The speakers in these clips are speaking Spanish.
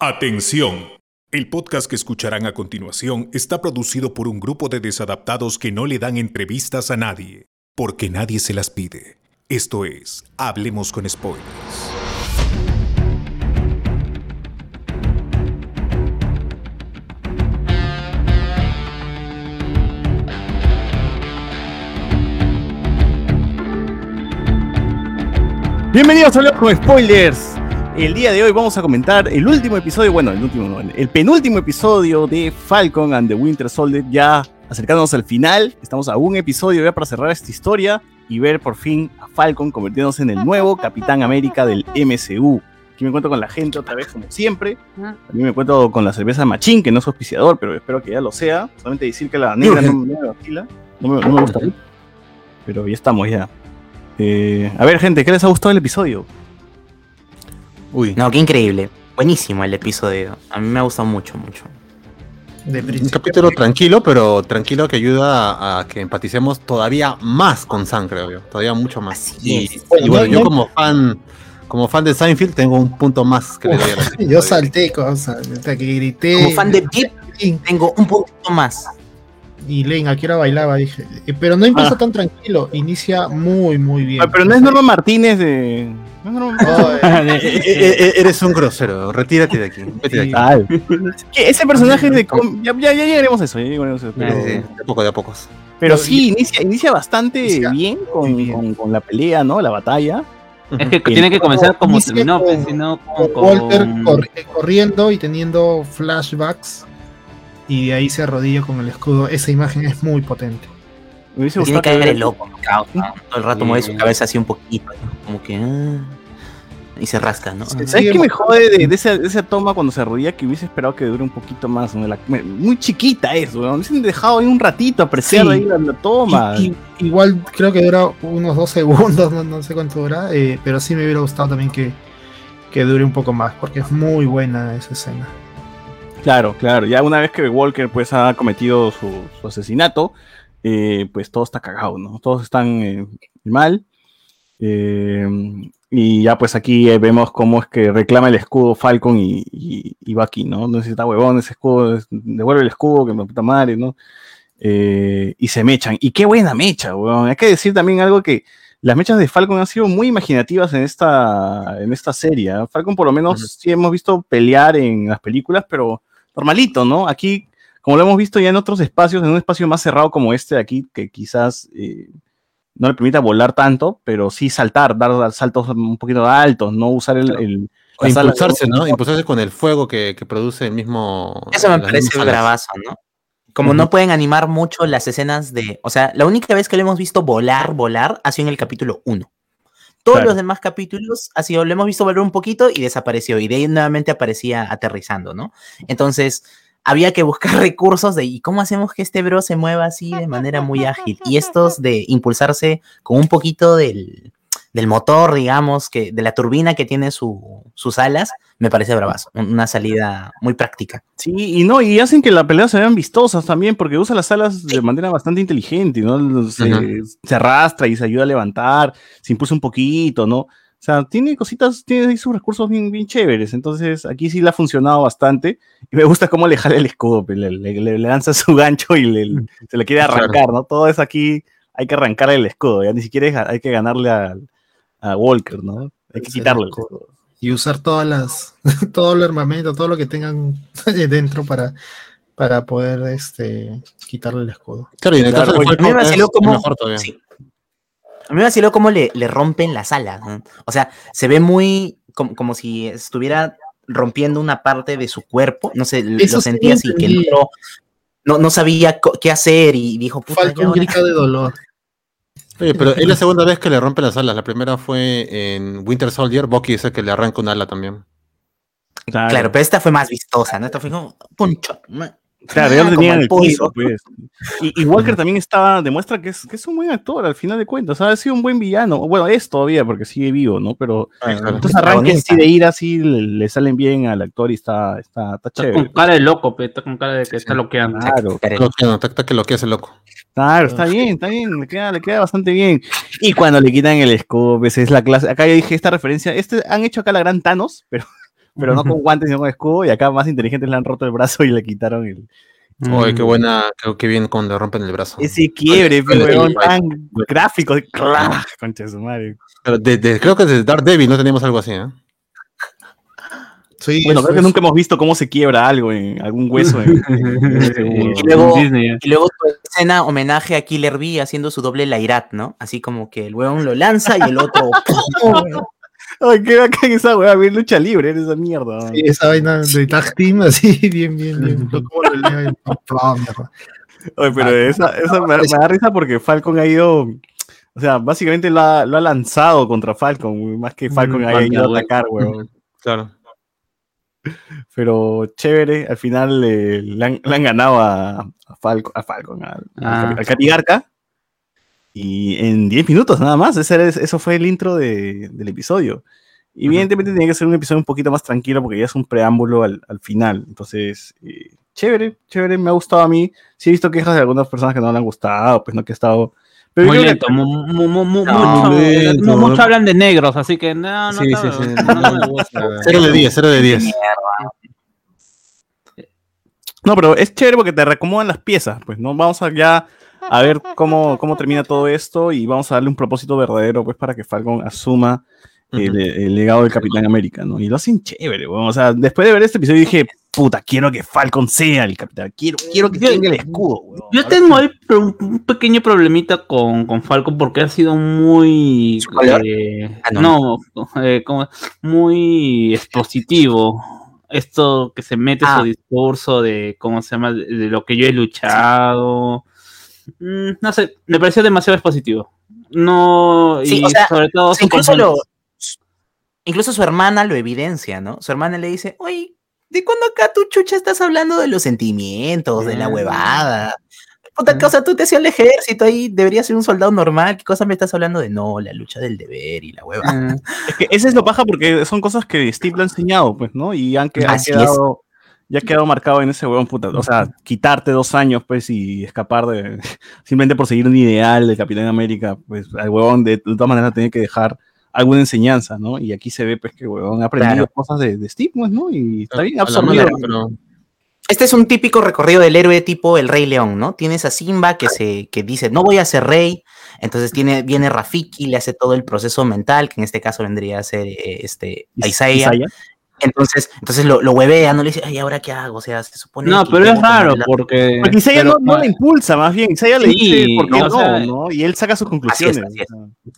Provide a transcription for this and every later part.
Atención. El podcast que escucharán a continuación está producido por un grupo de desadaptados que no le dan entrevistas a nadie, porque nadie se las pide. Esto es, Hablemos con Spoilers. Bienvenidos a Hablemos Spoilers. El día de hoy vamos a comentar el último episodio, bueno, el último no, el penúltimo episodio de Falcon and the Winter Soldier, ya acercándonos al final. Estamos a un episodio ya para cerrar esta historia y ver por fin a Falcon convirtiéndose en el nuevo Capitán América del MCU. Aquí me encuentro con la gente otra vez, como siempre. También me encuentro con la cerveza Machín, que no es auspiciador, pero espero que ya lo sea. Solamente decir que la negra no, me vacila, no me, no me gusta. Pero ya estamos ya. Eh, a ver, gente, ¿qué les ha gustado el episodio? Uy. No, qué increíble. Buenísimo el episodio. A mí me ha gustado mucho, mucho. un capítulo tranquilo, pero tranquilo que ayuda a, a, que empaticemos todavía más con Sam, creo yo. Todavía mucho más. y, y, bueno, yo como fan, como fan de Seinfeld tengo un punto más que le doy a la Yo salté cosas, hasta que grité. Como fan de Pip, tengo un poquito más. Y Lane, aquí hora bailaba, dije. Eh, Pero no empieza ah. tan tranquilo, inicia muy, muy bien. Ah, pero no es Norma Martínez de. No, no, no. Eres un grosero, retírate de aquí. Vete de aquí. Ese personaje de. Ya, ya, ya, llegaremos a eso, ya llegaremos a eso. Pero... Sí, de a poco, de a pocos. Pero sí, inicia, inicia bastante inicia bien, con, bien. Con, con, la pelea, ¿no? La batalla. Es que tiene que comenzar como terminó, pues, sino con, con Walter corri corriendo y teniendo flashbacks y de ahí se arrodilla con el escudo. Esa imagen es muy potente. Me hubiese Tiene que caer el loco, todo el rato mueve su cabeza así un poquito, como que. Ah, y se rasca, ¿no? ¿Sabes qué me jode de, de, esa, de, esa, toma cuando se arrodilla que hubiese esperado que dure un poquito más? ¿no? La, muy chiquita eso, ¿no? hubiesen dejado ahí un ratito apreciar sí. ahí la, la toma. Y, y, igual creo que dura unos dos segundos, no, no sé cuánto dura, eh, pero sí me hubiera gustado también que, que dure un poco más, porque es muy buena esa escena. Claro, claro. Ya una vez que Walker pues ha cometido su, su asesinato, eh, pues todo está cagado, ¿no? Todos están eh, mal. Eh, y ya pues aquí vemos cómo es que reclama el escudo Falcon y, y, y Bucky, ¿no? No necesita huevón ese escudo, devuelve el escudo, que me puta madre, ¿no? y se mechan. Y qué buena mecha, weón. Hay que decir también algo que las mechas de Falcon han sido muy imaginativas en esta, en esta serie. Falcon por lo menos uh -huh. sí hemos visto pelear en las películas, pero normalito, ¿no? Aquí, como lo hemos visto ya en otros espacios, en un espacio más cerrado como este de aquí, que quizás eh, no le permita volar tanto, pero sí saltar, dar saltos un poquito altos, no usar el... el o impulsarse, ¿no? Impulsarse con el fuego que, que produce el mismo... Eso me parece un bravazo, ¿no? Como uh -huh. no pueden animar mucho las escenas de... O sea, la única vez que lo hemos visto volar, volar, ha sido en el capítulo 1. Todos claro. los demás capítulos ha sido, lo hemos visto volver un poquito y desapareció. Y de ahí nuevamente aparecía aterrizando, ¿no? Entonces, había que buscar recursos de ¿y cómo hacemos que este bro se mueva así de manera muy ágil? Y estos de impulsarse con un poquito del, del motor, digamos, que, de la turbina que tiene su, sus alas, me parece bravazo. Una salida muy práctica. Sí, y no, y hacen que la pelea se vean vistosas también, porque usa las alas de manera bastante inteligente, ¿no? Se, uh -huh. se, arrastra y se ayuda a levantar, se impulsa un poquito, ¿no? O sea, tiene cositas, tiene sus recursos bien, bien chéveres. Entonces, aquí sí le ha funcionado bastante. Y me gusta cómo le jala el escudo, le, le, lanza su gancho y le, se le quiere arrancar. ¿no? Todo eso aquí hay que arrancar el escudo, ya ni siquiera hay que ganarle a, a Walker, ¿no? Hay que quitarle el escudo. Y usar todas las, todo el armamento, todo lo que tengan dentro para, para poder este, quitarle el escudo. Claro, y en el caso claro, de Falcon es, como, mejor todavía. Sí. A mí me vaciló cómo le, le, rompen las alas. ¿no? O sea, se ve muy como, como, si estuviera rompiendo una parte de su cuerpo. No sé, Eso lo sentía así, que no, no, no, sabía qué hacer y dijo, puta, Falta un grito de dolor. Oye, pero es la segunda vez que le rompen las alas. La primera fue en Winter Soldier. Bucky es el que le arranca un ala también. Claro, claro pero esta fue más vistosa, ¿no? Esta fue como puncho. Claro, ya lo tenía en el piso, pues. Y, y, Walker también está, demuestra que es, que es un buen actor al final de cuentas. O sea, ha sido un buen villano. Bueno, es todavía porque sigue vivo, ¿no? Pero ah, claro. estos arranques así de ir así le, le, salen bien al actor y está, está, está chévere. Está con cara de loco, pero está con cara de que está loqueando. Claro, loqueando, está, está que lo que hace loco. Claro, está bien, está bien, le queda, le queda bastante bien. Y cuando le quitan el scope, esa es la clase. Acá yo dije esta referencia. Este, han hecho acá la gran Thanos, pero pero no con guantes, sino con escudo, y acá más inteligentes le han roto el brazo y le quitaron el... Oye, qué buena, qué, qué bien cuando le rompen el brazo. Ese quiebre, weón, tan gráfico, de concha de su madre. Pero de- de- creo que desde Daredevil no teníamos algo así, ¿eh? Sí, Bueno, creo que es- nunca hemos visto cómo se quiebra algo en algún hueso. en- en. Y luego, y luego tu escena homenaje a Killer Bee haciendo su doble Lairat, ¿no? Así como que el weón lo lanza y el otro. Ay, qué bacán esa weá, bien lucha libre, esa mierda. sí, esa vaina de tag team, así, bien, bien, bien. Oye, pero esa, esa me, me da risa porque Falcon ha ido. O sea, básicamente lo ha, lo ha lanzado contra Falcon, más que Falcon haya ido a atacar, weón. Claro. Pero chévere, al final eh, le, han, le han ganado a, a Falcon, a Falcon, al, Ah. Capi- al Catigarca. Y en 10 minutos nada más, ese era- eso fue el intro de- del episodio. Y evidentemente tenía que ser un episodio un poquito más tranquilo porque ya es un preámbulo al, al final. Entonces, eh, chévere, chévere, me ha gustado a mí. Sí he visto quejas de algunas personas que no le han gustado, pues no que he estado... Pero Muy lento, mu- mu- mu- mu- No, mucho, lento. mu- mucho hablan de negros, así que no, no, Sí, sí, sí. no, no me gusta. Cero de 10, cero de 10. No, pero es chévere porque te reacomodan las piezas, pues, ¿no? Vamos a ya a ver cómo, cómo termina todo esto y vamos a darle un propósito verdadero, pues, para que Falcon asuma el, el legado del Capitán América, ¿no? Y lo hacen chévere, weón. O sea, después de ver este episodio dije, puta, quiero que Falcon sea el Capitán, quiero, quiero que Yo- tenga el escudo, weón. Yo tengo ahí un pequeño problemita con, con Falcon porque ha sido muy. Eh, Ah, no, eh, como- muy expositivo. Esto que se mete Ah. su discurso de cómo se llama, de, de lo que yo he luchado. Mm, no sé, me pareció demasiado expositivo. No, Sí, y o sea, sobre todo su incluso, lo, incluso su hermana lo evidencia, ¿no? Su hermana le dice, oye, ¿de cuándo acá tú, chucha, estás hablando de los sentimientos, de la Ah. huevada? Puta cosa, tú te hacías el ejército ahí, deberías ser un soldado normal. ¿Qué cosa me estás hablando de no, la lucha del deber y la hueva? Ah, Es que ese es lo paja porque son cosas que Steve lo ha enseñado, pues, ¿no? Y han, que- han es. Ya ha quedado marcado en ese huevón, puta. O sea, quitarte dos años, pues, y escapar de, simplemente por seguir un ideal de Capitán América, pues, al huevón de, de todas maneras tiene que dejar alguna enseñanza, ¿no? Y aquí se ve, pues, que el huevón ha aprendido Claro. cosas de, de Steve, pues, ¿no? Y está bien absorbido. pero- Este es un típico recorrido del héroe tipo el Rey León, ¿no? Tienes a Simba que se que dice, no voy a ser rey. Entonces tiene, viene Rafiki, le hace todo el proceso mental, que en este caso vendría a ser eh, este, Isaiah. Isaiah. Entonces, entonces lo, lo huevea, no le dice, ay, ¿ahora qué hago? O sea, se supone No, que pero es raro porque. Porque Isaiah no, no le impulsa, más bien. Isaiah le Sí, dice por qué no, no, o sea, ¿no? Y él saca sus conclusiones. así es.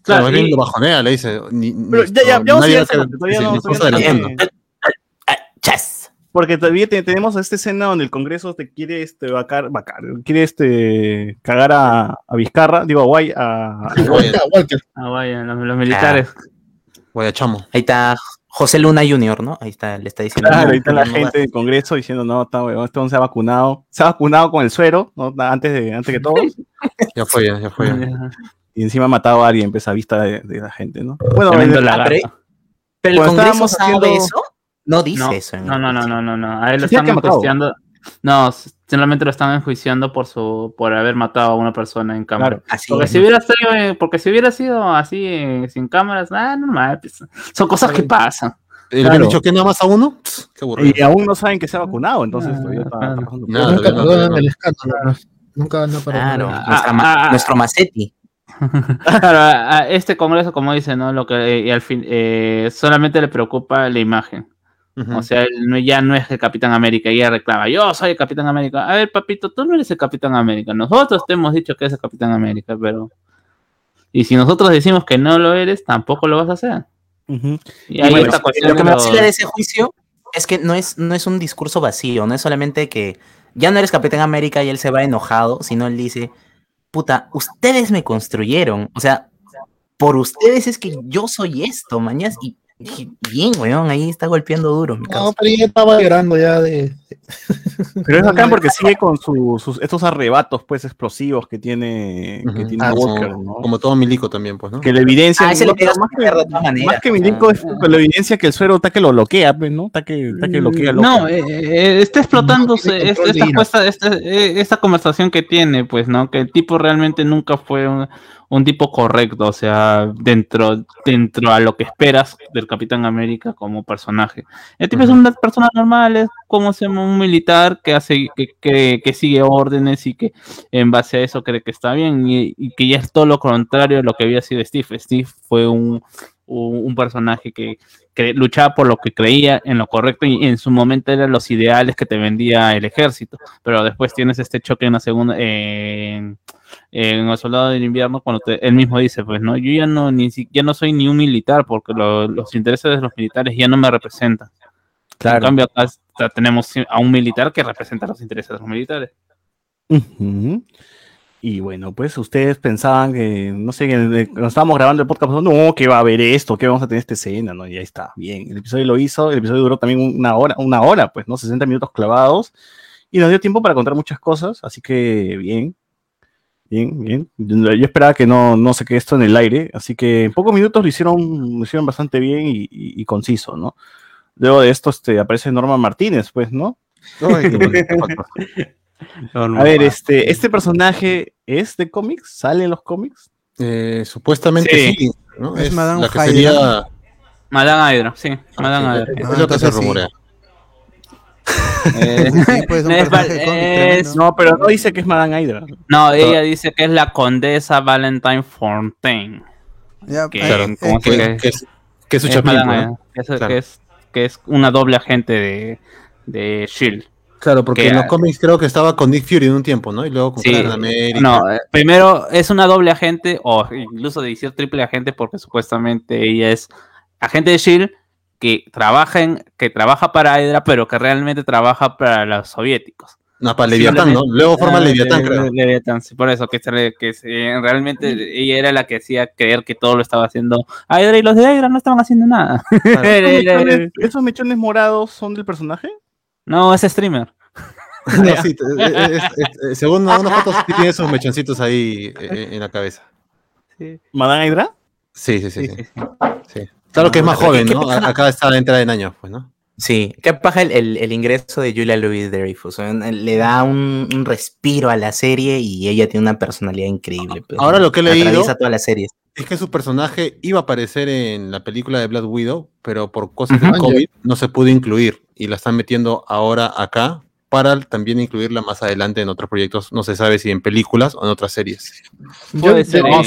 Claro, más y- bien lo bajonea, le dice. Ni, Pero ya, ya, ya vamos a a parte, todavía no-. Ah, chas. Porque todavía te- tenemos esta escena donde el Congreso te quiere este vacar, vacar, quiere este cagar a, a Vizcarra, digo a Guay, a, a- Walker. Ah, vaya, los, los militares. Guayachamo. Ahí está José Luna Jr., ¿no? Ahí está, le está diciendo. Claro, no, ahí está la no va- gente del Congreso diciendo, no, está weón, este hombre se ha vacunado, se ha vacunado con el suero, ¿no? antes de, antes que todos, Ya fue, ya, ya fue. ya. y encima ha matado a alguien, pues a vista de, de la gente, ¿no? Bueno, el- lagarto. pero- Pero el Congreso sabe haciendo- eso. No dice No, eso. en no, no, no, no, no, no. A él lo matado. enjuiciando. No, simplemente lo están enjuiciando por su, por haber matado a una persona en cámara. Claro. Así Porque es. si hubiera sido, eh, porque si hubiera sido así eh, sin cámaras, ah, normal, pues, son cosas que pasan. ¿Y le Claro. han dicho que nada más a uno? Qué aburrido. y aún no saben que se ha vacunado, entonces Ah, todavía está, Nada, Nunca no, el. Claro, Ah, nuestra ah, ah. nuestro Macetti. Claro, a, este congreso, como dice, ¿no? Lo que eh, y al fin eh, solamente le preocupa la imagen. Ujú. O sea, él no- ya no es el Capitán América, ella reclama, yo soy el Capitán América. A ver, papito, tú no eres el Capitán América. Nosotros te hemos dicho que es el Capitán América, pero... Y si nosotros decimos que no lo eres, tampoco lo vas a hacer. Ujú. Y ahí bueno, Lo que me vacila de ese juicio es que no es, no es un discurso vacío, no es solamente que ya no eres Capitán América y él se va enojado, sino él dice, puta, ustedes me construyeron, o sea, por ustedes es que yo soy esto, mañas, y dije, bien, weón, ahí está golpeando duro. mi No, causa". pero ya estaba llorando ya de. Pero es bacán porque sigue con su- sus, estos arrebatos pues explosivos que tiene, que tiene Ah, Walker, como, ¿no? como todo milico también, pues, ¿no? que le evidencia Ah, ese le más, de todas que, maneras. más que Milico es que lo evidencia que el suero está que lo bloquea, pues, ¿no? Está que, está que bloquea loco. No, eh, eh, está explotando No tiene esta, de esta, esta, eh, esta conversación que tiene, pues, ¿no? Que el tipo realmente nunca fue un, un tipo correcto, o sea, dentro, dentro a lo que esperas del Capitán América como personaje. El tipo es una persona normal, es como un militar que hace, que, que, sigue órdenes y que en base a eso cree que está bien, y, y, que ya es todo lo contrario de lo que había sido Steve. Steve fue un, un personaje que, luchaba por lo que creía en lo correcto y en su momento eran los ideales que te vendía el ejército, pero después tienes este choque en la segunda, en, el soldado del invierno, cuando él mismo dice, pues no, yo ya no, ni ya no soy ni un militar porque los intereses de los militares ya no me representan. Claro. En cambio acá tenemos a un militar que representa los intereses de los militares. Y bueno, pues ustedes pensaban que, no sé, cuando estábamos grabando el podcast, no, que va a haber esto, que vamos a tener esta escena, ¿no? Y ahí está, bien. El episodio lo hizo, el episodio duró también una hora, una hora, pues, ¿no? 60 minutos clavados. Y nos dio tiempo para contar muchas cosas, así que bien. Bien, bien. Yo esperaba que no, no se quede esto en el aire, así que en pocos minutos lo hicieron, lo hicieron bastante bien y, conciso, ¿no? Luego de esto este, aparece Norma Martínez, pues, ¿no? A ver, este, ¿este personaje es de cómics? ¿Sale en los cómics? Eh, supuestamente sí. ¿no? Es, Madame la que sería... Madame Hydra, sí, ah, Madame Hydra. es lo que se rumorea. Eh, pues, no, pero no dice que es Madame Hydra. No, ella dice que es la condesa Valentine Fontaine. que, claro, que, que, es, que es su es, ¿no? que, es, que es una doble agente de, de Shield. Claro, porque en los cómics creo que estaba con Nick Fury en un tiempo, ¿no? Y luego con sí, América. No, eh, primero es una doble agente, o incluso de decir triple agente, porque supuestamente ella es agente de Shield que trabaja en, que trabaja para Hydra, pero que realmente trabaja para los soviéticos. No, para Leviatán, ¿no? Luego forma ah, Leviatán, creo. Leviatán, sí, por eso, que, que realmente ella era la que hacía creer que todo lo estaba haciendo Hydra y los de Hydra no estaban haciendo nada. ¿Esos mechones morados son del personaje? No, es streamer. no, sí, según unas fotos, sí tiene esos mechoncitos ahí eh, en la cabeza. Sí. ¿Madame Hydra? Sí, sí, sí. sí, Claro que es más joven, ¿no? Acá está la entrada en años, pues, ¿no? Sí, ¿qué pasa el, el, ingreso de Julia Louis Dreyfus? Le da un, respiro a la serie y ella tiene una personalidad increíble. Pues, Ahora lo que he leído toda la serie. es que su personaje iba a aparecer en la película de Black Widow, pero por cosas del COVID no se pudo incluir y la están metiendo ahora acá para también incluirla más adelante en otros proyectos, no se sabe si en películas o en otras series. Puede ser en,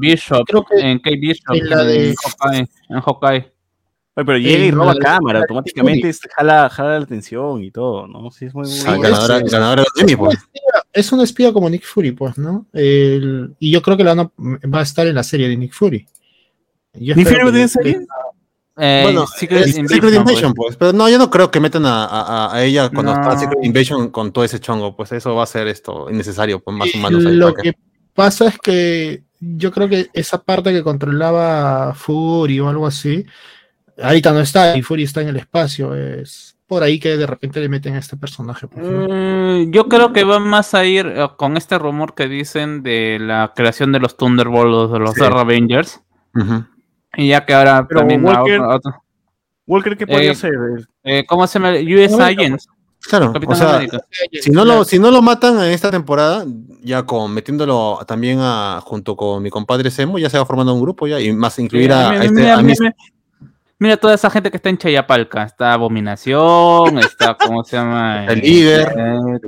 Bishop, en K Bishop, en, Hawkeye, en Hawkeye. pero llega y roba cámara, automáticamente jala, jala, la atención y todo, ¿no? Sí, es muy, muy ganadora, es, ganadora pues. es, un espía como Nick Fury, pues, ¿no? El, y yo creo que la va a estar en la serie de Nick Fury. ¿Nick Fury va a tener serie? Eh, bueno, Secret, Invasion, pues. Pero no, yo no creo que metan a, a, ella cuando está Secret Invasion con todo ese chongo. Pues eso va a ser esto innecesario, pues más humanos. Lo que pasa es que yo creo que esa parte que controlaba Fury o algo así, ahorita no está y Fury está en el espacio. Es por ahí que de repente le meten a este personaje. Mm, yo creo que va más a ir eh, con este rumor que dicen de la creación de los Thunderbolts, de los sí. Avengers. Y ya que ahora también Walker, Walker ¿qué podría ser? Eh, ¿Cómo se llama? US Agents. Claro, o sea, si no, lo, si no lo matan en esta temporada, ya con metiéndolo también a, junto con mi compadre Semo, ya se va formando un grupo ya, y más incluir a, mira, este, mira, mira, mira, toda esa gente que está en Chayapalca, está Abominación, está, ¿cómo se llama? El líder,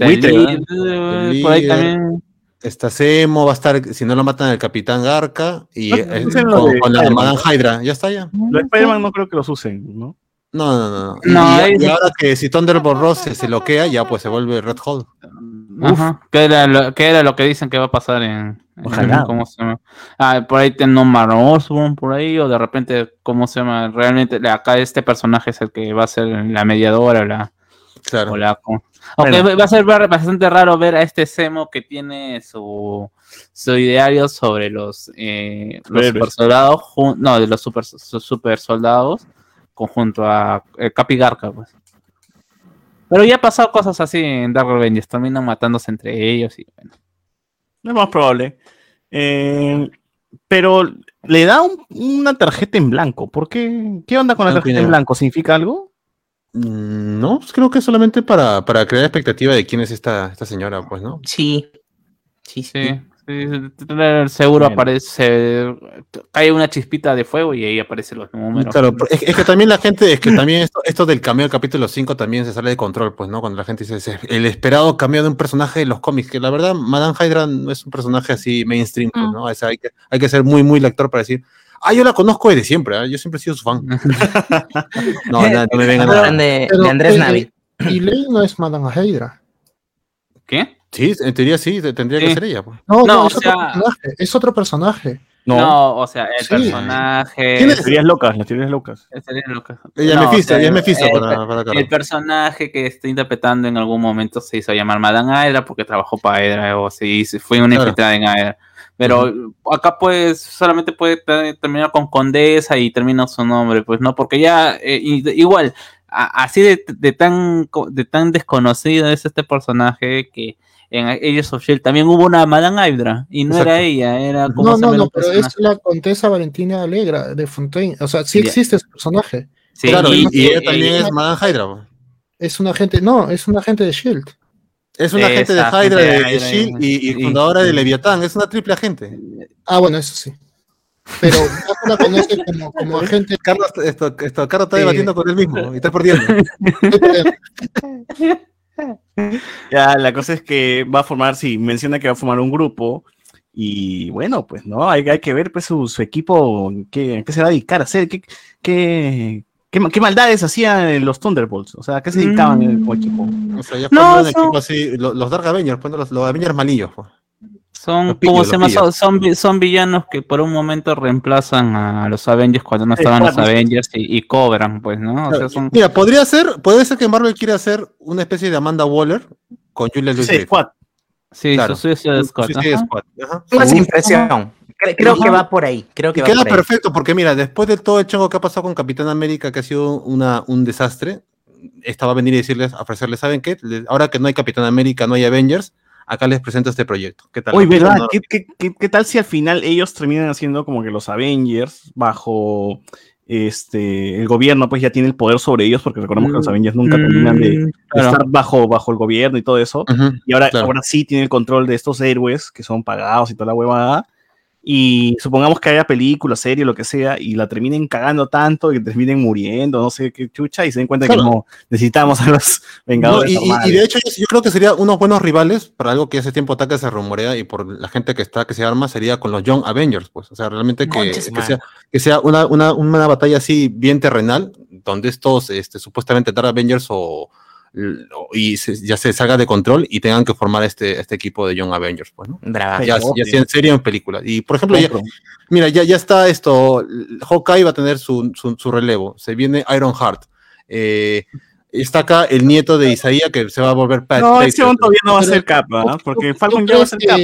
el líder, por ahí también. Está Semo, va a estar, si no lo matan, el Capitán Garca y con, la Madame Hydra. Ya está ya. Los Spider-Man no creo que los usen, ¿no? No, no, no. no. Y, ahora que si Thunderbolt Ross se, se bloquea, ya pues se vuelve Red Hole. Ajá. ¿Qué era, lo, ¿Qué era lo que dicen que va a pasar en. Ojalá. ¿Cómo se llama? Ah, por ahí tengo Marlon Osborn, por ahí, o de repente, ¿cómo se llama? Realmente, acá este personaje es el que va a ser la mediadora, la. Claro. O la, aunque va a ser bastante raro ver a este Semo que tiene su, su ideario sobre los, eh, los super soldados, no, de los super, super soldados, conjunto a eh, Capigarca, pues. Pero ya ha pasado cosas así en Dark Revengers, terminan matándose entre ellos y bueno. es más probable. Eh, pero le da una tarjeta en blanco. ¿Por qué? ¿Qué onda con la tarjeta en blanco? ¿Significa algo? Mm, no, pues creo que solamente para, para crear expectativa de quién es esta, esta señora, pues, ¿no? Sí. Sí, sí. Sí, Seguro aparece, cae una chispita de fuego y ahí aparecen los números. Claro, es, es que también la gente, es que también esto, esto del cameo del capítulo 5 también se sale de control, pues, ¿no? Cuando la gente dice "Ese- el esperado cameo de un personaje de los cómics, que la verdad, Madame Hydra no es un personaje así mainstream, pues, ¿no? O sea, hay, que, hay que ser muy, muy lector para decir, ah, yo la conozco desde siempre, ¿ah? yo siempre he sido su fan. no, nada, no me vengan a... De, Andrés Navi. Y Ley no es Madame Hydra. ¿Qué? Sí, en teoría sí, te- tendría que ser ella. Pues. No, No, no, o es otro sea- personaje. Es otro personaje. No, No, o sea, el Sí. personaje. ¿Quién las teorías locas, las teorías locas. Sería loca. Ella No, me Mephisto, o sea, ella es Mephisto el, para, para Carlos. el personaje que está interpretando en algún momento se hizo llamar Madame Hydra porque trabajó para Hydra o se hizo- fue una Claro. infiltrada en Hydra. Pero acá pues solamente puede te- terminar con Condesa y termina su nombre, pues no, porque ya eh, igual, a- así de, de tan de tan desconocido es este personaje que en Agents of Shield también hubo una Madame Hydra y no era ella, era como No, no, no, pero es la Contesa Valentina Alegra de Fontaine. O sea, sí existe ese personaje. claro, y, y ella y- también y- es Madame Hydra. Es un agente, no, es un agente de Shield. Es una agente de Hydra, de, de S.H.I.E.L.D. y, y sí. fundadora de Leviatán. Es una triple agente. Ah, bueno, eso sí. Pero no la conoce como, como agente. Carlos, esto, esto, Carlos está Sí. debatiendo con él mismo y está perdiendo. Ya, la cosa es que va a formar, sí, menciona que va a formar un grupo. Y bueno, pues no, hay, hay que ver pues su, su equipo, en qué, qué se va a dedicar a hacer, qué, qué, qué, ma- qué maldades hacían los Thunderbolts, o sea, ¿a qué se dedicaban eh, como equipo? O sea, ya No, forman un son- equipo así, lo- los, Dark Avengers, pues, los, los Avengers malillos. pues. Son, ¿cómo se llama? Son, son vi- son villanos que por un momento reemplazan a los Avengers cuando no estaban los. Avengers y, y cobran, pues, ¿no? O sea, son... Mira, podría ser, puede ser que Marvel quiera hacer una especie de Amanda Waller con Julia Louis Sí, Squad. Sí, claro. su Suicide Squad. Suicide. Squad, ajá. Más impresión. Cre- Creo que va por ahí. Creo que Y va queda por ahí. perfecto, porque mira, después de todo el chongo que ha pasado con Capitán América, que ha sido una, un desastre, esta va a venir y decirles, a ofrecerles, ¿saben qué? Ahora que no hay Capitán América, no hay Avengers, acá les presento este proyecto. ¿Qué tal? Oye. ¿verdad? ¿Qué, qué, qué, qué tal si al final ellos terminan haciendo como que los Avengers bajo este el gobierno pues ya tiene el poder sobre ellos porque recordemos que los Avengers nunca terminan de, Mm, claro. estar bajo, bajo el gobierno y todo eso y ahora, claro. ahora sí tiene el control de estos héroes que son pagados y toda la huevada y supongamos que haya película, serie, lo que sea y la terminen cagando tanto que terminen muriendo, no sé qué chucha y se den cuenta Claro. que no necesitamos a los Vengadores y, y- y normales. de hecho yo, yo creo que sería unos buenos rivales para algo que hace tiempo ataque se rumorea y por la gente que está que se arma sería con los Young Avengers pues o sea realmente que, sea, que sea una, una, una batalla así bien terrenal donde estos este, supuestamente Dark Avengers o- y se- ya se salga de control y tengan que formar este, este equipo de Young Avengers pues ¿no? Brava. ya, ya sea en serie o en película y por ejemplo ya. Mira, ya, ya está esto. Hawkeye va a tener su, su, su relevo. Se viene Iron Heart. Eh, está acá el nieto de Isaías que se va a volver Pat No, ese todavía no va a ser capa. ¿Tú- porque Falcon ya va a ser capa.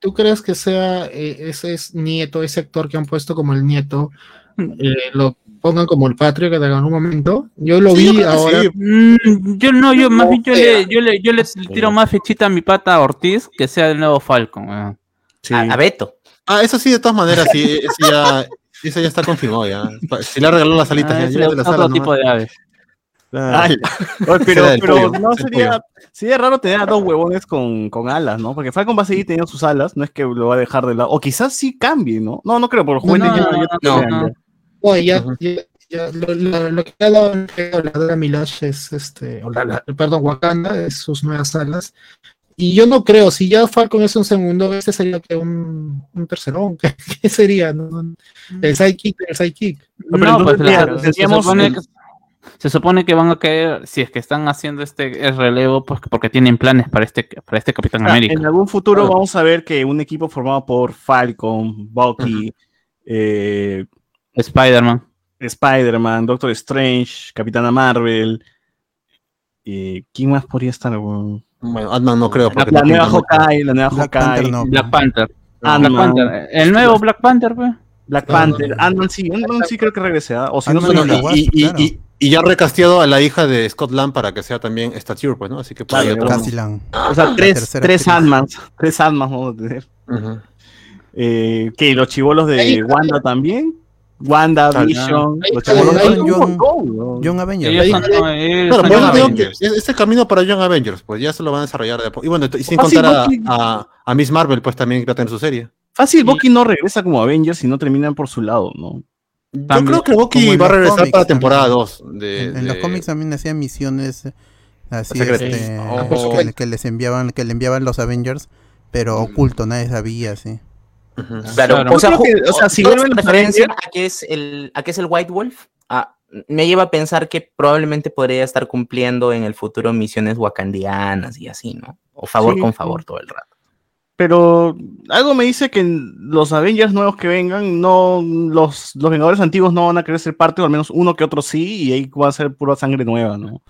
¿Tú crees que sea eh, ese es nieto, ese actor que han puesto como el nieto, eh, lo pongan como el patrio que en algún momento? Yo lo Sí, vi ahora. sí. Mm, yo no, yo más bien yo le, yo le, yo le tiro más fechita a mi pata Ortiz que sea el nuevo Falcon. Sí. A, a Beto. Ah, eso sí, de todas maneras, sí, ese ya, ese ya está confirmado ya. Si le regaló las alitas, Ah, ya, es ya de las otro alas tipo nomás. de ave. Claro. Ay, oye, pero, pero no sería, sería raro tener a dos huevones con, con alas, ¿no? Porque Falcon va a seguir teniendo sus alas, no es que lo va a dejar de lado. O quizás sí cambie, ¿no? No, no creo, por los No, no, ya, no, no, ya. Lo, lo- lo que ha dado la Dora Milaje es este, o la- la- perdón, Wakanda, es sus nuevas alas. Y yo no creo, si ya Falcon es un segundo, este sería que un, un tercerón. ¿Qué, sería? No, no, El sidekick, el sidekick. pero No, entonces, pues la- se, supone el- que, se supone que van a caer, si es que están haciendo este el relevo, pues porque tienen planes para este, para este Capitán Ah, América. En algún futuro Claro. vamos a ver que un equipo formado por Falcon, Bucky, eh, Spider-Man. Spider-Man, Doctor Strange, Capitana Marvel. eh, ¿Quién más podría estar? Bueno, Ant-Man no creo. La, la no nueva. Hawkeye, la nueva Black Hawkeye, Panther no. Black Panther. Black Ant-Man, Panther. El nuevo Black Panther, pues. Black No, Panther, no, no. Ant-Man sí, Ant-Man sí creo que regrese, ¿ah? o si no, y Y, y- claro. y- y ya recasteado a la hija de Scott Lang para que sea también Stature, pues, ¿no? Así que por ahí Claro, otro- o sea, tres, tres. Ant-Mans, tres Ant-Mans vamos a tener. Ujú. Eh, que los chivolos de Wanda también. Montón, ¿no? Young Avengers. Ellos ahí- son- no, ellos Claro, son por eso Young digo que Avengers. es, es el camino para Young Avengers, pues ya se lo van a desarrollar de poco. Y bueno, y sin Fácil, contar a, Bucky. a, a Miss Marvel, pues también va a tener su serie. Fácil, Sí. Bucky no regresa como Avengers y no terminan por su lado, ¿no? Yo creo que Bucky va a regresar cómics para temporada también. 2. De, En, en los cómics también hacían misiones eh, así Secretas. este, Oh. que, que les enviaban que le enviaban los Avengers pero oculto nadie sabía Ujú. Claro, Claro. o sea, que, o sea, si vuelven referencia a que es el a que es el White Wolf ah, me lleva a pensar que probablemente podría estar cumpliendo en el futuro misiones wakandianas y así, ¿no? O favor Sí, con favor todo el rato. Pero algo me dice que los Avengers nuevos que vengan, no los, los Vengadores antiguos no van a querer ser parte, o al menos uno que otro sí, y ahí va a ser pura sangre nueva, ¿no?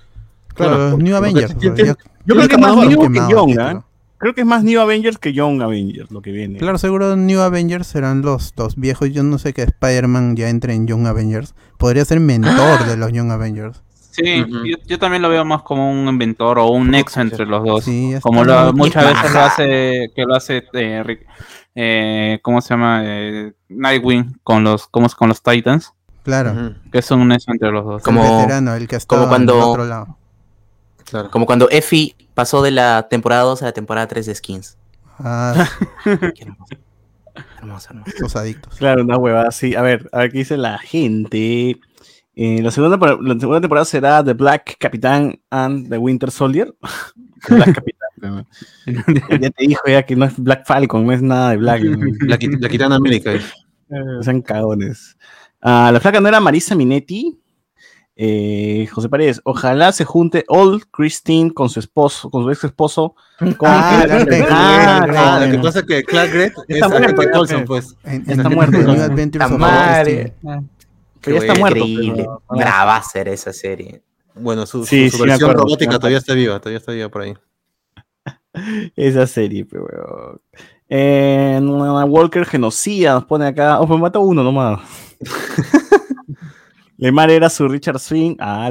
Claro, porque- New Avengers Yo creo que más New que ¿ah? título. Creo que es más New Avengers que Young Avengers lo que viene. claro seguro New Avengers serán los, los viejos. Yo no sé que Spider-Man ya entre en Young Avengers. Podría ser mentor de los Young Avengers. Sí, yo, yo también lo veo más como un inventor o un nexo entre los dos. Sí, como lo- muchas veces lo hace, que lo hace, eh, Rick- eh, ¿cómo se llama? Eh, Nightwing con los, ¿cómo es? con los Titans, claro. Que es un nexo entre los dos. Como- el veterano el que está como cuando- del otro lado claro. Como cuando Effie pasó de la temporada 2 a la temporada 3 de Skins. ah Qué hermoso. Hermoso, hermoso. los adictos Claro, una huevada así. A ver, a ver qué dice la gente. Eh, la, segunda, la segunda temporada será The Black Capitán and the Winter Soldier. The Black Capitán. ya te dijo ya que no es Black Falcon, no es nada de Black. La, la Capitana América. eh. Sean cagones. Ah, la flaca no era Marisa Minetti. Eh, José Paredes, ojalá se junte Old Christine con su esposo, con su ex esposo. Ah, Clark Clark Kent. Kent. Ah, Ah, Lo que pasa es que Clark Gregg es Está muerto, pues. en, Está muerto, La madre. Augustine. Pero ya está muerto. Increíble. pero- Brava ser esa serie. Bueno, su, su- Sí, su sí me versión acuerdo, robótica me todavía está viva, todavía está viva por ahí. Esa serie, pero. Eh, una Walker genocida, nos pone acá. Oh, pues mata uno nomás. Lemar era su Richard Swing. Ah.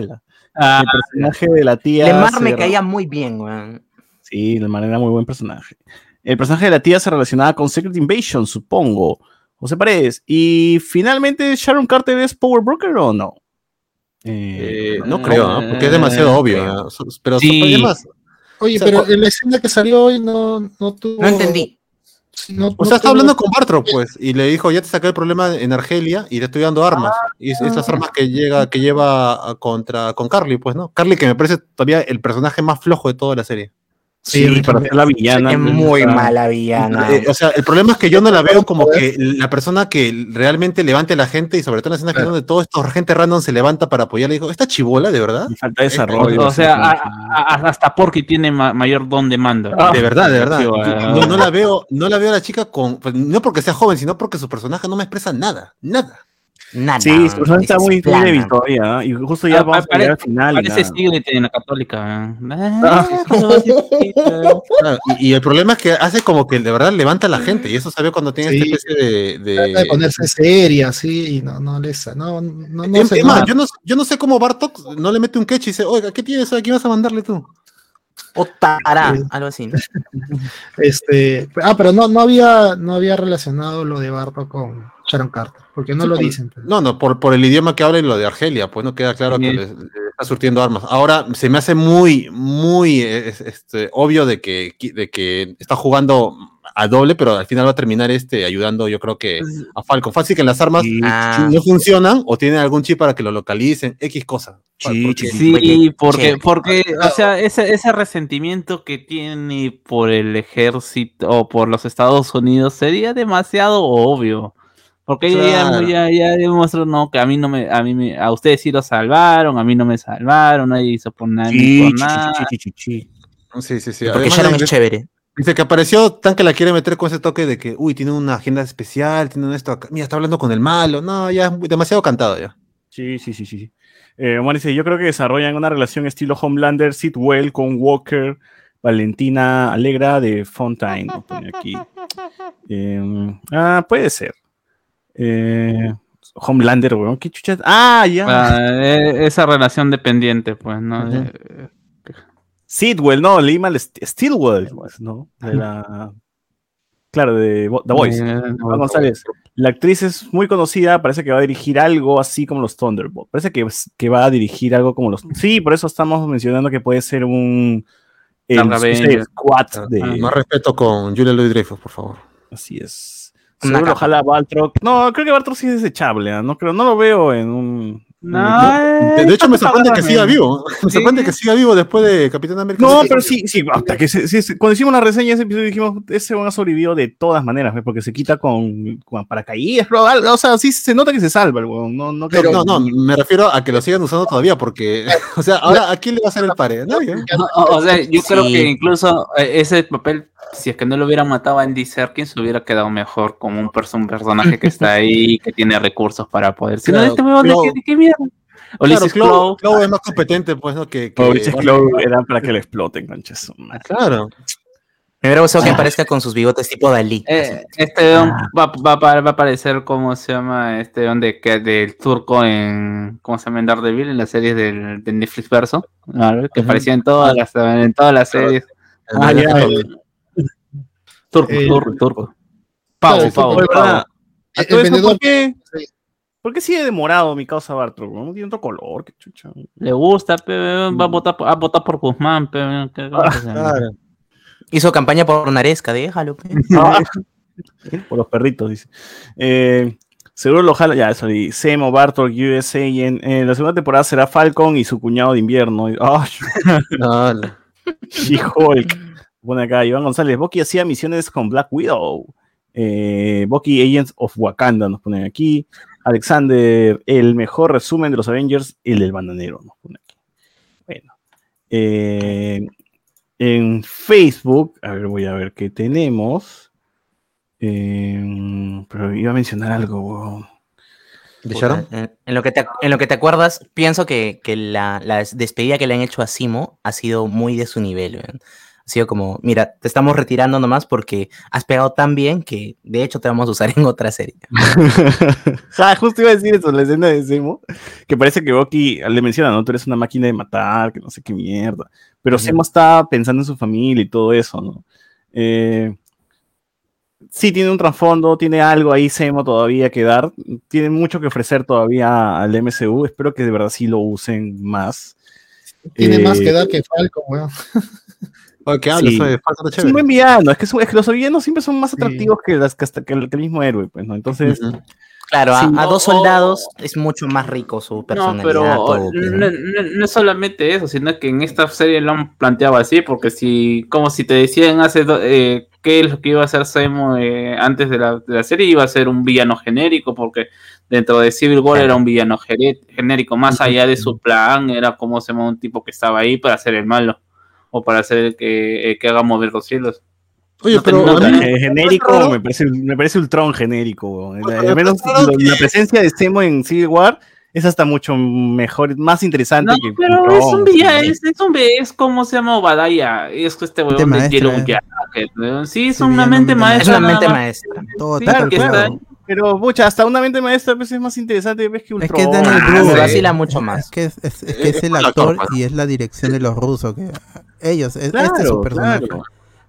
Ah, El personaje de la tía. Lemar me caía muy bien, weón. Sí, Lemar era muy buen personaje. El personaje de la tía se relacionaba con Secret Invasion, supongo. José Paredes. Y finalmente, ¿Sharon Carter es Power Broker o no? Eh, Eh, no creo, ¿ah? porque es demasiado Eh, obvio. Su- Pero Sí. además, Oye, O sea, pero en la escena que salió hoy no, no tuvo. No entendí. No- o no sea, está tuvo- hablando con Bartro, pues, y le dijo, ya te saqué el problema en Argelia y le estoy dando armas. Y es- estas armas que llega, que lleva a- contra con Carly, pues, ¿no? Carly, que me parece todavía el personaje más flojo de toda la serie. Sí, mí para ser la villana. Es muy mala villana. Eh, o sea, el problema es que yo no la veo como que la persona que realmente levante a la gente y sobre todo en la escena final donde todo esto gente random se levanta para apoyarle y dijo, ¿esta chibola de verdad? y Falta desarrollo. o sea, sí, a- sí. a- hasta Porky tiene ma- mayor don de mando. Ah, De verdad, de verdad. Sí, Yo- bueno. No, no la veo, no la veo a la chica con, pues, no porque sea joven, sino porque su personaje no me expresa nada, nada. Nada. Sí, su personaje está es muy, muy plana. débil todavía. ¿ah? Y justo ya Ah, vamos a llegar al final. Parece ya. Siglet en la católica. Ah. Claro, y, y el problema es que hace como que de verdad levanta a la gente, y eso sabe cuando tiene Sí. esta especie de. de- Trata de ponerse seria, sí, y no, no les. No, no, no Es- sé más, yo no, yo no sé cómo Bartok no le mete un catch y dice, oiga, ¿qué tienes? ¿A quién vas a mandarle tú? O Tara, Sí. algo así. ¿no? Este, ah, pero no, no había, no había relacionado lo de Barto con Sharon Carter, porque no Sí, lo dicen. pues. No, no, por, por el idioma que habla y lo de Argelia, pues no queda claro que le, le está surtiendo armas. Ahora se me hace muy, muy eh, es- este, obvio de que, de que está jugando a doble, pero al final va a terminar este ayudando, yo creo que a Falcon. Fácil que las armas Sí, Ah, no funcionan o tienen algún chip para que lo localicen, X cosa. Sí, Porque- sí, porque, porque, o sea, ese, ese resentimiento que tiene por el ejército o por los Estados Unidos sería demasiado obvio. Porque ella ya- Claro. ya, ya, demostró, no, que a mí no me, a mí me, a ustedes sí lo salvaron, a mí no me salvaron, nadie hizo por nada, Sí, por nada. chi. Sí, sí, sí. porque Además, Sharon es chévere. Dice que apareció tan que la quiere meter con ese toque de que, uy, tiene una agenda especial, tiene esto acá. Mira, está hablando con el malo. No, ya es demasiado cantado ya. Sí, sí, sí, sí. sí. Eh, Omar dice, yo creo que desarrollan una relación estilo Homelander, Sidwell con Walker, Valentina Alegra de Fontaine. aquí. Eh, ah, puede ser. Eh, Homelander, weón, qué chuchas. Ah, ya. Ah, e- esa relación dependiente, pues, ¿no? Ujú. Eh, Sidwell, no, leí mal St- Stilwell, pues, ¿no? De la... Claro, de The Voice. eh, González. La actriz es muy conocida, parece que va a dirigir algo así como los Thunderbolts. Parece que, que va a dirigir algo como los. Sí, por eso estamos mencionando que puede ser un. el Avenger. Squad Ah, de. Más respeto con Julia Louis Dreyfus, por favor. Así es. Seguro, ojalá Baltrock. No, creo que Baltrock sí es desechable. No, creo, no lo veo en un. No, De, de hecho, me sorprende que siga vivo. Me Sí. sorprende que siga vivo después de Capitán América. No, pero sí, sí, hasta que se- se- cuando hicimos la reseña de ese episodio dijimos, ese van a sobrevivió de todas maneras, ¿ves? porque se quita con, con paracaídas, pero, o sea, sí se nota que se salva el huevón, no, no Pero no, no, me refiero a que lo sigan usando todavía, porque, o sea, ahora, ¿a quién le va a hacer el pare? Nadie. O, o sea, yo creo que incluso eh, ese papel, si es que no lo hubieran matado a Andy Serkins, hubiera quedado mejor como un, perso- un personaje que está ahí, que tiene recursos para poder. Si no, este ¿de qué, de qué mierda? Claro, Ulises Clow, Clow. Clow es más competente, pues, ¿no? Que, que Ulises. Clow era para que lo exploten, madre. Claro. Me hubiera gustado que aparezca con sus bigotes tipo Dalí. Eh, este weón va, va, va- va a aparecer, ¿cómo se llama? Este weón de, que- del turco en, ¿cómo se llama? En Daredevil, en las series del, de Netflix Verso, que aparecía en todas las, en todas las series. Ah, ya, Eh, Turco, el- turco, turco. Pavo, Claro, pavo, pavo. ¿por qué? Sí. ¿Por qué sigue demorado mi causa Bartrock? No tiene otro color, qué chucha. Le gusta, pe, va a votar, por- a votar por Guzmán, pe, ¿qué-? Claro. Hizo campaña por Naresca, déjalo. pe. Por los perritos, dice. Eh, seguro lo jala, ya, eso di. Semo, Bartok, USA, y en, en la segunda temporada será Falcon y su cuñado de invierno. Y- ¡Ay! No, no. She-Hulk. Pone acá, Iván González. Bucky hacía misiones con Black Widow. Eh, Bucky Agents of Wakanda nos ponen aquí. Alexander, el mejor resumen de los Avengers, el del pone aquí. Bueno. Eh, en Facebook, a ver, voy a ver qué tenemos. Eh, pero iba a mencionar algo. ¿De Sharon? En, en lo que te, en lo que te acuerdas, pienso que, que la, la des- despedida que le han hecho a Simo ha sido muy de su nivel. Ha sido como, mira, te estamos retirando nomás porque has pegado tan bien que de hecho te vamos a usar en otra serie. Ja, justo iba a decir eso, la escena de Semo, que parece que Bucky le menciona, ¿no? Tú eres una máquina de matar, que no sé qué mierda. Pero. Semo está pensando en su familia y todo eso, ¿no? Eh, sí, tiene un trasfondo, tiene algo ahí Semo todavía que dar, tiene mucho que ofrecer todavía al MCU, espero que de verdad sí lo usen más. Tiene más Eh, que dar que Falcon, weón. ¿qué hablas? Sí. Está Es un buen villano, es que, es que los villanos siempre son más atractivos que, las, que, hasta- que el, que el mismo héroe, pues, ¿no? Entonces, Ujú. Claro, a, Sí, a no, dos soldados es mucho más rico su No, personalidad. pero todo, no, ¿no? no- no es solamente eso, sino que en esta serie lo han planteado así, porque si, como si te decían hace do- eh, qué es lo que iba a hacer Semo eh, antes de la, de la serie, iba a ser un villano genérico, porque dentro de Civil War Claro. era un villano genérico, más allá de su plan, era como Semo un tipo que estaba ahí para hacer el malo, o para hacer el que, el que haga mover los cielos. Oye, No te- pero no a te- mí- Eh, genérico, me parece, me parece genérico. Al menos la presencia de Semo en Civil War es hasta mucho mejor, más interesante No, que pero Ultron, es un villano, ¿sí? es, es un es como se llama Obadiah, es este huevón de maestra, Yellow eh. Jacket. Sí, es Sí, una mente mente Es maestra. una mente maestra. Todo Sí, está claro que calculado. está- Pero, pucha, hasta una mente maestra pues, es más interesante ves que Es Ultron. que es Daniel Ah, Brühl. me sí. vacila mucho Es más. que es, es- es que es Es el actor y es la dirección de los rusos. que Ellos, es- este es su personaje. claro.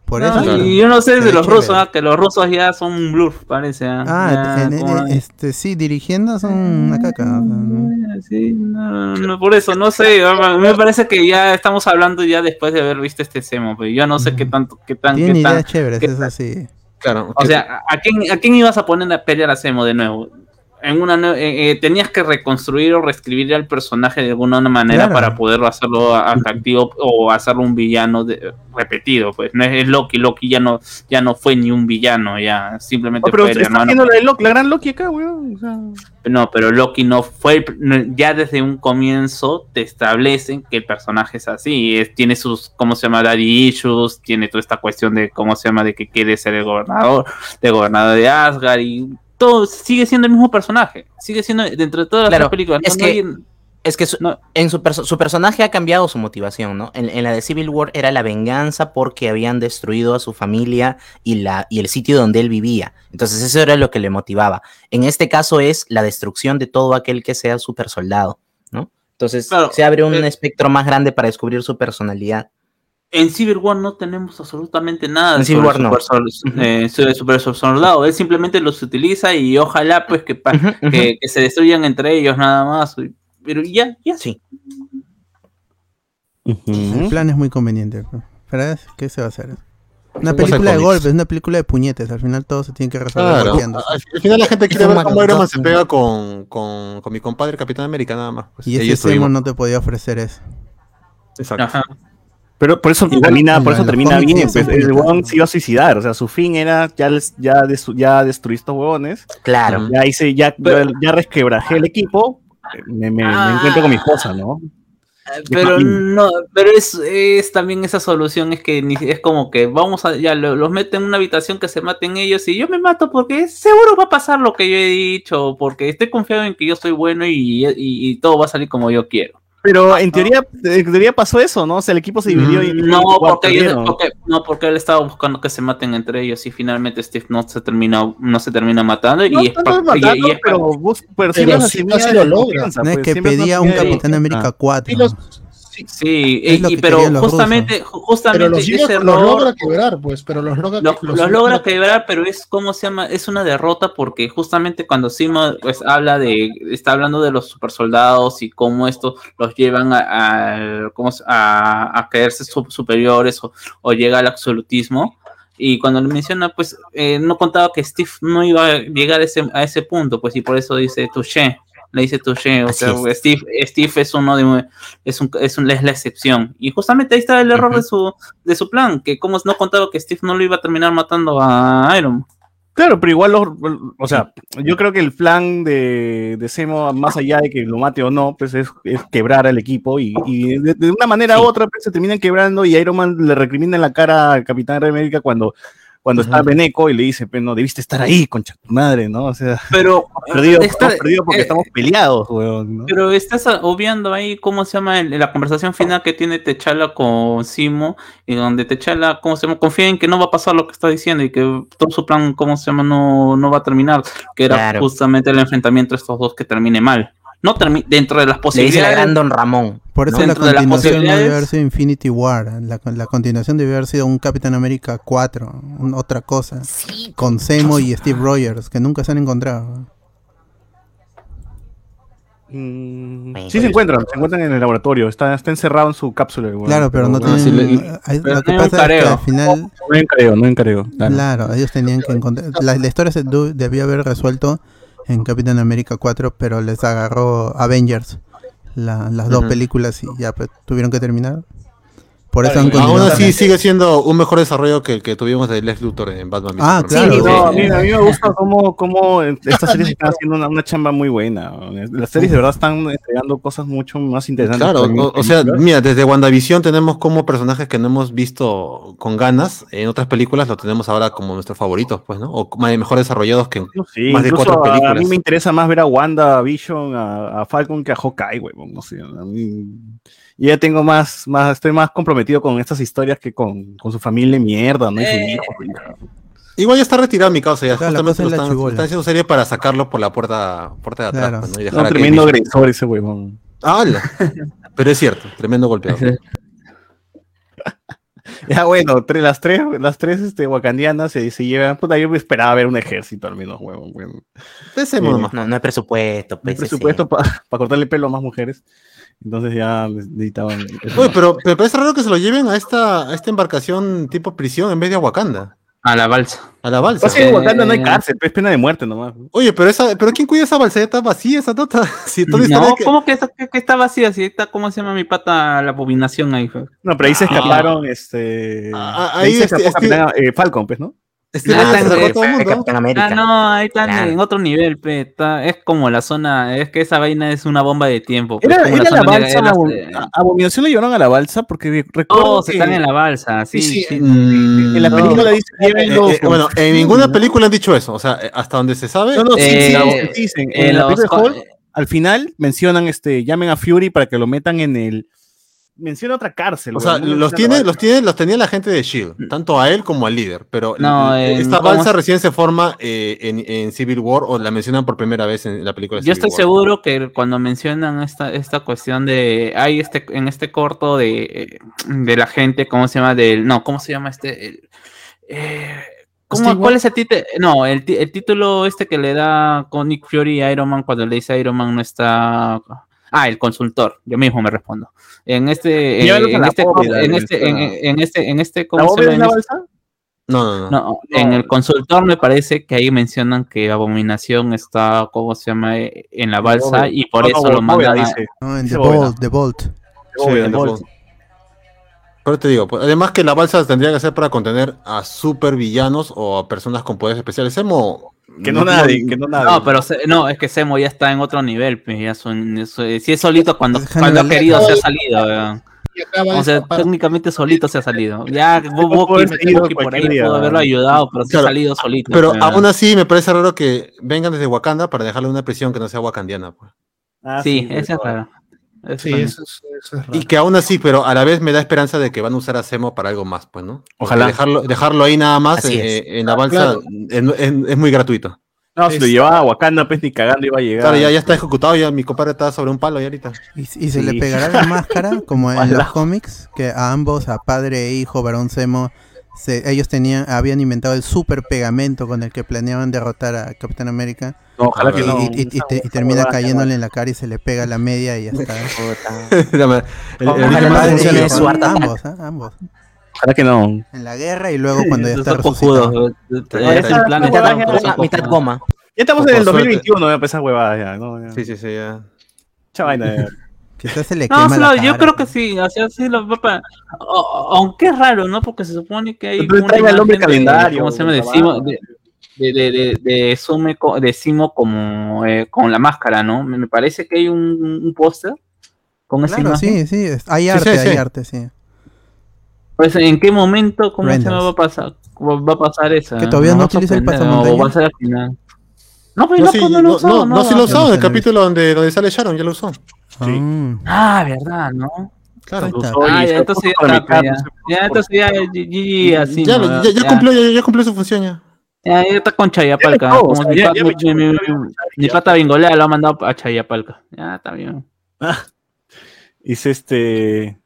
Por No, eso. claro. y yo no sé de los rusos, ah, que los rusos ya son un bluff, parece. ah. Ah, Ya, en- en- como- este, sí, dirigiendo son una caca. ¿no? Sí, no, no, por eso, no sé, me parece que ya estamos hablando ya después de haber visto este Semo, pero yo no sé qué tanto, qué tan, Tienen qué tan, ideas chéveres, qué eso sí. Claro. O sea, ¿a quién, ¿a quién ibas a poner a pelear a Semo de nuevo? En una eh, eh, tenías que reconstruir o reescribir al personaje de alguna manera Claro. para poderlo hacerlo atractivo o hacerlo un villano de- repetido, pues no es, Loki, Loki ya no ya no fue ni un villano, ya simplemente Oh, pero fue el hermano. la de Loki, la gran Loki acá, weón. o sea, No, pero Loki no fue el- ya desde un comienzo te establecen que el personaje es así, es, tiene sus cómo se llama daddy issues, tiene toda esta cuestión de cómo se llama de que quiere ser el gobernador, de gobernador de Asgard y todo sigue siendo el mismo personaje, sigue siendo dentro de todas Claro, las películas. es no que- hay- Es que su, No. en su, perso- su personaje ha cambiado su motivación, ¿no? En, en la de Civil War era la venganza porque habían destruido a su familia y, la, y el sitio donde él vivía. Entonces eso era lo que le motivaba. En este caso es la destrucción de todo aquel que sea super soldado, ¿no? Entonces Claro, se abre un eh, espectro más grande para descubrir su personalidad. En Civil War no tenemos absolutamente nada En de Civil War no. eh, super soldado. Él simplemente los utiliza y ojalá pues que, pa- Ujú, ujú. que, que se destruyan entre ellos nada más. Pero ya, ya. Sí. El plan es muy conveniente. ¿qué se va a hacer? Una película de golpes, una película de puñetes. Al final todo se tiene que resolver Claro. golpeando. Al al final la gente quiere ver cómo Iron Man se pega con, con, con mi compadre Capitán América nada más. pues. Y ese. Semo no te podía ofrecer eso. Exacto. Ajá. Pero por eso Igual, termina, por eso termina bien. Pues, el huevón se iba a suicidar. O sea, su fin era ya, les- ya, ya destruir estos huevones. Claro. Ya hice, ya, Pero- ya resquebrajé el equipo. Me, me- me Ah. encuentro con mi esposa, ¿no? Pero Joaquín. no, pero es, es también esa solución, es que ni- es como que vamos a, ya lo- los meten en una habitación que se maten ellos y yo me mato porque seguro va a pasar lo que yo he dicho, porque estoy confiado en que yo soy bueno y, y- y todo va a salir como yo quiero. Pero en teoría, en teoría pasó eso, ¿no? O sea, el equipo se dividió y No, igual porque, ellos- porque- no, porque él estaba buscando que se maten entre ellos y finalmente Steve no se termina, no se termina matando No, y es no, no, y- y pero, pero sí, casi señal lo logra. No es pues, que pedía un Capitán. América 4. Sí, Sí, Es y- pero los justamente, pero justamente los, ese llega- los error logra quebrar, pues, pero los logra, los, los los logra quebrar, pero es como se llama, es una derrota porque justamente cuando Simo pues habla de, está hablando de los supersoldados y cómo esto los llevan a, a, ¿cómo se- a, a creerse su- superiores o, o llega al absolutismo. Y cuando le menciona, pues eh, no contaba que Steve no iba a llegar a ese, a ese punto, pues y por eso dice touché, le dice touché, o Así sea, Steve, Steve es uno de es un, es un- es la excepción. Y justamente ahí está el error de su de su plan, que como no contaba que Steve no lo iba a terminar matando a Iron. Claro, pero igual, los, o sea, yo creo que el plan de, de Semo, más allá de que lo mate o no, pues es, es quebrar al equipo y, y de, de una manera u otra pues, se terminan quebrando y Iron Man le recrimina en la cara al Capitán América cuando, cuando está Beneco y le dice, pues no, debiste estar ahí, concha tu madre, ¿no? O sea, Pero perdido, está- hemos perdido porque eh, estamos peleados, weón, ¿no? Pero estás obviando ahí cómo se llama el- la conversación final que tiene Techala con Simo, y donde Techala, cómo se llama, confía en que no va a pasar lo que está diciendo y que todo su plan, cómo se llama, no, no va a terminar, que era Claro. justamente el enfrentamiento de estos dos que termine mal. No dentro de las Le dice la posibilidades. gran Don Ramón. Por eso ¿no? la Dentro de continuación no debe posibilidades- haber sido Infinity War. La, la continuación debe haber sido un Capitán América 4, un- otra cosa. Con Zemo y Steve Rogers, que nunca se han encontrado. Mm, Bueno. sí se encuentran, se encuentran en el laboratorio, está, está encerrado en su cápsula. weón, Claro, pero no bueno, tienen. sí, le- hay- pero lo que no pasa es que careo. al final. no encargo, no encargo. claro. Claro, ellos tenían que encontrar. La, la historia se du- debió haber resuelto en Capitán América 4, pero les agarró Avengers, la- las dos películas, y ya pues, tuvieron que terminar. Por eso han Aún así sigue siendo un mejor desarrollo que el que tuvimos de Lex Luthor en Batman. Ah, claro. Sí, No, a sí. mí, a mí me gusta cómo, cómo estas series están haciendo una, una chamba muy buena. Las series de verdad están entregando cosas mucho más interesantes. Claro, o, sea, películas. mira, desde WandaVision tenemos como personajes que no hemos visto con ganas en otras películas, lo tenemos ahora como nuestros favoritos, pues, ¿no? O mejor desarrollados que Sí, más de incluso cuatro a- A, películas. mí me interesa más ver a Wanda, Vision, a, a Falcon que a Hawkeye, huevón. No sé, a mí- yo ya tengo más, más, estoy más comprometido con estas historias que con, con su familia y mierda, ¿no? Y su Eh, hijo, hija. Igual ya está retirado mi causa, ya Claro, la justamente lo están, haciendo serie para sacarlo por la puerta, puerta de atrás, Claro. pues, ¿no? Y Es dejar un a tremendo agresor ese huevón. ¡Hala! Pero es cierto, tremendo golpeador. Ya bueno, tre- las tres, las tres este, wakandianas se, se llevan. Puta, yo me esperaba ver un ejército al menos, huevón. huevón. Ese Sí. modo nomás. No, no hay presupuesto. Pues, presupuesto para cortarle pelo a más mujeres. Entonces ya necesitaban. Oye, pero me parece raro que se lo lleven a esta, a esta embarcación tipo prisión en vez de a Wakanda, A la balsa. a la balsa. Pasa que en Wakanda no hay cárcel, es pena de muerte nomás. Oye, pero esa, pero ¿quién cuida esa balseta vacía, esa nota? Si toda No, que- ¿cómo que, está- que- que está vacía? Si está, ¿cómo se llama mi pata? La abominación ahí. fue. No, pero ahí se Ah. escaparon, este. Ah, ah, ahí ahí se este- escapó este- Capitán- eh, Falcon, pues, ¿no? Steve Ah, Rogers se está sacó a en- todo el mundo. Capitán América. Ah, no, ahí están en otro nivel, pe, está- es como la zona, es que esa vaina es una bomba de tiempo. pe, Era, es como era la balsa. Abominación le llevaron a la balsa porque recuerdo Todos que están en la balsa, sí, Sí, sí. Mm, en la no. película dice Eh, eh, con- bueno, en ninguna película han dicho eso. O sea, eh, hasta donde se sabe. No, no, sí, Eh, sí, dicen. En, en la película de Hulk, al final mencionan este, llamen a Fury para que lo metan en el menciona otra cárcel. O sea, los tiene, los tiene, los tenía la gente de Shield, tanto a él como al líder. Pero No, en- esta ¿cómo balsa es? recién se forma eh, en, en Civil War o la mencionan por primera vez en la película. de Yo Civil estoy War. seguro que cuando mencionan esta, esta cuestión de. Hay este, en este corto de, de la gente, ¿cómo se llama? Del. No, ¿cómo se llama este? El, eh, ¿cómo- Steve ¿Cuál es el título? No, el, el título este que le da con Nick Fury a Iron Man cuando le dice Iron Man no está. Ah, el consultor. Yo mismo me respondo. En este. eh, en, este bóveda, en, este en, este. En este. ¿La ¿Cómo se bóveda llama? es la En este- balsa? No, no, no. no, en el consultor me parece que ahí mencionan que Abominación está, ¿cómo se llama? En la balsa y por No, no, eso lo mandan a- dice. No, en The. Bolt, The Bolt. Pero te digo, pues, además que la balsa tendría que ser para contener a super villanos o a personas con poderes especiales. Semo. Que no nadie, que no nadie. No, pero se- no, es que Semo ya está en otro nivel, pues ya son, eso- si es solito cuando, cuando ha querido se ha salido, o sea, esa técnicamente solito se ha salido. Ya seguir Bucky por ahí pudo haberlo ayudado, pero se ha salido solito. Pero pues, aún así me parece raro que vengan desde Wakanda para dejarle una prisión que no sea wakandiana. Pues. Ah, sí, pues, ese es raro. Eso Sí, también. eso es, eso es raro. Y que aún así, pero a la vez me da esperanza de que van a usar a Semo para algo más, pues, ¿no? Ojalá. Dejarlo, dejarlo ahí nada más eh, en la balsa Claro. es, muy gratuito. No, si lo llevaba a Wakanda, pues ni cagando iba a llegar. Claro, ya, ya está ejecutado, ya mi compadre está sobre un palo ya ahorita. Y, y se le pegará la máscara, como en los cómics, que a ambos, a padre e hijo, varón Zemo, se- ellos tenían, habían inventado el super pegamento con el que planeaban derrotar a Capitán América. No, ojalá que y, no. y- y- y te- y termina cayéndole en la cara y se le pega la media y ya está. ambos, ¿ah? ambos. Ojalá que no. En la guerra y luego cuando ya está resucitado. cojudos. Esa- Es el plan de Mitad, goma. Ya estamos en el suerte. 2021, ya empezar huevadas ya. Sí, sí, sí, ya. Mucha vaina, ya. Quizás se le No, quema la yo cara. creo que sí, o sea, sí lo Aunque es raro, ¿no? Porque se supone que hay una el hombre calendario, ¿Cómo se llama? de De de, de, de, Sume de Simo como eh, con la máscara, ¿no? Me, me parece que hay un, un póster con esa Claro, imagen. sí, sí, hay Sí, arte, sí, hay arte, sí. Pues, ¿En qué momento cómo se Renders. va a pasar? va a pasar eso? Que todavía no a utiliza el sorprender, pasamontaña. O va a ser al final. No, pues No, no, sí, pues no no, lo no, usó, no, no, sí lo usó no en el se usó. Ah, Ah, verdad, ¿no? Claro. Ah, ya, entonces ya está, ya. Ya, entonces ya, GG, así. ya, ya, ya cumplió, ya, ya cumplió su función ya. Ya, ya está con Chayapalca. Ya como mi, ya- pa- ya me mi- mi- mi- pata Bingolea lo ha mandado a Chayapalca. Ya, está bien. Dice este.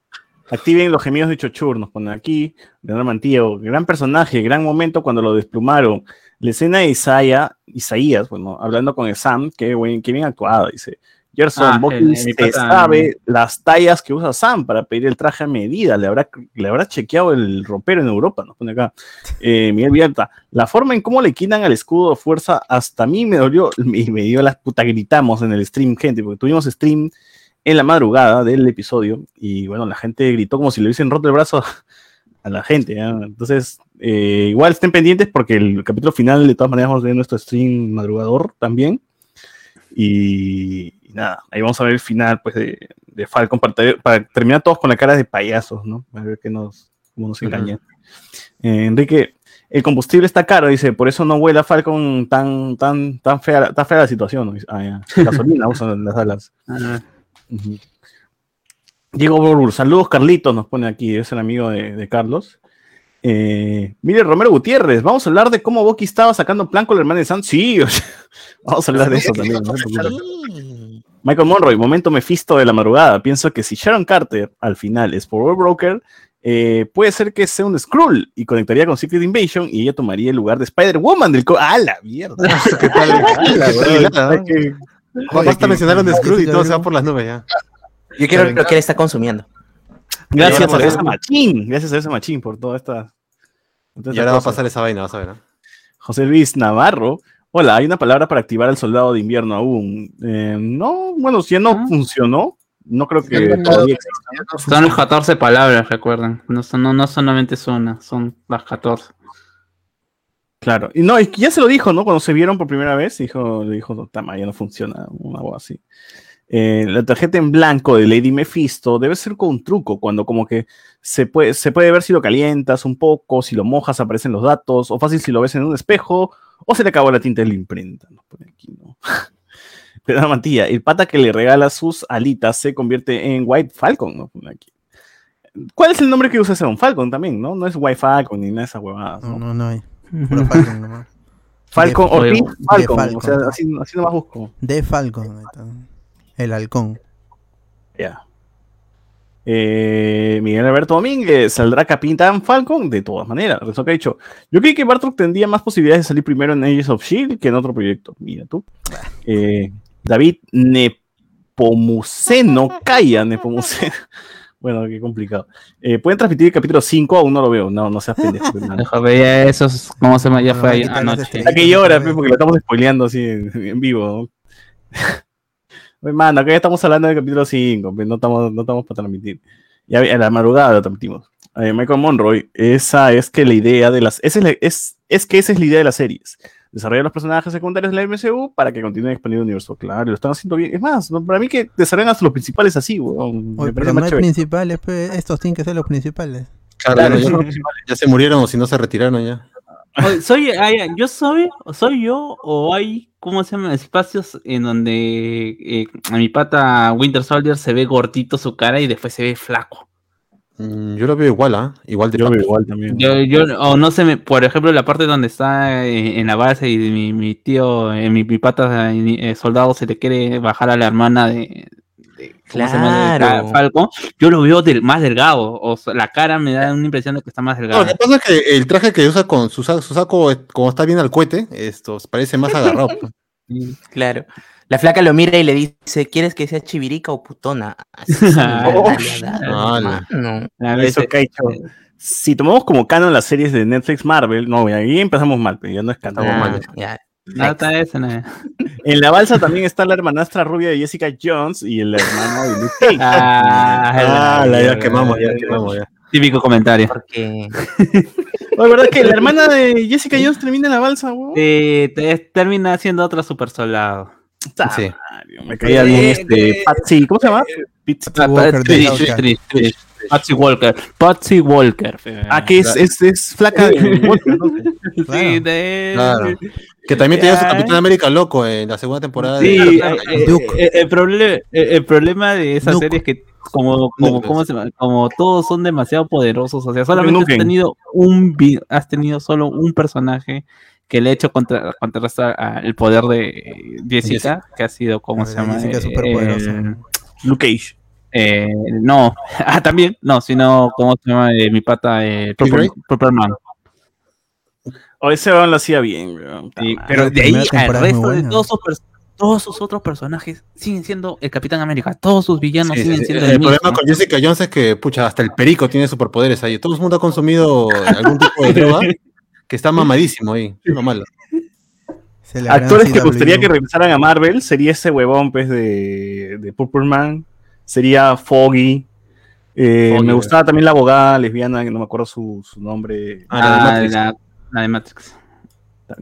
Activen los gemidos de Chochur, nos ponen aquí. Leonardo Mantillo, gran personaje, gran momento cuando lo desplumaron. La escena de Isaiah, Isaías, bueno, hablando con el Sam, qué, buen, qué bien actuada, dice. Gerson, Ah, se pata- sabe las tallas que usa Sam para pedir el traje a medida. Le habrá, le habrá chequeado el ropero en Europa, nos pone acá. Eh, Miguel Vierta, la forma en cómo le quitan al escudo de fuerza, hasta a mí me dolió, me, me dio las puta, gritamos en el stream, gente, porque tuvimos stream en la madrugada del episodio y bueno, la gente gritó como si le hubiesen roto el brazo a la gente. Entonces, eh, igual estén pendientes porque el capítulo final de todas maneras vamos a ver nuestro stream madrugador también. Y, y nada, ahí vamos a ver el final pues de, de Falcon para, ter- para terminar todos con la cara de payasos, ¿no? A ver qué nos, cómo nos engañan. Eh, Enrique, el combustible está caro, dice, por eso no vuela Falcon tan, tan, tan fea, tan fea la situación. Ah, ya. Gasolina usan las alas. Ah. Diego Borbur, saludos Carlitos, nos pone aquí, es el amigo de, de Carlos. Eh, mire, Romero Gutiérrez, vamos a hablar de cómo Bucky estaba sacando plan con la hermana de Sam. Sí, o sea, vamos a hablar de eso también. ¿no? Michael Monroy, momento Mephisto de la madrugada. Pienso que si Sharon Carter al final es Power Broker, eh, puede ser que sea un Skrull y conectaría con Secret Invasion y ella tomaría el lugar de Spider-Woman del... co- ¡Ah, la mierda! ¿Qué tal? Y todo se va por las nubes ya. Yo quiero ver lo que él está consumiendo. Gracias a eso- machín, gracias a esa machín por toda esta... toda Y ahora va a pasar esa vaina, vas a ver. ¿no? José Luis Navarro. Hola, hay una palabra para activar al soldado de invierno aún. Eh, no, bueno, si ya no Ah. funcionó, no creo que no- todavía exista. Son las 14 palabras, recuerden. No, son, no, no solamente es una, son las 14. Claro, y no, y ya se lo dijo, ¿no? Cuando se vieron por primera vez, dijo, le dijo, no, Tama, ya no funciona, una voz así. Eh, la tarjeta en blanco de Lady Mephisto debe ser con un truco, cuando como que se puede, se puede ver si lo calientas un poco, si lo mojas aparecen los datos, o fácil si lo ves en un espejo, o se le acabó la tinta de la imprenta. Nos pone aquí, ¿no? Pero mantilla, el pata que le regala sus alitas se convierte en White Falcon, ¿no? Aquí. ¿Cuál es el nombre que usa ese Don Falcon también, no? No es White Falcon ni nada de esas huevadas. No, ¿no? no, no hay. Puro Falcon nomás. Falcon De- o de- Team de Falcon, Falcon. o sea, así, así nomás busco. De Falcon. El halcón. Ya. Eh, Miguel Alberto Domínguez, ¿saldrá Capitán Falcon? De todas maneras, eso que ha dicho. Yo creí que Bartok tendría más posibilidades de salir primero en Ages of Shield que en otro proyecto. Mira tú. Eh, David Nepomuceno, calla Nepomuceno. Bueno, qué complicado. Eh, ¿Pueden transmitir el capítulo 5? Aún no lo veo. No, no seas pendejo. Mejor veía esos, ¿cómo se llama? Ya fue anoche. Está que llora, pe, porque lo estamos spoileando así en, en vivo. ¿no? Hermano, acá ya estamos hablando del capítulo 5, pe, no estamos, no estamos para transmitir. Ya a la madrugada lo transmitimos. Eh, Michael Monroy, esa es que la idea de las. Esa es, la- es, es que esa es la idea de las series. Desarrollar los personajes secundarios de la MCU para que continúen expandiendo el universo. Claro, lo están haciendo bien. Es más, no, para mí que desarrollan hasta los principales así, weón. Oye, pero no hay principales, pues, estos tienen que ser los principales. Claro, ya se murieron o si no se retiraron ya. Soy, hay- yo soy, soy yo o hay, ¿cómo se llama? Espacios en donde eh, a mi pata Winter Soldier se ve gordito su cara y después se ve flaco. Mm, yo lo veo igual, ¿ah? Igual de Yo veo igual también. Yo, yo, o no sé, me- por ejemplo, la parte donde está eh, en la base y mi, mi tío, eh, mi, mi pata soldado se le quiere bajar a la hermana de, de- ¿cómo se llama? De Claro. Falcon, yo lo veo del, más delgado, o sea, la cara me da una impresión de que está más No, delgado. lo que pasa es que el traje que usa con su, sa- su saco, como está bien al cohete, esto parece más agarrado. pues. Claro. La flaca lo mira y le dice, ¿quieres que sea chivirica o putona? Así sin mentalidad, Ala. mano. A Eso veces- que ha hecho. Si tomamos como canon las series de Netflix Marvel, no, ahí empezamos mal, pero ya no es canon. Ah, mal. ya. No, está eso, no. En la balsa también está la hermanastra rubia de Jessica Jones y el hermano de Luke Cage. Ah, Ah, la ya quemamos, ya quemamos, ya. Típico comentario. Porque Oye, ¿verdad que la hermana de Jessica Jones termina en la balsa, weón? Sí, te- termina siendo otro super soldado. Sí. Me caía bien este Patsy, ¿cómo se llama? Pits- Patsy Walker. Patsy Walker. fe. Ah, que es, es, es flaca de Walker, ¿no? Sí, Claro. de... Claro. Que también tenía su. Capitán América loco en la segunda temporada. Sí, de... eh, eh, Duke. eh, el, proble- eh, el problema de esa Duke. serie es que como, como, Duke. ¿cómo se llama? como todos son demasiado poderosos, o sea, solamente has tenido un vi- has tenido solo un personaje que le ha hecho contra, contrarrestar el poder de Jessica, que ha sido, ¿cómo A se llama? Jessica Eh, Luke Cage. Eh, no, ah, también, no, sino, ¿cómo se llama? Eh, mi pata, eh? Purple Man. O ese weón lo hacía bien, Sí, pero de ahí al resto de todos sus, todos sus otros personajes siguen siendo el Capitán América. Todos sus villanos Sí, siguen sí. siendo El, el, problema mismo. con Jessica Jones es que, pucha, hasta el perico tiene superpoderes ahí. Todo el mundo ha consumido algún tipo de droga que está mamadísimo ahí. Malo. Actores que gustaría que regresaran a Marvel sería ese huevón, pues, de, de Purple Man. Sería Foggy. Eh, Foggy, me gustaba también la abogada lesbiana, que no me acuerdo su, su nombre. Ah, la de Ah, Matrix. la, la de Matrix.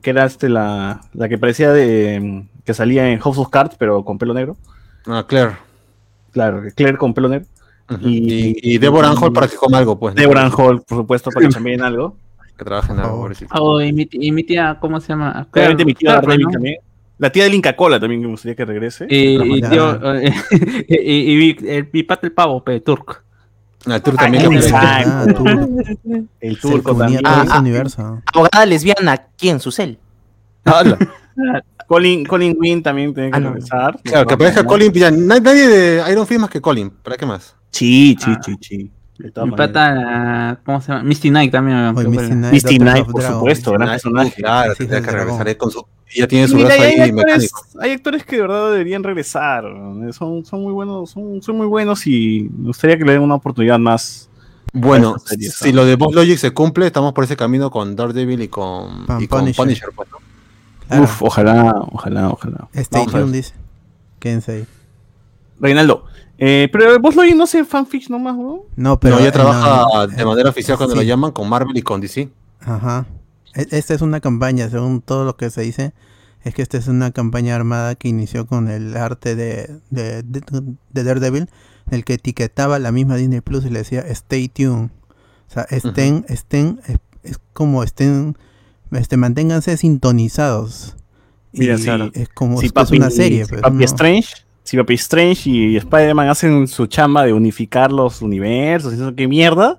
Que era este, la, la que parecía de. que salía en House of Cards, pero con pelo negro. Ah, Claire. Claro, Claire con pelo negro. Y- Y, y Deborah Hall para que coma algo, pues. ¿no? Deborah Hall, por supuesto, para que chambeen algo. Que trabaje en algo, favor. pobrecito. Oh, y, mi, y mi tía, ¿cómo se llama? Obviamente mi Daredevil ¿no? también. La tía del Inca Cola también que me gustaría que regrese. Y, y tío, y, y, el, mi pata el pavo, pe, Turk. Ah, tú también. Exacto. Ah, El turco unía también. Ah, ese ah. universo. abogada lesbiana, ¿quién? Susel. Colin, Colin Wynn también tiene que Ah, regresar. Claro, que aparezca Colin. Nadie de Iron Fist más que Colin. ¿Para qué más? Sí, sí, Ah. sí, sí. Mi pata, ¿cómo se llama? Misty Knight también. Oye, Misty. Knight, Misty Knight, por Dragon. supuesto, gran personaje. Claro, Así es tendría que regresar con su. Ya tiene su Mira, brazo hay, ahí actores, mecánico. hay actores que de verdad deberían regresar. ¿no? Son, son muy buenos, son, son muy buenos y me gustaría que le den una oportunidad más. Bueno, series, si lo de Boss Logic se cumple, estamos por ese camino con Daredevil y con, y con Punisher. Punisher. pues, ¿no? Claro. Uf, ojalá, ojalá, ojalá. Stay tuned, dice. Quédense ahí. Reinaldo. Eh, pero vos lo no sé fanfics nomás, ¿no? No, pero. no, eh, trabaja no, de manera oficial cuando sí. lo llaman con Marvel y con DC. Ajá. E- Esta es una campaña, según todo lo que se dice, es que esta es una campaña armada que inició con el arte de, de, de- de Daredevil, en el que etiquetaba la misma Disney Plus y le decía Stay tuned. O sea, estén, estén, es, es como estén, este, manténganse sintonizados. Y Mira, si- es como si es, es papi, una serie. si pues, Papi ¿no? Strange si Papi Strange y Spider-Man hacen su chamba de unificar los universos y eso, qué mierda,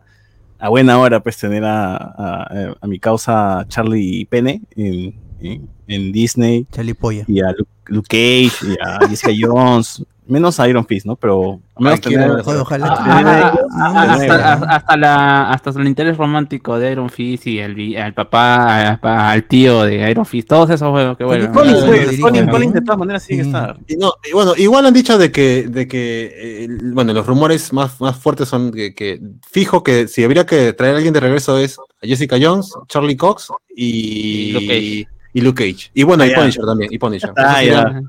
a buena hora pues tener a, a- a mi causa Charlie Pene en, en- en Disney. Charlie Polla. y a Luke, Luke Cage y a Jessica Jones, menos a Iron Fist, ¿no? Pero menos tener- ojalá. Ah, ah, ah, hasta, la, hasta el interés romántico de Iron Fist y el, al papá, al, tío de Iron Fist, todos esos juegos que bueno. Collins. Collins de todas maneras que Sí. estar. Y no, y bueno, igual han dicho de que, de que eh, el- bueno, los rumores más, más fuertes son que, que fijo que si habría que traer a alguien de regreso es a Jessica Jones, Charlie Cox y, Y Luke Cage. y Luke Cage. Y bueno, Ah, y. Punisher también, y Punisher. Ah.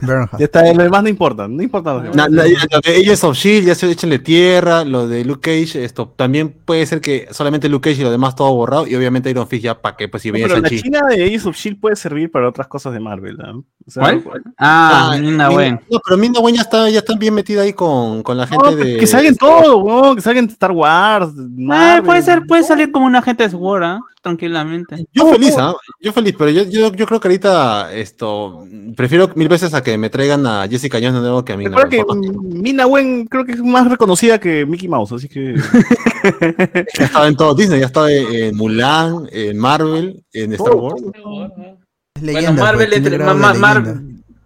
Bernhardt. Ya está, lo demás no importa, no importa. lo demás. Na- ya- lo de Agents of Shield, ya se échenle tierra, lo de Luke Cage, esto también puede ser que solamente Luke Cage y lo demás todo borrado, y obviamente Iron Fist ya para que pues si No, viene pero la Sanchi. China de Agents of Shield puede servir para otras cosas de Marvel, ¿no? O sea, ¿Cuál? Ah, Nina Mina- Wen. No, pero Mina Wen ya está, ya está bien metida ahí con, con la gente no, de. que salgan todo, weón, que salgan Star Wars. Eh, Marvel. puede ser, puede salir como un agente de SWORD, ¿ah? tranquilamente. Yo feliz, ¿ah? Yo feliz, pero yo, yo, yo creo que ahorita esto prefiero mil veces a que me traigan a Jessica Jones de nuevo que a mí. Recuerda que Mina Wen creo que es más reconocida que Mickey Mouse, así que. Ya estaba en todo Disney, ya estaba en, Mulan, en Marvel, en Star Wars. Es Bueno, Marvel, pues, entre, ma- ma- leyenda. Mar-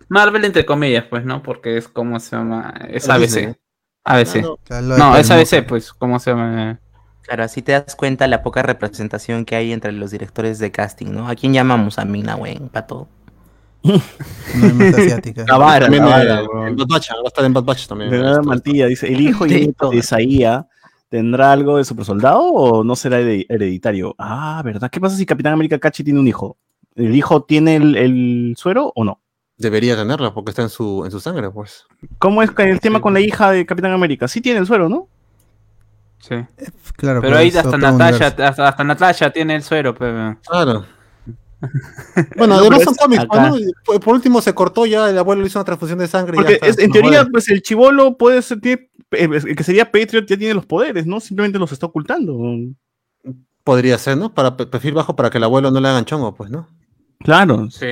Marvel entre comillas, pues, ¿no? Porque es como se llama, es ABC. Disney. ABC. No. Es. ABC, pues, ¿cómo se llama? Claro, así te das cuenta la poca representación que hay entre los directores de casting, ¿no? ¿A quién llamamos? A Mina Wen, pato. No hay más asiática. La vara, También la vara, en. Bad Batch, va a estar en Bad Batch también. De verdad, Mantilla dice: ¿el hijo y nieto de todo. Isaías tendrá algo de super soldado o no será hered- hereditario? Ah, ¿verdad? ¿Qué pasa si Capitán América Cachi tiene un hijo? ¿El hijo tiene el, el suero o no? Debería tenerla porque está en su, en su sangre, pues. ¿Cómo es el tema con la hija de Capitán América? Sí tiene el suero, ¿no? Sí. Claro, Pero ahí hasta universo. hasta, hasta Natasha tiene el suero, pero... Claro. Bueno, No, además son acá. ¿no? Por, por último se cortó ya, el abuelo le hizo una transfusión de sangre. y Porque ya está. es- en teoría, pues el chivolo puede ser, tiene- eh, el que sería Patriot ya tiene los poderes, ¿no? Simplemente los está ocultando. Podría ser, ¿no? Para pe- perfil bajo para que el abuelo no le hagan chongo, pues, ¿no? Claro. Sí.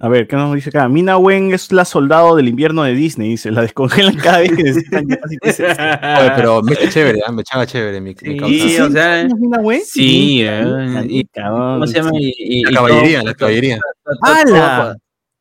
A ver, ¿qué nos dice acá? Mina Wen es la soldado del invierno de Disney, dice, la descongelan cada vez que necesitan Oye, pero me echa chévere, ¿ah? me echaba chévere mi, mi causa. Sí, o sea, ¿Es Mina Wen? sí, eh, y- cabrón. ¿cómo se llama? Y, y- La y caballería, todo- la caballería. todo- ¡Hala!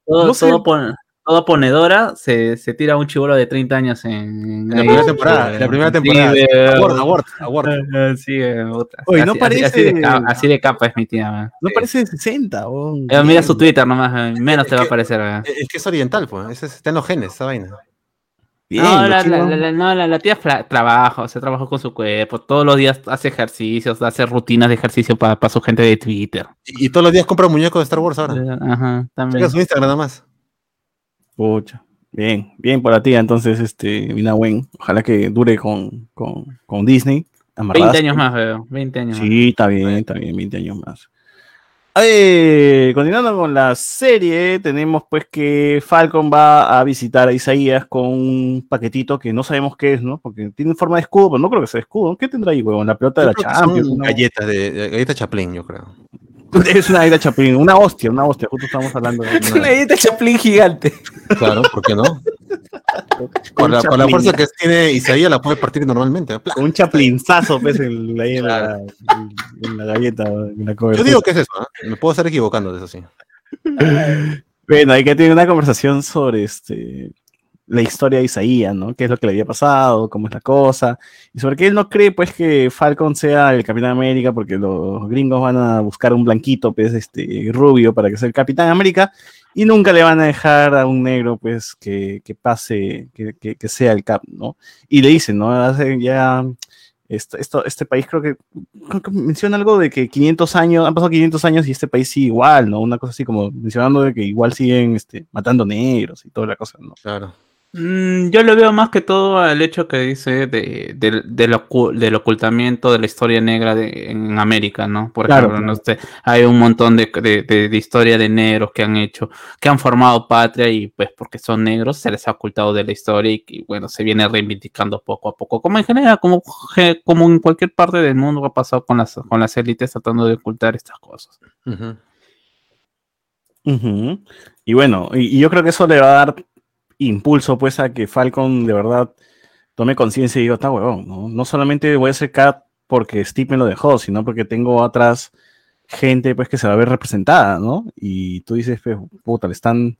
Todo, No sé. todo pon- toda ponedora se, se tira un chivolo de 30 años en, En la primera temporada, en la primera temporada. Sí, de- Award, award, award. Sí, eh. Oye, no así- parece- de capa, así de capa es mi tía. man. No parece de 60, oh, Eh, mira su Twitter nomás, eh, menos Es te va a parecer. eh. Es que es oriental, pues. es- está en los genes, esa vaina. Bien, no, la, la, chinos- la- la- no, la- la tía trabaja, o sea, trabaja con su cuerpo, todos los días hace ejercicios, hace rutinas de ejercicio para su gente de Twitter. Y, y todos los días compra muñecos de Star Wars ahora. Ajá, también. Su Instagram nada más. Pucha. Bien, bien por la tía, entonces, este, Mina Wen. Ojalá que dure con, con, con Disney. 20 amarradas. años más, veo. 20 años más. Sí, está bien, está bien, 20 años más. A ver, continuando con la serie, tenemos pues que Falcon va a visitar a Isaías con un paquetito que no sabemos qué es, ¿no? Porque tiene forma de escudo, pero no creo que sea escudo. ¿Qué tendrá ahí, huevón? La pelota de la Champions. son ¿no? galletas de, de- galletas Chaplin, yo creo. Es una Aida Chapín, una hostia, una hostia. Justo estamos hablando de Una galleta Chaplin gigante. Claro, ¿por qué no? Con la, con la fuerza que tiene Isaías la puede partir normalmente. ¡Pla! un chaplinzazo, pues, en, ahí en, la, en la galleta, en la Yo digo que es eso, ¿ah? me puedo estar equivocando de eso sí. Bueno, hay que tener una conversación sobre este, la historia de Isaías, ¿no? ¿Qué es lo que le había pasado? ¿Cómo es la cosa? Y sobre qué él no cree, pues, que Falcon sea el Capitán América, porque los gringos van a buscar un blanquito, pues, este, rubio, para que sea el Capitán América, y nunca le van a dejar a un negro, pues, que, que pase, que, que- que sea el Cap, ¿no? Y le dicen, ¿no? Hace ya... Esto, esto- este país creo que, creo que menciona algo de que 500 años, han pasado 500 años y este país sigue igual, ¿no? Una cosa así como mencionando de que igual siguen este, matando negros y toda la cosa, ¿no? Claro. Mm, yo le veo más que todo al hecho que dice de, de- del del ocultamiento de la historia negra de, en América, ¿no? Por Claro, ejemplo, claro. no sé, hay un montón de, de, de- de historia de negros que han hecho, que han formado patria y pues porque son negros se les ha ocultado de la historia y, bueno, se viene reivindicando poco a poco, como en general, como, como en cualquier parte del mundo ha pasado con las, con las élites tratando de ocultar estas cosas. Y bueno, y, y yo creo que eso le va a dar impulso pues a que Falcon de verdad tome conciencia y digo, está huevón, ¿no? No solamente voy a ser Cap porque Steve me lo dejó, sino porque tengo atrás gente pues que se va a ver representada, ¿no? Y tú dices, pues, puta, le están,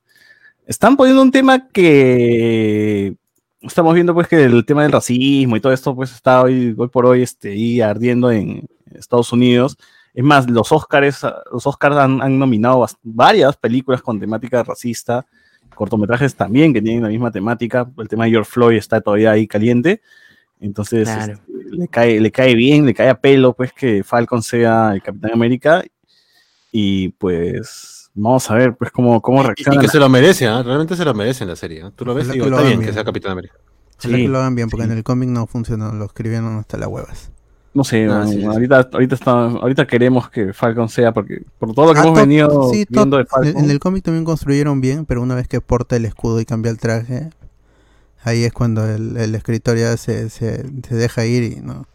están poniendo un tema que estamos viendo pues que el tema del racismo y todo esto pues está hoy, hoy por hoy este, ahí ardiendo en Estados Unidos. Es más, los Oscars, los Oscars han, nominado varias películas con temática racista, cortometrajes también que tienen la misma temática. El tema de George Floyd está todavía ahí caliente. Entonces Claro. este, le, cae, le cae bien, le cae a pelo pues que Falcon sea el Capitán América. Y pues vamos a ver pues cómo, cómo Y, y reacciona. que se lo merece, ¿ah? realmente se lo merece en la serie. ¿ah? Tú lo ves y digo, está bien que sea Capitán América. Sí, que lo hagan bien, porque sí. en el cómic no funcionó, lo escribieron hasta las huevas. No sé, Ah, man, sí, sí. ahorita, ahorita, está, ahorita queremos que Falcon sea, porque por todo lo que Ah, hemos venido sí, viendo de en- Falcon. En el cómic también construyeron bien, pero una vez que porta el escudo y cambia el traje, ahí es cuando el, el escritor ya se, se, se deja ir y no.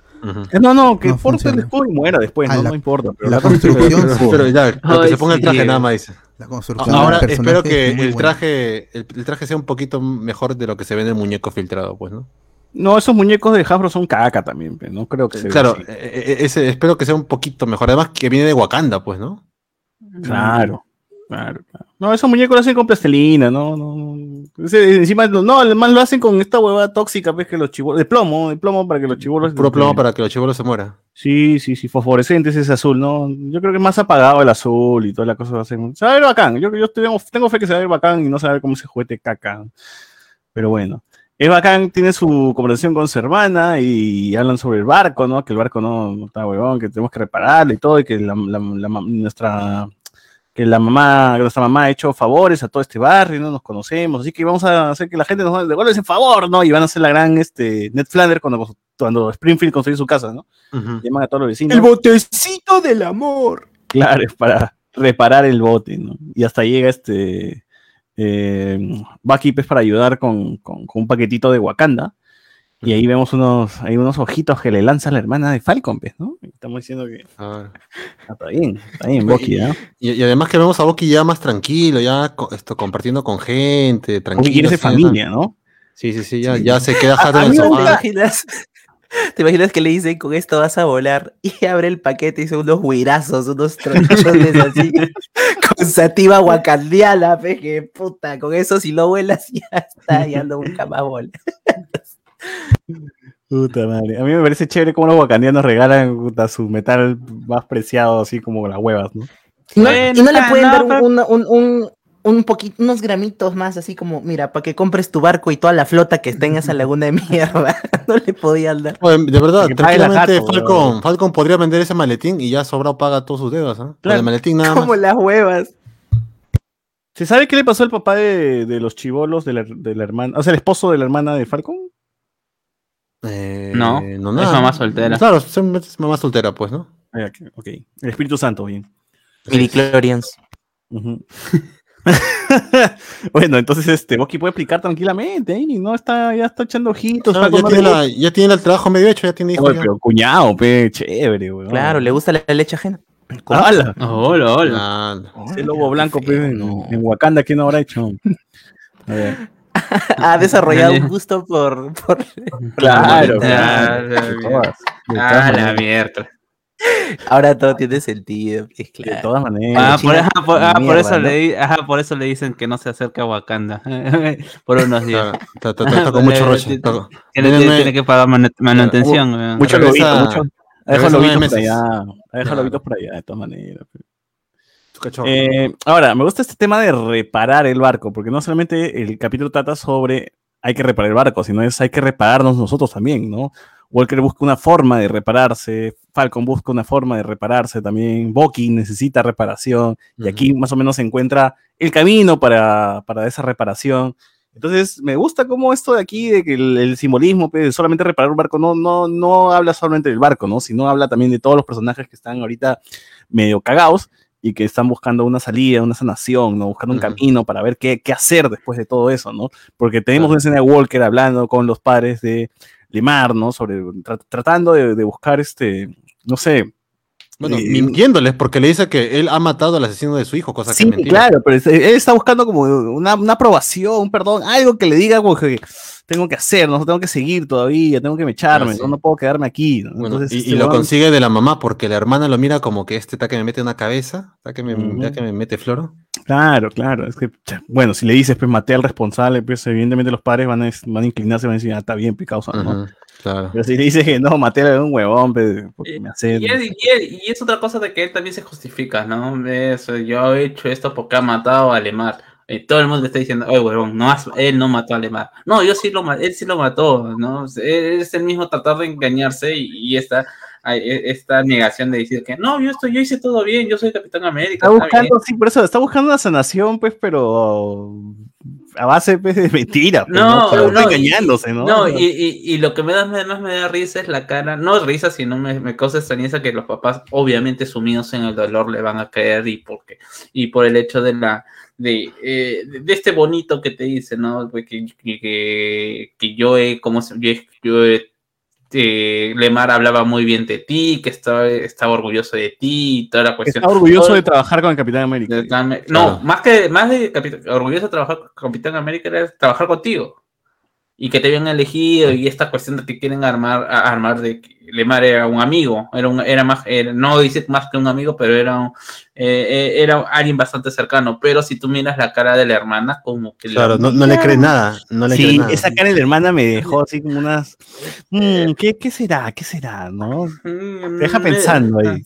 Eh, No, no, que no porte el escudo y muera después, Ah, no, la- no importa. Pero la la construcción, escudo. Pero ya, pero que Ay, se ponga el traje nada más dice. La construcción Ahora espero que el traje, el, el traje sea un poquito mejor de lo que se ve en el muñeco filtrado, pues, ¿no? No, esos muñecos de Hasbro son caca también, no creo que se vea Claro, así. eh, eh, ese, espero que sea un poquito mejor. Además que viene de Wakanda, pues, ¿no? Claro, claro, claro. No, esos muñecos lo hacen con plastilina, no, no, no. Ese, encima, no, además lo hacen con esta huevada tóxica, pues, que los chivolos, de plomo, de plomo para que los chivolos. Puro plomo para que los chivolos se mueran. Sí, sí, sí, fosforescente es ese azul, ¿no? Yo creo que es más apagado el azul y toda la cosa. Se va a ver bacán. Yo, yo tengo, tengo fe que se va a ver bacán y no se va a ver cómo ese juguete caca. Pero bueno. Es bacán, tiene su conversación con su hermana y hablan sobre el barco, ¿no? Que el barco no, no está huevón, que tenemos que repararlo y todo, y que la, la- nuestra que la mamá, que nuestra mamá ha hecho favores a todo este barrio, no nos conocemos, así que vamos a hacer que la gente nos devuelva ese favor, ¿no? Y van a hacer la gran este, Ned Flanders cuando, cuando Springfield construyó su casa, ¿no? Llaman a todos los vecinos. El botecito del amor. Claro, es para reparar el bote, ¿no? Y hasta llega este eh, Bucky pues, para ayudar con, con- con un paquetito de Wakanda. Y ahí vemos unos, hay unos ojitos que le lanza la hermana de Falcon, pues, ¿no? Estamos diciendo que Ah. está bien, está bien, Bucky, ¿no? Y, y además que vemos a Bucky ya más tranquilo, ya co- esto, compartiendo con gente, tranquilo. Bucky quiere ser familia, ¿no? Sí, sí, sí, ya, ya se queda jato en el mí ¿Te sofá. imaginas? ¿Te imaginas que le dicen con esto vas a volar y abre el paquete y son unos huirazos, unos tronchones así con sativa wakandiana, pe, que puta, con eso si lo vuelas ya está, ya no busca más bola. Puta madre. A mí me parece chévere cómo los wakandianos regalan puta, su metal más preciado, así como las huevas, ¿no? No, y no le ah, pueden no, dar un, pero- un, un, un- poquito, unos gramitos más, así como, mira, para que compres tu barco y toda la flota que está en esa laguna de mierda. No le podían dar. De verdad, tranquilamente jato, Falcon. Falcon podría vender ese maletín y ya sobrado paga todos sus deudas, ¿ah? Con Claro. el maletín nada Como más. las huevas. ¿Se sabe qué le pasó al papá de, de los chivolos de la, de la hermana, o sea, el esposo de la hermana de Falcon? Eh, No, es mamá soltera. Claro, es mamá soltera, pues, ¿no? Ah, ok. El Espíritu Santo, bien. Midichlorians. Ujú. bueno, entonces este Bucky puede explicar tranquilamente, ¿eh? no está, ya está echando ojitos. Ah, está ya, tiene algo. la- ya tiene el trabajo medio hecho, ya tiene hijos. Pero cuñado, pe, chévere, weón. Claro, le gusta la leche ajena. ¡Hala! Hola, hola. Ah, Ese lobo blanco, pe, en, no. en Wakanda, ¿qué no habrá hecho? A ver. Ha desarrollado un gusto por, por- Claro, Ah, claro. todas, de todas Ah, la mierda. Ahora todo tiene sentido. Es de claro. todas maneras. Ah, por, China, ajá, por, ah, por eso ¿no? le, ajá, por eso le dicen que no se acerque a Wakanda. por unos días. claro, está, está- está con mucho roche. Tiene, Denme- tiene- tiene que pagar manu- manutención. weón. Mucho lobito, mucho. Ha dejado regresa lobitos por allá. Claro. lobitos por allá, de todas maneras. Eh, ahora, me gusta este tema de reparar el barco, porque no solamente el capítulo trata sobre hay que reparar el barco, sino es hay que repararnos nosotros también, ¿no? Walker busca una forma de repararse, Falcon busca una forma de repararse también, Bucky necesita reparación, y Ujú. aquí más o menos se encuentra el camino para, para esa reparación. Entonces, me gusta cómo esto de aquí, de que el, el simbolismo, pues, solamente reparar un barco, no, no, no habla solamente del barco, ¿no? Sino habla también de todos los personajes que están ahorita medio cagados y que están buscando una salida, una sanación, ¿no? Buscando un Ujú. camino para ver qué, qué hacer después de todo eso, ¿no? Porque tenemos Claro. una escena de Walker hablando con los padres de Lemar, ¿no? Sobre, tra- tratando de, de buscar este, no sé, Bueno, mintiéndoles porque le dice que él ha matado al asesino de su hijo, cosa sí, que es mentira. claro, pero él está buscando como una, una, aprobación, un perdón, algo que le diga como que tengo que hacer, no tengo que seguir todavía, tengo que mecharme, ah, no, puedo quedarme aquí. Bueno, y, este lo consigue de la mamá porque la hermana lo mira como que este está que me mete una cabeza, está que me, que me mete floro. Claro, claro, es que, bueno, si le dices, pues maté al responsable, pues evidentemente los padres van a, van a inclinarse y van a decir, ah, está bien, picado, ¿no? Claro. Pero si le dices que no, maté a un huevón, porque me hace. Y es, otra cosa de que él también se justifica, ¿no? yo he hecho esto porque ha matado a Lemar. Y todo el mundo le está diciendo, oye, huevón, no, él no mató a Lemar. No, yo sí lo él sí lo mató, ¿no? Es el mismo tratar de engañarse y, esta, e, esta negación de decir que no, yo estoy, yo hice todo bien, yo soy Capitán América. Está buscando, sí, por eso, está buscando una sanación, pues, pero a base pues, de mentira. Pues, no, no, no, engañándose, ¿no? No, y, y, y, lo que me da, más me da risa es la cara, no risa, sino me, me causa extrañeza que los papás, obviamente sumidos en el dolor, le van a caer y porque, y por el hecho de la de, eh, de este bonito que te dice, ¿no? Que, que, que yo he, como yo, yo he este, Lemar hablaba muy bien de ti, que estaba, estaba orgulloso de ti y toda la cuestión. Estaba orgulloso de trabajar con el Capitán América. No, más que más de orgulloso de trabajar con Capitán América era trabajar contigo. Y que te habían elegido y esta cuestión de que quieren armar, armar de Lemar era un amigo, era, un, era más, no dice más que un amigo, pero era, eh, eh, era alguien bastante cercano. Pero si tú miras la cara de la hermana, como que... Claro, no, le crees nada. No le sí, esa cara de la hermana me dejó así como unas... Mm, ¿qué, ¿qué, será? ¿Qué será? ¿No? Mm, deja pensando ahí.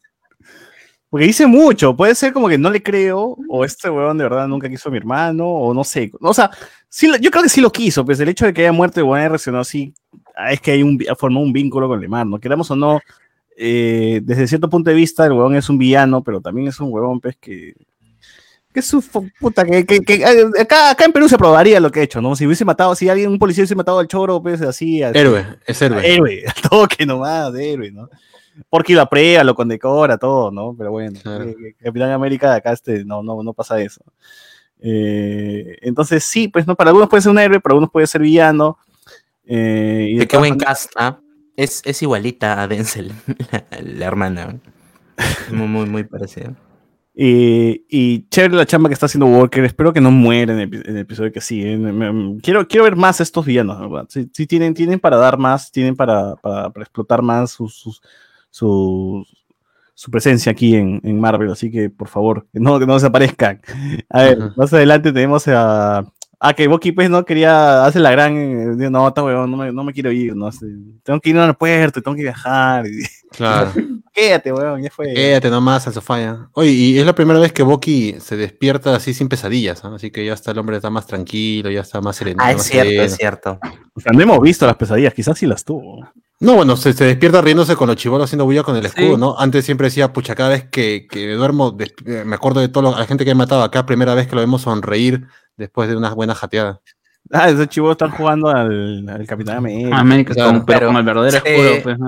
Porque dice mucho, puede ser como que no le creo, o este huevón de verdad nunca quiso a mi hermano, o no sé. O sea, sí, yo creo que sí lo quiso, pues el hecho de que haya muerto y bueno, reaccionó así, es que hay un, formó un vínculo con Lemar, ¿no? Queramos o no, eh, desde cierto punto de vista, el huevón es un villano, pero también es un huevón, pues, que, que su puta, que, que, que acá, acá, en Perú se probaría lo que ha hecho, ¿no? Si hubiese matado, si alguien, un policía hubiese matado al choro, pues, así. héroe, es héroe. Héroe, al toque nomás, héroe, ¿no? Porque lo aprea, lo condecora, todo, ¿no? Pero bueno, eh, Capitán América acá este, no, no, no pasa eso. Eh, entonces, sí, pues no, para algunos puede ser un héroe, para algunos puede ser villano. Eh, y qué buen cast, ¿ah? Es, es, igualita a Denzel, la, hermana. Muy, muy, muy parecida. Y, y, chévere la chamba que está haciendo Walker. Espero que no muera en el, episodio que sigue. Quiero, quiero ver más estos villanos, ¿verdad? Sí, tienen, tienen para dar más, tienen para, para, explotar más sus, su, su presencia aquí en, en, Marvel, así que por favor, que no, que no desaparezcan. A ver, más adelante tenemos a. Ah, que Bucky pues no quería hacer la gran. No, está no me, no me quiero ir, no Tengo que ir al aeropuerto, tengo que viajar. Claro. Quédate, weón, ya fue. Quédate nomás al sofá ya. Oye, y es la primera vez que Bucky se despierta así sin pesadillas, así que ya está el hombre está más tranquilo, ya está más sereno. Ah, es cierto, es cierto. O sea, no hemos visto las pesadillas, quizás sí las tuvo. No, bueno, se, despierta riéndose con los chivolos haciendo bulla con el escudo, ¿no? Antes siempre decía, pucha, cada vez que, que duermo, eh, me acuerdo de toda la gente que he matado acá, primera vez que lo vemos sonreír después de unas buenas jateadas. Ah, esos chivolos están jugando al, al Capitán América. América claro, pero, con el verdadero escudo, pues.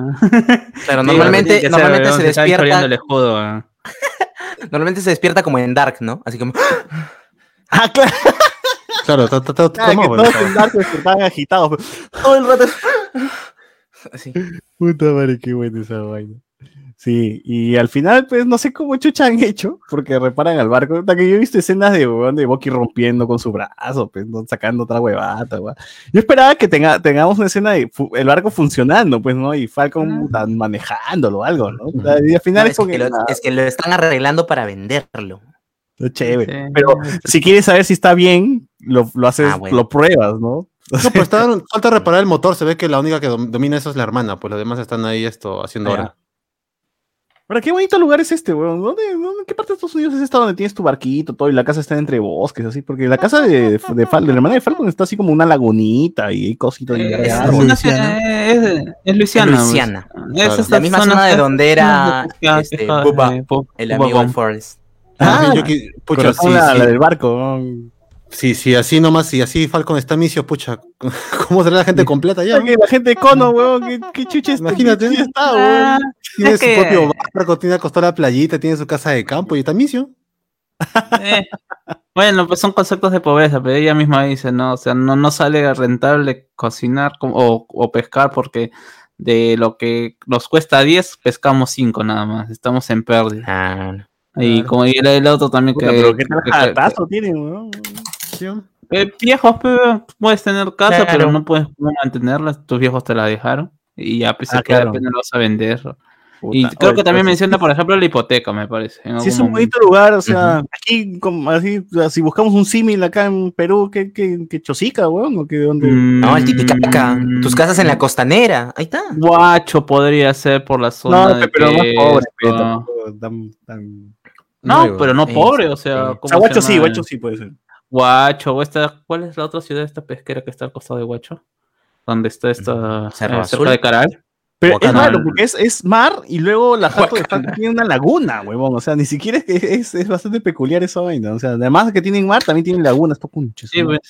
Claro, normalmente, normalmente se, despierta. El escudo, normalmente se despierta como en Dark, ¿no? Así como. ah, claro. Claro, todos en Dark estaban agitados. Todo el rato. Así. Puta madre, qué buena esa vaina. Sí, y al final, pues no sé cómo chucha han hecho, porque reparan al barco. Que yo he visto escenas de, de Bucky rompiendo con su brazo, pues, sacando otra huevata, Yo esperaba que tenga, tengamos una escena de el barco funcionando, pues, ¿no? Y Falcon ah. manejándolo o algo, ¿no? Y al final es, que, lo, es que lo están arreglando para venderlo. Chévere. Pero si quieres saber si está bien, lo, lo haces, ah, lo pruebas, ¿no? No, pues está, falta reparar el motor. Se ve que la única que domina eso es la hermana, pues los demás están ahí esto haciendo ahora. Pero qué bonito lugar es este, weón. ¿Dónde, qué parte de Estados Unidos es esta donde tienes tu barquito, todo, y la casa está entre bosques, así? Porque la casa de, de, de, la hermana de Falcon está así como una lagunita y hay cositas de es, es, Luisiana. Es, Luisiana. Es la misma zona, de donde era este, el amigo de Forrest. Ah, yo, pucha, sí, la, la, del barco. Sí, sí, así nomás, si así Falcon está misio, pucha, ¿cómo será la gente completa ya? La gente de cono, weón, qué, qué chucha Imagínate, está, ah, weón. Tiene su propio barco, tiene acostado la playita, tiene su casa de campo y está misio. Eh, bueno, pues son conceptos de pobreza, pero ella misma dice, ¿no? O sea, no, no sale rentable cocinar o, o pescar porque de lo que nos cuesta 10, pescamos 5 nada más. Estamos en pérdida. Ah, Y Claro. como y el, el otro también Puta, que. pero qué tal que- jatazo tienen, weón. Que viejos, pero puedes tener casa, pero Claro. no puedes mantenerla. Tus viejos te la dejaron. Y ya, pues, Ah, se queda, claro. no lo vas a vender. Puta, Y creo oye, que también pero menciona, por ejemplo, la hipoteca, me parece. en Sí, es un bonito momento. lugar, o sea, aquí, como así, o sea, si buscamos un símil acá en Perú, ¿qué, qué, qué chosica, weón? ¿O qué, dónde? no, el Mm, Titicaca. Tus casas en la costanera. Ahí está. Guacho podría ser por la zona no, de pero más pobre, pero tampoco tan- tan- No, Nuevo. pero no pobre, o sea. sí. O sea, ¿cómo se Guacho sí? Guacho sí puede ser. Guacho, o esta, ¿cuál es la otra ciudad esta pesquera que está al costado de Guacho? Donde está esta Cerro eh, Azul. cerca de Caral. Pero es raro, porque es, es mar y luego la jato de Falcon tiene una laguna, huevón. O sea, ni siquiera es que es, es bastante peculiar esa vaina. O sea, además de que tienen mar, también tienen lagunas, estos conches. Sí, pues.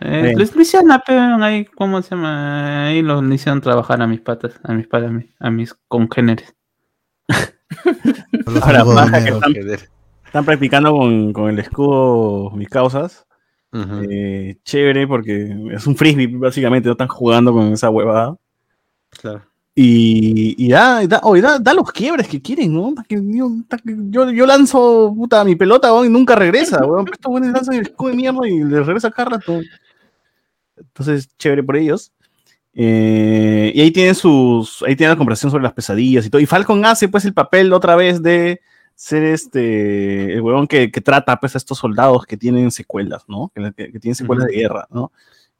Eh, Bien. les- lo hicieron a- pero ahí, ¿cómo se llama? Ahí lo le hicieron trabajar a mis patas, a mis patas, a mis, a mis congéneres. Ahora, de baja que están, están practicando con, con el escudo mis causas. Eh, chévere, porque es un frisbee, básicamente, no están jugando con esa huevada. Claro. Y, y da, da, da, da los quiebres que quieren, ¿no? Yo, yo, yo lanzo puta mi pelota, y nunca regresa, weón. Estos buenos lanzan el escudo de mierda y le regresa cada rato. Entonces, chévere por ellos. Eh, y ahí tienen sus. Ahí tienen la conversación sobre las pesadillas y todo. Y Falcon hace pues el papel otra vez de ser este. El huevón que, que trata pues a estos soldados que tienen secuelas, ¿no? Que, que- que tienen secuelas de guerra, ¿no?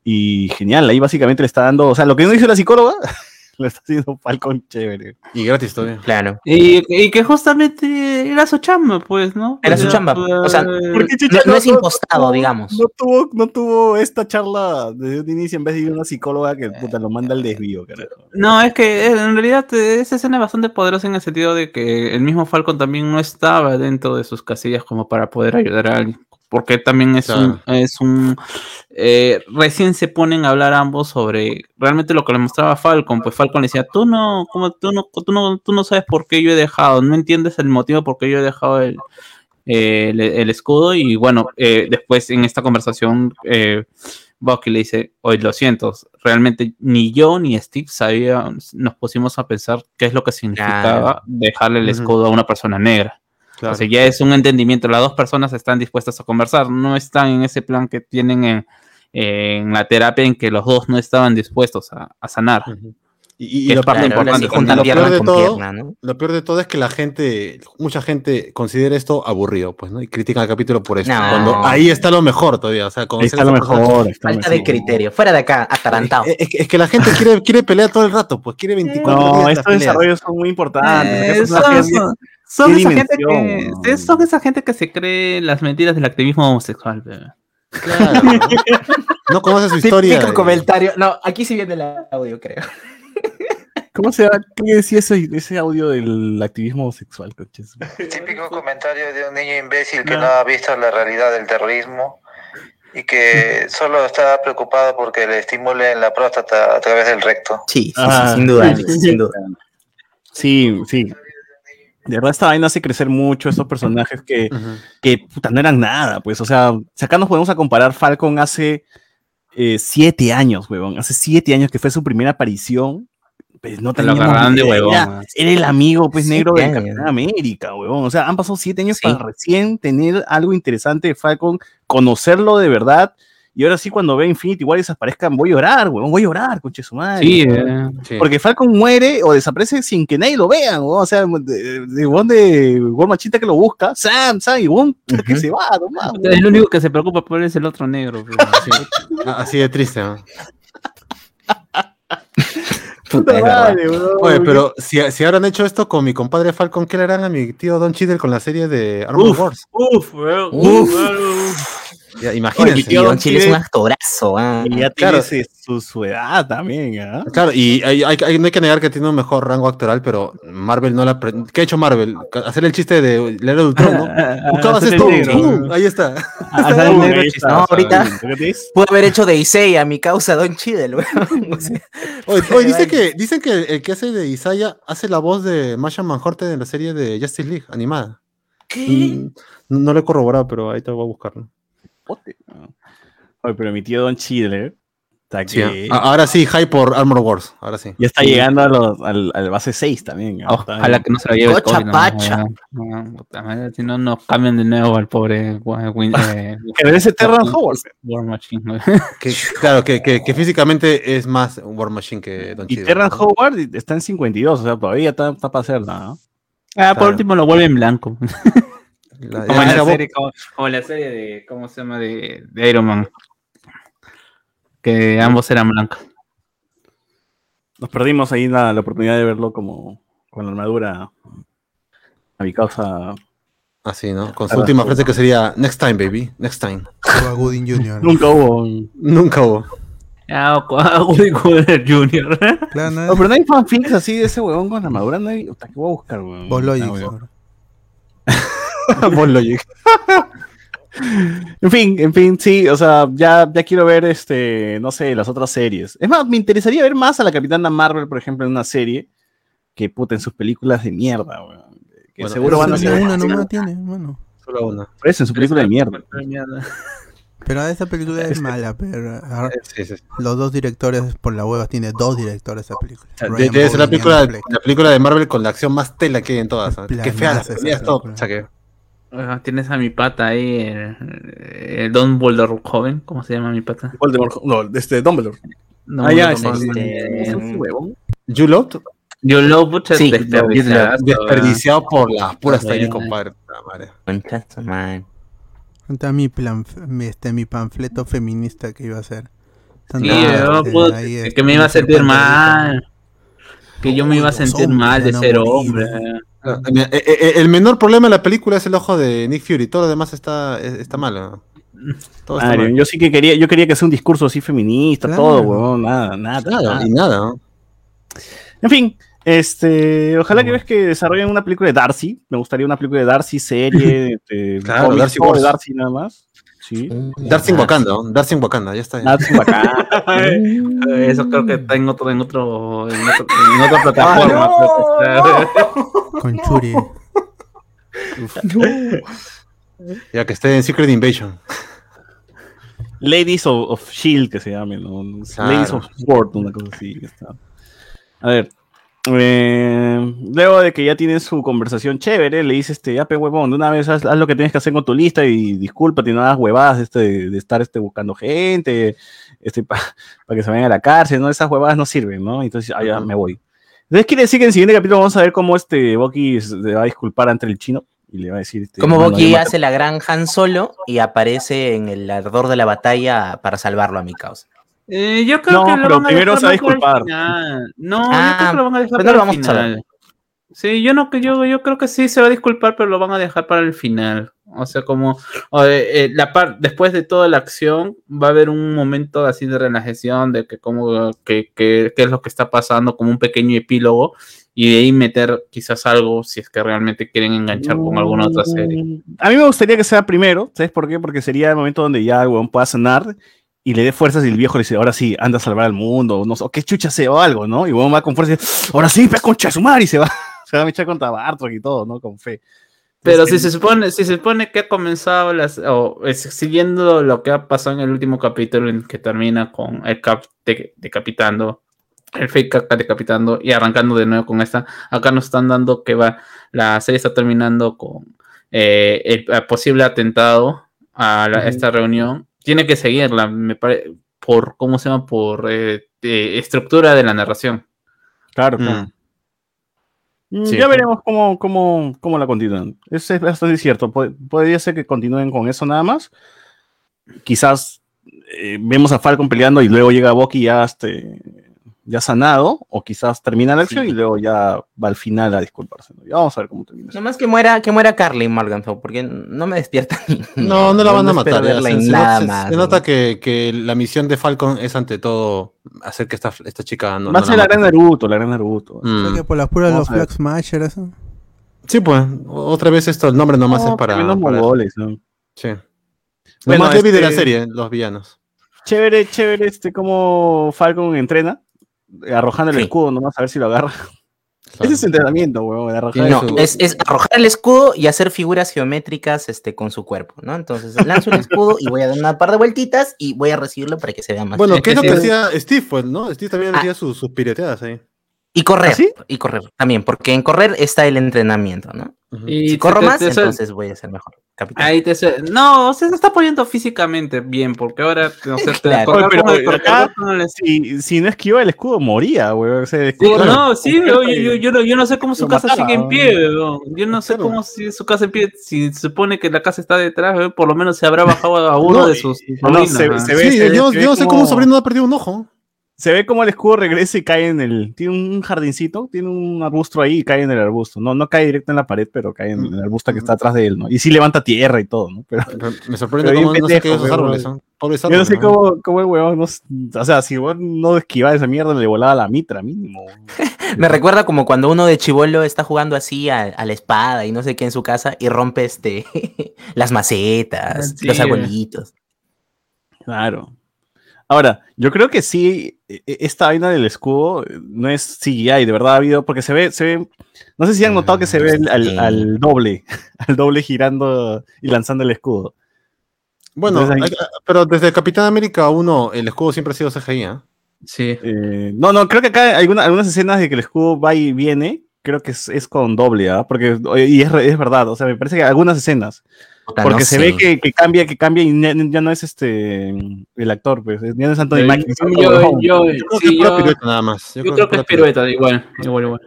Y genial, ahí básicamente le está dando. O sea, lo que no hizo la psicóloga, lo está haciendo Falcon chévere. Y gratis todavía. Claro. Y, y que justamente era su chamba, pues, ¿no? Era su sea, chamba. O sea, pues, ¿Por qué No- es impostado, digamos. No tuvo, no tuvo esta charla desde un inicio en vez de ir a una psicóloga que puta, lo manda al desvío, carajo. No, es que eh, en realidad eh, esa escena es bastante poderosa en el sentido de que el mismo Falcon también no estaba dentro de sus casillas como para poder ayudar a alguien. Porque también es un, es un eh, recién se ponen a hablar ambos sobre realmente lo que le mostraba Falcon. Pues Falcon le decía, tú no, como tú no, tú no, tú no sabes por qué yo he dejado, no entiendes el motivo por qué yo he dejado el, eh, el, el escudo. Y bueno, eh, después en esta conversación, eh, Bucky le dice, oye, lo siento, realmente ni yo ni Steve sabía, nos pusimos a pensar qué es lo que significaba Claro. dejarle el escudo a una persona negra. Claro. O sea, ya es un entendimiento, las dos personas están dispuestas a conversar, no están en ese plan que tienen en, en la terapia en que los dos no estaban dispuestos a, a sanar. Y, y lo, Claro, importante lo peor de con todo- pierna, ¿no? lo peor de todo es que la gente, mucha gente considera esto aburrido, pues, ¿no? Y critica el capítulo por esto. No. Cuando ahí está lo mejor todavía. O sea, Ahí está lo persona. mejor. está Falta de criterio. Fuera de acá, atarantado. Es, es que, es que la gente quiere, quiere pelear todo el rato, pues quiere 24 No, días estos desarrollos son muy importantes. Eh, son, esa gente que, dimensión, sí, son esa gente que se cree las mentiras del activismo homosexual. Claro, ¿no? No conoce su historia. Típico eh. comentario. No, aquí sí viene el audio, creo. ¿Cómo se llama? ¿Qué decía ese, ese audio del activismo sexual, coches? Típico comentario de un niño imbécil que no ha visto la realidad del terrorismo y que solo está preocupado porque le estimulen la próstata a través del recto. Sí, sí, Ah. sí, sin duda, Alex, sin duda. Sí, sí. De verdad, esta vaina hace crecer mucho estos personajes que, que puta, no eran nada, pues. O sea, si acá nos podemos a comparar Falcon hace eh, siete años, huevón. Hace siete años que fue su primera aparición. Pues no Te lo agarraron de huevón, Era, el amigo, pues, negro del años. Capitán América, huevón. O sea, han pasado siete años Sí. para recién tener algo interesante de Falcon, conocerlo de verdad. Y ahora sí, cuando ve Infinity War y desaparezcan, voy a llorar, huevón. Voy a llorar, conche su madre. Sí, eh, Sí. Porque Falcon muere o desaparece sin que nadie lo vea, ¿no? O sea, de, de, de War Machita que lo busca, Sam, Sam, y Won que se va, no mames. el único que se preocupa por él es el otro negro. pe. Ah, Así de triste, ¿no? Puta. Madre. Oye, pero si, si habrán hecho esto con mi compadre Falcon, ¿qué le harán a mi tío Don Cheadle con la serie de Armor Uf, Wars? uf, weón, Uf. uf. Ya, Oye, imagínense. Don Chile es un actorazo. ah. Y ya Claro. tiene ese- su, su edad también, ¿ah? Claro, y hay, hay- hay- no hay que negar que tiene un mejor rango actoral, pero Marvel no la... pre- ¿Qué ha hecho Marvel? Hacer el chiste de leer el Ultron, ¿no? Buscabas esto, ahí está. Ahí. No, ahorita- ¿Qué? Pudo haber hecho de Issei a mi causa Don Chidel, weón. O sea, Oye, oye, dice que, dicen que el que hace de Isaiah hace la voz de Masha Manhorte en la serie de Justice League, animada. Mm, No, no lo he corroborado, pero ahí te voy a buscarlo. Oye, pero mi tío Don Chile O sea, Sí, que a- ahora sí, hype por Armor Wars. Ahora sí. ya está llegando a los- al, al base 6 también. está Ojalá en- que no se lo lleve Cocha COVID, no, pacha. no, no, puta madre, si no nos cambian de nuevo al pobre Win- eh, Que regrese Terran Howard. War Machine. Que, claro, que, que, que físicamente es más un War Machine que Don Y Chido. Terran ¿no? Howard está en 52, o sea, todavía está, está para hacer nada. ¿no? Ah, por Claro. último lo vuelven blanco. La- Como la serie, como, como en la serie de, ¿cómo se llama? De, de Iron Man. Que ambos eran blancos. Nos perdimos ahí la, la oportunidad de verlo como con la armadura a mi causa. Así, ¿no? Con su última frase que sería Next time, baby. Next time. Cuba Gooding Jr. Nunca hubo. un- Nunca hubo. Ah, Jr. Claro, no pero no hay fanfics así de ese huevón con la armadura. No hay. ¿Qué voy a buscar, huevón? Ah, Logic. En fin, en fin, sí, o sea, ya, ya quiero ver este, no sé, las otras series. Es más, me interesaría ver más a la Capitana Marvel, por ejemplo, en una serie que puta en sus películas de mierda, weón. Que Bueno, seguro van a Solo ser una nomás tiene, bueno. Solo una. por eso, en su película de mierda. Pero esa película es mala, pero ahora Sí, sí, sí. los dos directores por la hueva tiene dos directores esa película. Debe ser la película, la película de Marvel con la acción más tela que hay en todas. ¿no? Qué fea todo. O sea que- Ah, Tienes a mi pata ahí, el, el Don Boulder joven, ¿cómo se llama mi pata? Voldemort, no, este, Dumbledore. No, ah, ya, Voldemort, este, eh, ese huevón. Yo lo mucho Sí, desperdiciado. desperdiciado por las puras ya. compadre. Puta madre. Concha su madre. Está mi plan, mi, este, mi panfleto feminista que iba a hacer. Están Sí, yo, puta, ahí, que este, me iba a sentir mal. Que yo me iba a sentir hombres mal de ser morir. hombre. Ah, mira, eh, eh, El menor problema de la película es el ojo de Nick Fury. Todo lo demás está, eh, está malo. Todo está mal. yo sí que quería, yo quería que sea un discurso así feminista, Claro. todo, huevón, nada, nada. Claro, nada. y nada. ¿no? En fin, este, ojalá que ves que desarrollen una película de Darcy. Me gustaría una película de Darcy, serie, de Claro, Darcy. Darcy nada más. Sí. Darcy Wakanda. Darcy Wakanda, ya está. Darcy bacán. Eso creo que está en otro, en otro, en otro- en otra plataforma. Con Churi. Ya que esté en Secret Invasion. Ladies of, of Shield, que se llame, ¿no? Claro. Ladies of Sword, una cosa así. está. A ver. Eh, luego de que ya tienen su conversación chévere, le dice este, ya pe huevón, de una vez haz, haz lo que tienes que hacer con tu lista y discúlpate, no hagas huevadas este, de, de estar este, buscando gente, este, para que se vayan a la cárcel, ¿no? Esas huevadas no sirven, ¿no? Entonces, ah, ya me voy. Entonces quiere decir que en el siguiente capítulo vamos a ver cómo este Bucky se va a disculpar ante el chino y le va a decir... Este, Como "Mano, Bucky yo maté- hace la gran Han Solo y aparece en el ardor de la batalla para salvarlo a mi causa. Eh, yo creo No, que lo pero van a primero dejar se va a más para el disculpar. final. No, yo Ah, creo que lo van a dejar para lo el a final. Sí, yo no que yo, yo creo que sí se va a disculpar, pero lo van a dejar para el final. O sea, como o, eh, eh, la par después de toda la acción va a haber un momento así de relajación de que cómo que, que- qué es lo que está pasando, como un pequeño epílogo y de ahí meter quizás algo si es que realmente quieren enganchar con alguna otra serie. A mí me gustaría que sea primero, ¿sabes por qué? Porque sería el momento donde ya el huevón pueda sanar y le dé fuerzas y el viejo le dice, ahora sí, anda a salvar al mundo, o no sé, o qué chucha sea o algo, ¿no? Y huevón va con fuerza y dice, ahora sí, pe concha su madre, y se va, se va a echar contra Bartok y todo, ¿no? Con fe. Pero Entonces, si se supone, si se supone que ha comenzado las, o es- siguiendo lo que ha pasado en el último capítulo en que termina con el cap de- decapitando, el fake caca decapitando y arrancando de nuevo con esta, acá nos están dando que va, la serie está terminando con eh, el, el posible atentado a la- esta reunión. Tiene que seguirla, me parece, por, ¿cómo se llama? Por eh, eh, estructura de la narración. Claro, Mm. claro. Mm, Sí. ya veremos cómo, cómo, cómo la continúan. Eso es bastante cierto. Pu- podría ser que continúen con eso nada más. Quizás eh, vemos a Falcon peleando y luego llega Bucky ya, este, ya sanado, o quizás termina la acción y luego ya va al final a disculparse. ¿no? Ya vamos a ver cómo termina. Nomás que muera, que muera Carly Morganthau, porque no me despierta ni. No, no la van a matar. ya, Se, nada se- más, se ¿no? nota que, que la misión de Falcon es ante todo hacer que esta, esta chica no, va a ser la gran Naruto, la gran Naruto. Mm. Que por las puras los. Flag Smasher, eso. Sí, pues, otra vez esto, el nombre nomás No, es para. para- mongoles, ¿no? sí. Lo Bueno, más débil de la este- serie, los villanos. Chévere, chévere, este, como Falcon entrena, arrojando el Sí. escudo nomás a ver si lo agarra. Ese es entrenamiento, weón, de arrojar No, es, es arrojar el escudo y hacer figuras geométricas este, con su cuerpo, ¿no? Entonces lanzo el escudo y voy a dar una par de vueltitas y voy a recibirlo para que se vea más. Bueno, ¿qué es lo que hacía Steve, pues, no? Steve también Ah. hacía sus, sus pireteadas ahí. Y correr, ¿Ah, sí? y correr también, porque en correr está el entrenamiento, ¿no? Y Si corro te- más, te- te- entonces voy a ser mejor. Capitán. Ahí te No, se está poniendo físicamente bien, porque ahora no sé, te Claro. correr pero corredor acá- no le- Si, si no esquiva el escudo, moría, weón. O sea, el Sí, no, sí, yo, yo, yo, yo no, yo no sé cómo su casa mataba, sigue en pie, weón. Yo no sé cómo si su casa en pie, si se supone que la casa está detrás, weón, por lo menos se habrá bajado a uno No, de sus sobrinos, no, se- se ve- Sí, se yo, se ve yo no sé cómo como- un sobrino ha perdido un ojo. Se ve como el escudo regresa y cae en el. Tiene un jardincito, tiene un arbusto ahí y cae en el arbusto. No, no cae directo en la pared, pero cae en el arbusto que está atrás de él, ¿no? Y sí levanta tierra y todo, ¿no? Pero Pero Me sorprende Pero cómo no pendejo, caen esos árboles. son Pobres yo no sé ¿no? cómo, cómo el huevón no. O sea, si weón no esquivaba esa mierda, le volaba la mitra, mínimo. Me recuerda como cuando uno de chivolo está jugando así a, a la espada y no sé qué en su casa y rompe este las macetas, Sí, los arbolitos. Claro. Ahora, yo creo que sí, e- e- esta vaina del escudo eh, no es CGI, de verdad ha habido, porque se ve, se ve, no sé si han notado que se ve el- al, Sí. al doble, al doble girando y lanzando el escudo. Bueno, Entonces hay- pero desde Capitán América 1 el escudo siempre ha sido CGI, ¿ah? Sí. Eh, no, no, creo que acá hay alguna- algunas escenas de que el escudo va y viene, creo que es, es con doble, ¿ah? Porque, oye, y es, es verdad, o sea, me parece que algunas escenas, Puta, porque no se sé. ve que, que cambia, que cambia y ya, ya no es este, el actor, pues, ya no es Anthony Yo, Mackie. yo, huevón. yo- Yo creo sí, que es pirueta nada más. yo creo que es pura pirueta, igual, igual, igual.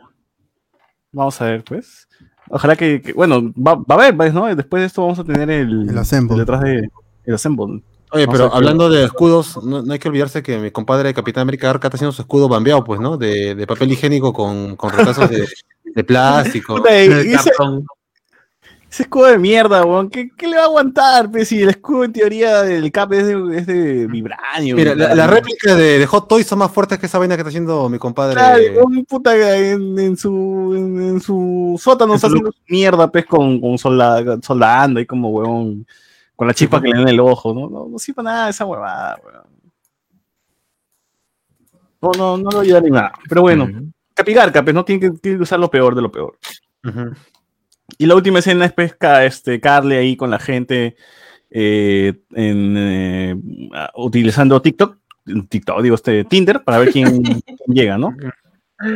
Vamos a ver, pues. Ojalá que, que- bueno, va, va a haber, pues, ¿no? Después de esto vamos a tener el, El assemble. el detrás de el assemble. Oye, pero hablando de escudos, no, no hay que olvidarse que mi compadre de Capitán América Arca está haciendo su escudo bambeado, pues, ¿no? De, de papel higiénico con, con retazos de, de plástico. Y- y ese. Ese escudo de mierda, weón, ¿qué, qué le va a aguantar? Pues si el escudo en teoría del Cap es de, es de vibranio. Mira, la, la réplica de, de Hot Toys son más fuertes que esa vaina que está haciendo mi compadre. Claro, weón, puta, en, en su, en, en su sótano está haciendo mierda, pues, con, con solda- soldando ahí como, weón, con la chispa que le da en el ojo, ¿no? No, no sirve nada esa huevada, weón. No, no, no lo ayuda ni nada. Pero bueno, Ujú. Capigarca, pues no tiene que, tiene que usar lo peor de lo peor. Ujú. Y la última escena es pues, ca- este, Carly ahí con la gente eh, eh, utilizando TikTok, TikTok, digo, este Tinder, para ver quién, llega, ¿no?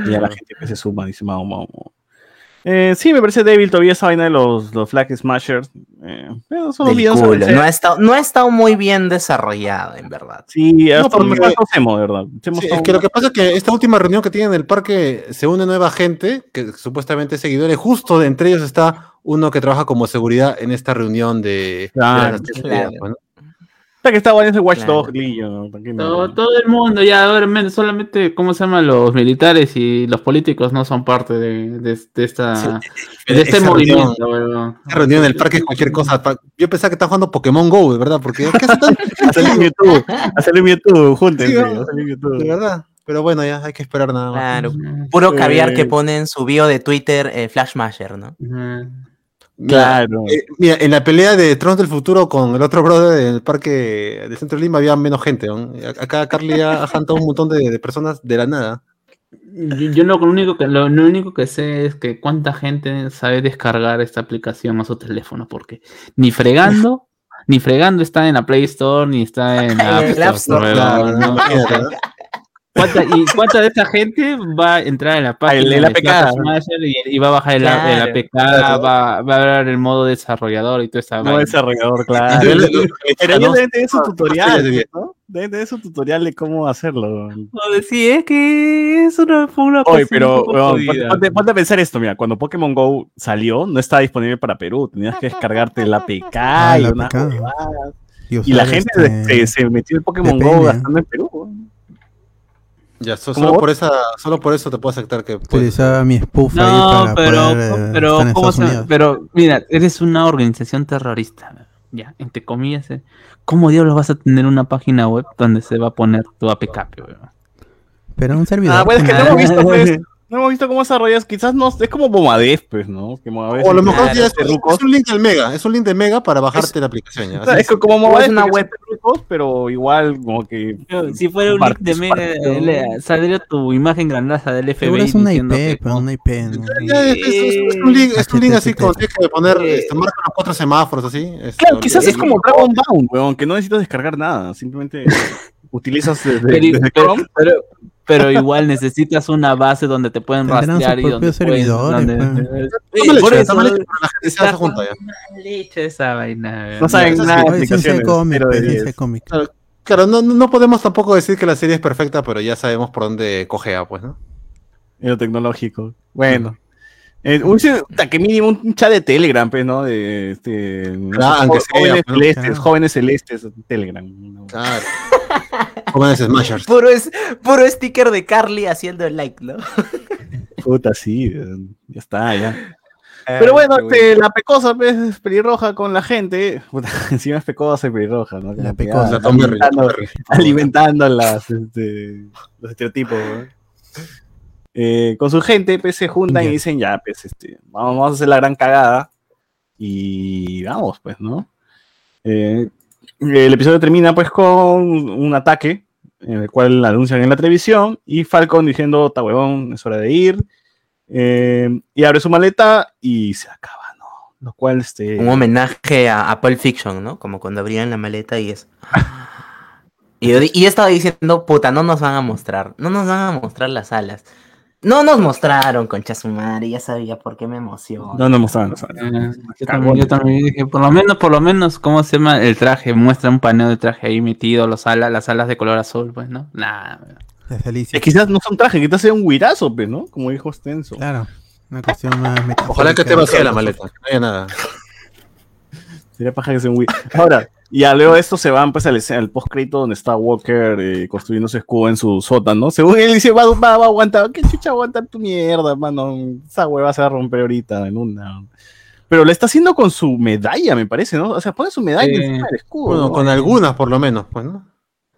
Y a la gente que se suma, dice, vamos. Eh, sí, me parece débil todavía esa vaina de los, los Flag Smashers. Eh, pero son Del videos culo. No ha, estado, no ha estado muy bien desarrollado, en verdad. Sí, hasta porque- de verdad. Sí, es que un- lo que pasa es que esta última reunión que tienen en el parque se une nueva gente, que supuestamente es seguidores, justo de entre ellos está uno que trabaja como seguridad en esta reunión de, de Claro, las Naciones claro. Unidas, ¿no? Está que está bueno ese Watch Claro. Todo, todo el mundo, ya, ahora men- solamente, ¿cómo se llaman los militares y los políticos no son parte de, de- de esta, de este Esa movimiento, weón. Esa reunión en el parque es cualquier cosa. Yo pensaba que estaban jugando Pokémon Go, de verdad, porque ¿qué hace tan- A salir en YouTube, a salir en YouTube, júntense, Sí, a en YouTube. de verdad. Pero bueno, ya hay que esperar nada más. Claro. Puro caviar que Eh. pone en su bio de Twitter eh, Flashmasher, ¿no? Ujú. Mira, Claro. eh, mira, en la pelea de Tronos del Futuro con el otro brother en el parque del centro de Lima había menos gente. ¿no? Acá Carly ha ha jantado un montón de, de personas de la nada. Yo, yo lo, único que, lo, lo único que sé es que cuánta gente sabe descargar esta aplicación a su teléfono, porque ni fregando, ni fregando está en la Play Store, ni está en la En App Store, weón, Claro, ¿no? imagínate, ¿no? ¿Cuánta, ¿Y cuánta de esa gente va a entrar en la página el y, y va a bajar el, a- el Claro. APK, va, va a ver el modo desarrollador y toda esa No desarrollador, claro. Pero ellos deben tener su tutorial. ¿no? Deben tener su tutorial de cómo hacerlo. No, sí, es que es una, fue una Oye, cosa pero ponte, a pensar esto, mira, cuando Pokémon Go salió, no estaba disponible para Perú, tenías que descargarte la APK Ah, y la unas. Y, Y la gente este, se, se metió el Pokémon. Go gastando en Perú. Ya, so- ¿Cómo solo, vos? por esa, solo por eso te puedo aceptar que. pues, Utilizaba mi spoof ahí No, para pero, poder eh, pero, estar en ¿cómo Estados se- Unidos. pero, mira, eres una organización terrorista, ya, entre comillas. eh. ¿Cómo diablos vas a tener una página web donde se va a poner tu APK? Pero un servidor. Ah, bueno, es que no hemos visto, pues, no hemos visto cómo desarrollas, quizás no, es como Bomadef, pues, ¿no? Que o a lo mejor ya es, de rucos. es un link del Mega, es un link de Mega para bajarte la aplicación. ya. O sea, Así es que como O Bomadef es una web pero igual como que... Si fuera un link de Mega, saldría tu imagen grandaza del FBI es una IP, que pero una IP. es, es- es un link, es un link así como tienes que poner, este, marca los cuatro semáforos así. este, Claro, quizás es como Dragon Bound, weón, que no necesitas descargar nada, simplemente utilizas desde, Pero, desde pero- Chrome. pero- pero igual necesitas una base donde te pueden rastrear y donde servidores, esa vaina. No saben nada de Oye, Sensei aplicaciones, Comic, pero de 10. Sensei Comic. Claro, no, no podemos tampoco decir que la serie es perfecta, pero ya sabemos por dónde cojea, pues, ¿no? En lo tecnológico. Bueno. Eh, un, que mínimo un chat de Telegram, pues, ¿no? De este, no Claro, sé, aunque jo- sea, jóvenes celestes, claro. jóvenes celestes, Telegram. ¿no? Claro. Jóvenes Smashers. Puro, es, puro sticker de Carly haciendo el like, ¿no? Puta, sí, ya está, ya. Pero bueno, este, la pecosa pues, es pelirroja con la gente. Puta, encima es pecosa y pelirroja, ¿no? La pecosa. ah, La Tom alimentando, Berry. alimentando las, este, los estereotipos. ¿no? Eh, con su gente, pues se juntan y dicen, ya, pues, este, vamos, vamos a hacer la gran cagada. Y vamos, pues, ¿no? Eh, el episodio termina, pues, con un ataque, en el cual anuncian en la televisión, y Falcon diciendo, ta huevón, es hora de ir. Eh, y abre su maleta y se acaba, ¿no? Lo cual, este... Un homenaje a, a Pulp Fiction, ¿no? Como cuando abrían la maleta y es. Y yo, y yo estaba diciendo, puta, no nos van a mostrar, no nos van a mostrar las alas. No nos mostraron, concha su madre, ya sabía por qué me emociono. No, no mostraban los Eh, yo, también, yo también dije, por lo menos, por lo menos, ¿cómo se llama el traje? Muestra un paneo de traje ahí metido, los alas, las alas de color azul, pues, ¿no? Nah, Es que quizás no son trajes, quizás sea un guirazo, pues, ¿no? Como dijo Stenso. Claro. Una cuestión más. Ojalá que te vacíe la maleta, que no haya nada. Sería paja que sea un guirazo. Ahora, ya luego de esto se van pues al, al post-crédito donde está Walker eh, construyendo su escudo en su sótano. Según él dice, va, va, va a aguantar. ¿Qué chucha aguantar tu mierda, mano? Esa hueva se va a romper ahorita en una. Pero lo está haciendo con su medalla, me parece, ¿no? O sea, pone su medalla Sí. encima del escudo. Bueno, ¿no? con algunas por lo menos, pues, ¿no?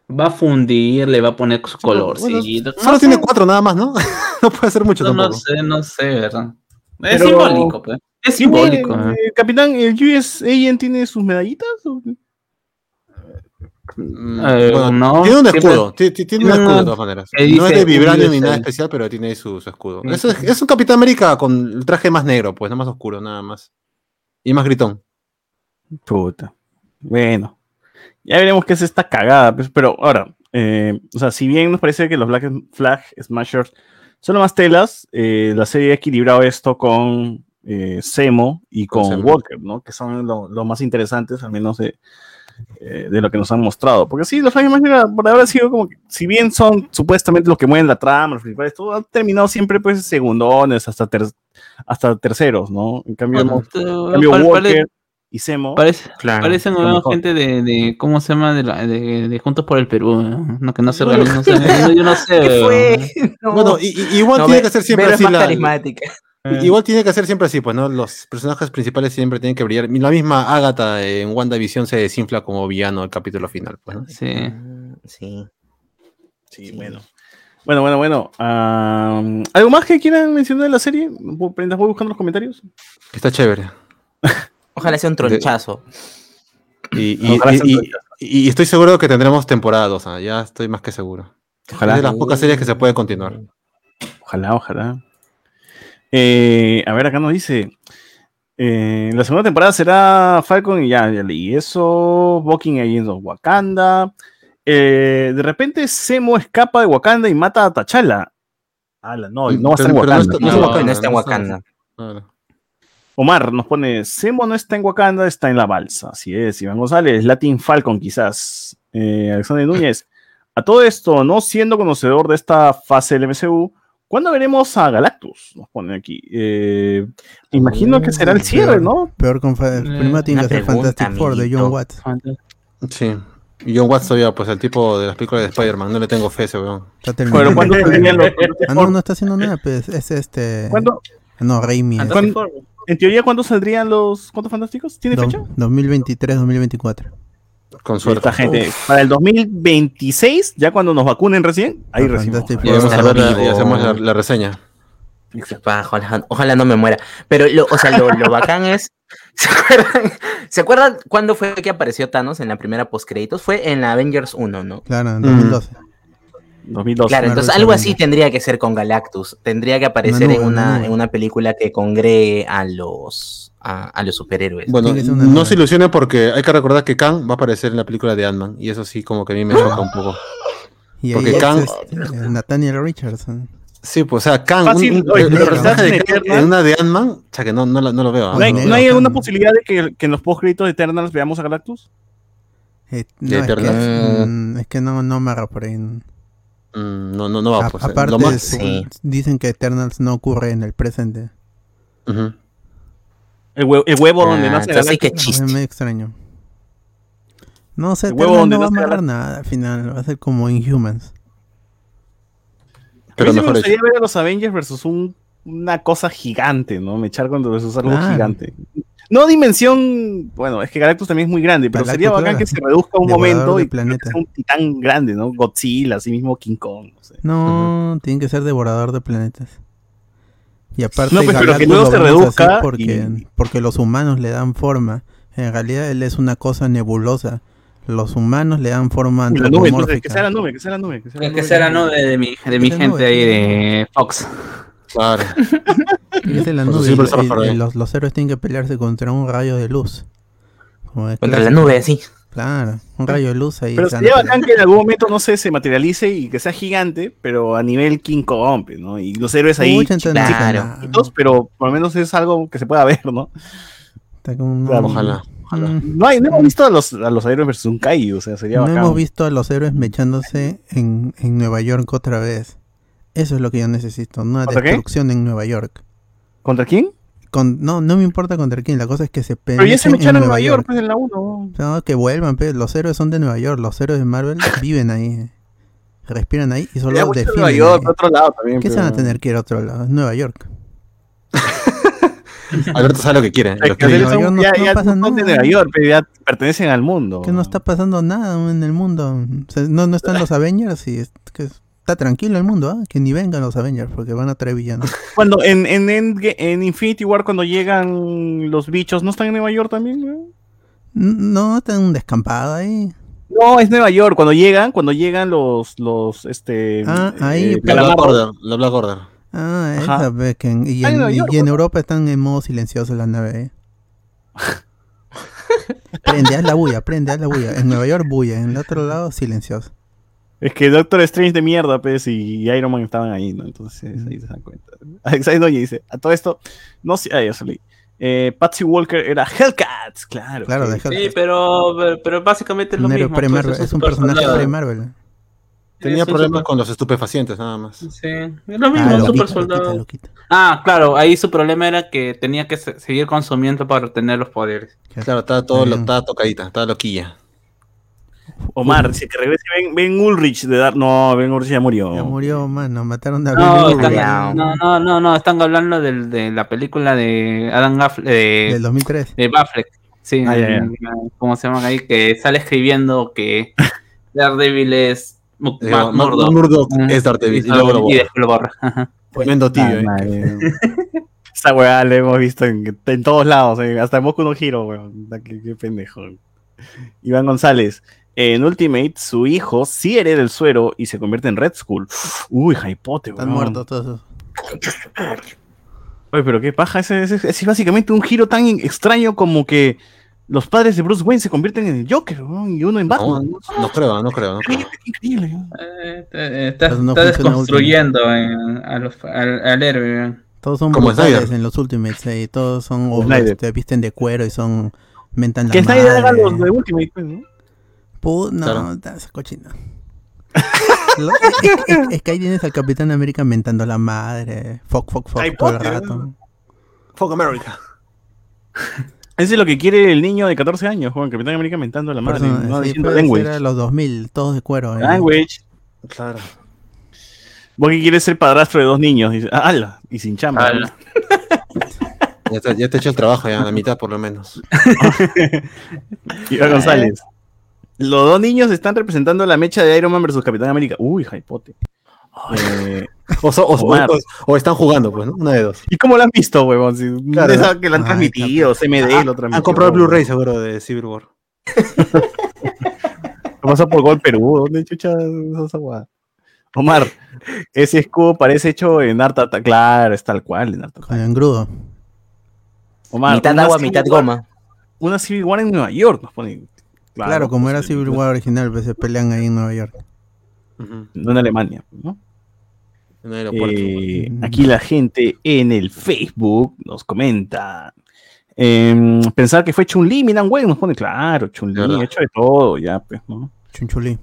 Va a fundir, le va a poner su color, Bueno, sí. Solo tiene cuatro nada más, ¿no? no puede hacer mucho No, no tampoco. sé, no sé, ¿verdad? Es Pero- simbólico, pues. Es simbólico. ¿Tiene, ¿eh? eh, capitán, el US Agent tiene sus medallitas? ¿O? Mm, Eh, bueno, no, tiene un escudo, ti- ti- tiene un escudo de todas maneras. No es de vibranio ni nada especial, pero tiene su, su escudo. Sí. Eso es, es un Capitán América con el traje más negro, pues, no más oscuro, nada más. Y más gritón. Puta. Bueno. Ya veremos qué es esta cagada. pues, pero ahora, eh, o sea, si bien nos parece que los Black Flag Smashers son lo más telas, eh, la serie ha equilibrado esto con eh, Semo y Con. Walker, ¿no? Que son lo, lo más interesantes, al menos de, eh, de lo que nos han mostrado. Porque sí, los Flag Smashers por ahora ha sido como que, si bien son supuestamente los que mueven la trama, los principales, todo han terminado siempre pues segundones, hasta, ter- hasta terceros, ¿no? En cambio, Bueno, en cambio pare- Walker pare- y Semo... Parece, Claro. parecen lo nueva mejor. gente de, de, ¿cómo se llama? De, la- de, de Juntos por el Perú, ¿no? No, que no se organizan, no sé, yo no sé. ¿Qué fue? No. Bueno, y- y- igual No, tiene Ve- que ser siempre así. la- i- igual tiene que ser siempre así, pues, ¿no? Los personajes principales siempre tienen que brillar. La misma Agatha en WandaVision se desinfla como villano al capítulo final, pues, ¿no? Sí. Sí. Sí, bueno. Bueno, bueno, bueno. ¿Algo más que quieran mencionar de la serie? Prendas, voy buscando los comentarios. Está chévere. Ojalá sea un tronchazo. Y, y- Ojalá y- sea y- un y- y estoy seguro que tendremos temporada 2, ah, ya estoy más que seguro. Ojalá. Es de las pocas series que se puede continuar. Ojalá, ojalá. Eh, a ver, acá nos dice. eh, la segunda temporada será Falcon y ya, ya leí eso. Walking Agents of Wakanda. Eh, de repente Semo escapa de Wakanda y mata a T'Challa. Ala, no, no va a estar en Wakanda. está- no No, está en No está en Wakanda. Omar nos pone, Semo no está en Wakanda, está en la balsa. Así es, Iván González, Latin Falcon quizás. Eh, Alexander Núñez, a todo esto, no siendo conocedor de esta fase del MCU, ¿cuándo veremos a Galactus? Nos pone aquí. Eh, imagino que será el cierre, ¿no? Peor con Eh, Primero tiene que ser Fantastic Four de. John Watts. Sí. Y John Watts todavía, pues el tipo de las películas de Spider-Man, no le tengo fe ese weón. Está Pero terminando. ¿cuándo los- Ah, no, no está haciendo nada, pues es este. ¿Cuándo- No, Raimi. es ¿Cuándo- en teoría, ¿cuándo saldrían los cuántos fantásticos? ¿Tiene do- fecha? 2023-2024. Con suerte. Esta gente, para el 2026, ya cuando nos vacunen recién, ahí Ah, recién. Fantastic Y vamos a Estar ver la- y hacemos la, la reseña. Pa, Ojalá, ojalá no me muera. Pero, lo, o sea, lo, lo bacán es ¿Se acuerdan? ¿Se acuerdan cuándo fue que apareció Thanos en la primera postcréditos? Fue en la Avengers 1, ¿no? Claro, en 2012. 2012. Claro, entonces algo así tendría que ser con Galactus. Tendría que aparecer en, una en una película que congregue a los, a, a los superhéroes. Bueno, no se ilusione porque hay que recordar que Kang va a aparecer en la película de Ant-Man. Y eso sí, como que a mí me choca un poco. Y Porque ahí es, Kang- este, Nathaniel Richardson. Sí, pues, o sea, Kang, Fácil, un, un- oye, el personaje de en Kang Eternals- en una de Ant-Man, o sea, que no, no, lo veo. ¿ah? ¿No hay, no hay alguna Kang. posibilidad de que, que en los post-créditos de Eternals veamos a Galactus? Eh, De es que, Eternals. mm, es que no, no amarra por ahí. Mm, no, no, no va, A- pues. eh, aparte, lo más- su- sí. dicen que Eternals no ocurre en el presente. Ujú. El, hue- el huevo donde nace entonces sí Galactus. que chiste. medio extraño. No sé, El huevo donde no va a amarrar nada al final. Va a ser como Inhumans. Pero a mí sí me gustaría hecho. ver a los Avengers versus un- una cosa gigante, ¿no? Me echar contra versus algo Claro. gigante. No dimensión, bueno, es que Galactus también es muy grande, pero Galactus, sería bacán claro. que se reduzca un Devorador momento y que planeta. sea un titán grande, ¿no? Godzilla, así mismo King Kong, no sé. No, tiene que ser devorador de planetas. Y aparte, No, pues, pero que lo se reduzca porque, y- porque los humanos le dan forma. En realidad, él es una cosa nebulosa. Los humanos le dan forma la nube, entonces, que sea la nube, que sea la nube. Que sea la Que nube. sea la nube de mi, de mi gente nube. ahí de Fox. Claro. Es la nube, y- y- los, los héroes tienen que pelearse contra un rayo de luz. Contra la nube, sí. Claro, un rayo de luz ahí. Pero sería bacán que en algún momento, no sé, se materialice y que sea gigante, pero a nivel King Kong, ¿no? Y los héroes ahí claro. pero por lo menos es algo que se pueda ver, ¿no? Está como- Claro, Ojalá. ojalá. No, hay, no hemos visto a los, a los héroes versus un Kai, o sea, sería No bacán. hemos visto a los héroes mechándose en, en Nueva York otra vez. Eso es lo que yo necesito, una destrucción en Nueva York. ¿Contra quién? Con, no, no me importa contra quién, la cosa es que se Pero ya se echaron en Nueva York, pues en la 1. No, que vuelvan, pe, los héroes son de Nueva York, los héroes de Marvel viven ahí, respiran ahí y solo Ya, pues, en defienden. Nueva York, ahí. por otro lado también. ¿Qué se pero- van a tener que ir a otro lado? Es Nueva York. Alberto sabe lo que quiere. Es Lo que Nueva York no- ya, no ya pasa no son de nada. Nueva York, pero ya pertenecen al mundo. Que no está pasando nada en el mundo. O sea, no, no están los Avengers y es- que está tranquilo el mundo, ¿ah? que ni vengan los Avengers porque van a traer villanos. Cuando en, en, en Infinity War, cuando llegan los bichos, ¿no están en Nueva York también? No, están un descampado ahí. No, es Nueva York. Cuando llegan, cuando llegan los, los, este... Ah, ahí, eh. La Black. Order. La Black Order. Ah, Ajá. esa que en- y, en y- York, y en. Europa están en modo silencioso las naves. ¿eh? prende, haz la bulla, prende, haz la bulla. En Nueva York bulla, en el otro lado silencioso. Es que Doctor Strange de mierda, pues, y Iron Man estaban ahí, ¿no? Entonces ahí se dan cuenta. Ahí Doña dice, a todo esto, no sé, ah, ya salí. Eh, Patsy Walker era Hellcats, claro. Claro, que- de Sí, Hellcat. pero, pero, pero básicamente es lo mismo. pues, es es un personaje pre-Marvel. Tenía problemas super- con los estupefacientes, nada más. Sí, es lo mismo, Ah, un lo super quita, lo quita, soldado. lo quita. Ah, claro, ahí su problema era que tenía que se- seguir consumiendo para obtener los poderes. Claro, estaba todo, Bien. estaba tocadita, estaba loquilla. Omar, dice que regrese Ben, Ben Ulrich de dar. No, Ben Ulrich ya murió. Ya murió, mano, mataron a No, están, ya. no, no, no, no, están hablando del- de la película de Adam Gaff, de, del 2003. de Batfleck. Sí, Ah, ya, ya. en- ¿cómo se llama ahí? Que sale escribiendo que Daredevil es Mu- Digo, Matt Matt Murdock. Murdock Ujú. es Daredevil. Y Y luego lo borra. después lo borra. Tremendo tibio, Ah, eh. Esa weá la hemos visto en, en todos lados, eh, hasta en Boku no Hero, weón. Qué pendejo. Iván González. En Ultimate, su hijo sí hereda el suero y se convierte en Red Skull. Uy, jaipote, weón. Están muertos todos. Oye, pero qué paja, ese, ese- ese es básicamente un giro tan extraño como que los padres de Bruce Wayne se convierten en el Joker, y uno en Batman. no creo, no creo, no creo. Increíble. Eh, eh, no está desconstruyendo en- a los- al, al héroe. Todos son Como brutales en los Ultimates. eh, todos son Snyder. este, visten de cuero y son mentan la Que Snyder haga los de Ultimate, pues, ¿no? Pu- no, Claro. está- esa cochina. Es, es- es que ahí tienes al Capitán América mentando la madre. Fuck, fuck, fuck todo el rato. Fuck America. Ese es lo que quiere el niño de 14 años, Juan Capitán América mentando a la madre, no sí, diciendo language. ser a los 2000, todos de cuero. eh. Language. Claro. Vos que quieres ser padrastro de dos niños. Dice, ala, y sin chamba. Ala. Ya te, ya te he hecho el trabajo, ya, la mitad por lo menos. Iván González. Los dos niños están representando la mecha de Iron Man versus Capitán América. Uy, jaipote. Eh, O, so- o- o- están jugando, pues, ¿no? Una de dos. ¿Y cómo lo han visto, huevón? Si, Claro. esa que lo han Ay, transmitido, CMD lo transmitió. Han comprado el Blu-ray seguro de Civil War. Lo pasó por Gol Perú. ¿Dónde chucha esa guada? Omar, ese escudo parece hecho en Art Attack. Claro, es tal cual en. Con el engrudo. Omar, mitad agua, mitad War- goma. Una Civil War en Nueva York, nos ponen. Claro, como era pues, Civil War original, pues se pelean ahí en Nueva York. No en Alemania, ¿no? En el aeropuerto. Eh, aquí la gente en el Facebook nos comenta. em, pensar que fue Chun-Li, miran, güey, nos pone, claro, Chun-Li, hecho de todo, ya, pues, ¿no? Chunchulí.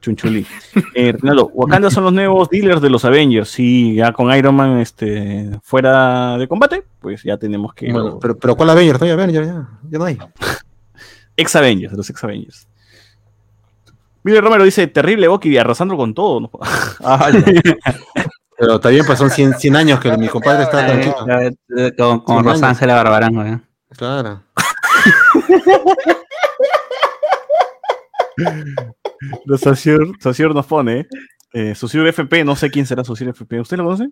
Chun-Chuli. Eh, Rinaldo, Wakanda son los nuevos dealers de los Avengers. Sí, ya con Iron Man este, fuera de combate, pues ya tenemos que. Bueno, pero, pero ¿cuál Avengers? No hay Avengers, ya, ya no hay. Ex Avengers, los ex Avengers. Mire Romero dice: terrible Bucky arrasando con todo. ¿no? Ah. Pero está bien, pues son 100, 100 años que mi compadre está tranquilo. Eh, eh, Con, con. Rosángela Barbarán, güey. Claro. Los Sociur, Sociur nos pone. Eh, Sociur FP, no sé quién será Sociur FP. ¿Usted lo conoce?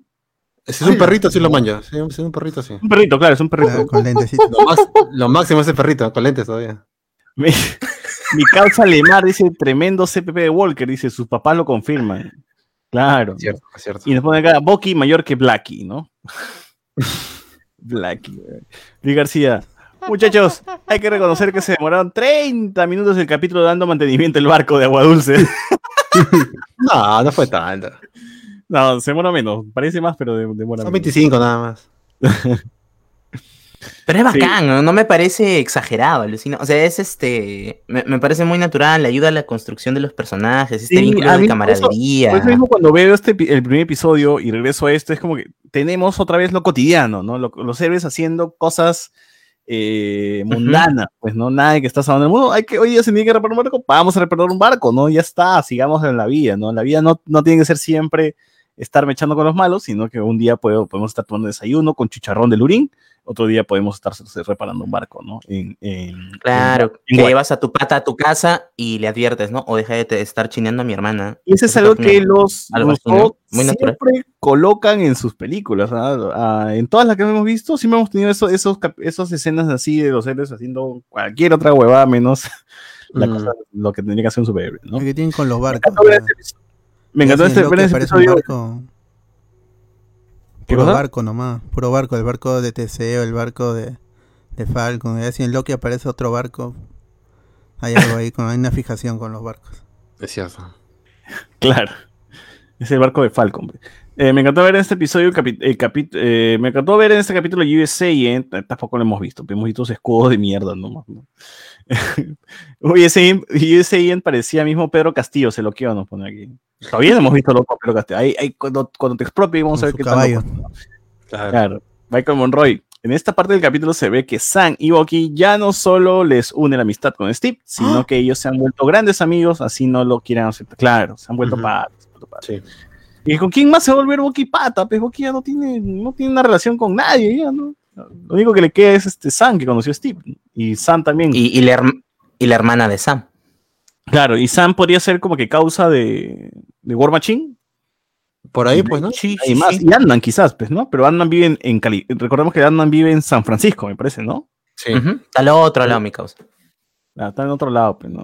Si es un perrito, sí lo manja. Si es un perrito, sí. Un perrito, claro, es un perrito. Claro, con lentecitos. Lo, más- lo máximo es el perrito, con lentes todavía. Mi, mi causa Lemar dice: tremendo CPP de Walker. Dice: sus papás lo confirman. Claro. Es cierto, es cierto. Y nos pone acá, Bucky mayor que Blacky, ¿no? Blacky. güey. Luis García. Muchachos, hay que reconocer que se demoraron 30 minutos el capítulo dando mantenimiento al barco de agua dulce. No, no fue tanto. No, se demora menos. Parece más, pero de- demora Son menos. 25 nada más. Pero es Sí. bacán, ¿no? no me parece exagerado, alucina. O sea, es este. Me, me parece muy natural, le ayuda a la construcción de los personajes, este Sí, vínculo de camaradería. Por eso mismo cuando veo este el primer episodio y regreso a esto, es como que tenemos otra vez lo cotidiano, ¿no? Lo- los héroes haciendo cosas eh, mundanas, pues, ¿no? Nada de que está salvando el mundo. Hay que, hoy día se tiene que reparar un barco, vamos a reparar un barco, ¿no? Ya está, sigamos en la vida, ¿no? La vida no, no tiene que ser siempre estar mechando con los malos, sino que un día puedo- podemos estar tomando desayuno con chicharrón de lurín, otro día podemos estar reparando un barco, ¿no? En, en- Claro, en- que llevas a tu pata a tu casa y le adviertes, ¿no? O deja de estar chineando a mi hermana. Y eso es algo que los algo natural. siempre colocan en sus películas. ¿ah? Ah, en todas las que hemos visto, siempre hemos tenido eso- esos, esas escenas así de los héroes haciendo cualquier otra huevada menos la Mm. cosa, lo que tendría que hacer un superhéroe. ¿no? Lo que tienen con los Me barcos. encantó ver ya. este episodio. Me encantó este, este episodio. Barco. ¿Qué Puro barco nomás, puro barco, el barco de Teseo, el barco de, de Falcon. Ya si en Loki aparece otro barco, hay algo ahí, con, hay una fijación con los barcos. Es cierto. Claro. Es el barco de Falcon. Eh, me encantó ver en este episodio, el capi- el capi- eh, me encantó ver en este capítulo USA, eh, t- tampoco lo hemos visto, pero hemos visto esos escudos de mierda nomás. ¿no? USA, parecía mismo Pedro Castillo, se lo quiero nos pone aquí. Todavía no hemos visto loco a Pedro Castillo. Ahí, ahí cuando, cuando te expropie vamos a Con ver su qué caballo. tal. loco. Claro. Claro. Michael Monroy. En esta parte del capítulo se ve que Sam y Bucky ya no solo les une la amistad con Steve, sino que ellos se han vuelto grandes amigos, así no lo quieran aceptar. Claro, se han vuelto Ujú. patas. se han vuelto patas. Sí. ¿Y con quién más se va a volver Bucky pata? Pues Bucky ya no tiene, no tiene una relación con nadie, ya, ¿no? Lo único que le queda es este Sam, que conoció a Steve. Y Sam también. Y, y la, herm- y la hermana de Sam. claro, y Sam podría ser como que causa de, de War Machine. Por ahí, pues, ¿no? Sí, Y más, y Ant-Man quizás, pues, ¿no? Pero Ant-Man vive en, en Cali. Recordemos que Ant-Man vive en San Francisco, me parece, ¿no? Sí. Está al otro lado, mi causa. Ah, está en otro lado, pues, ¿no?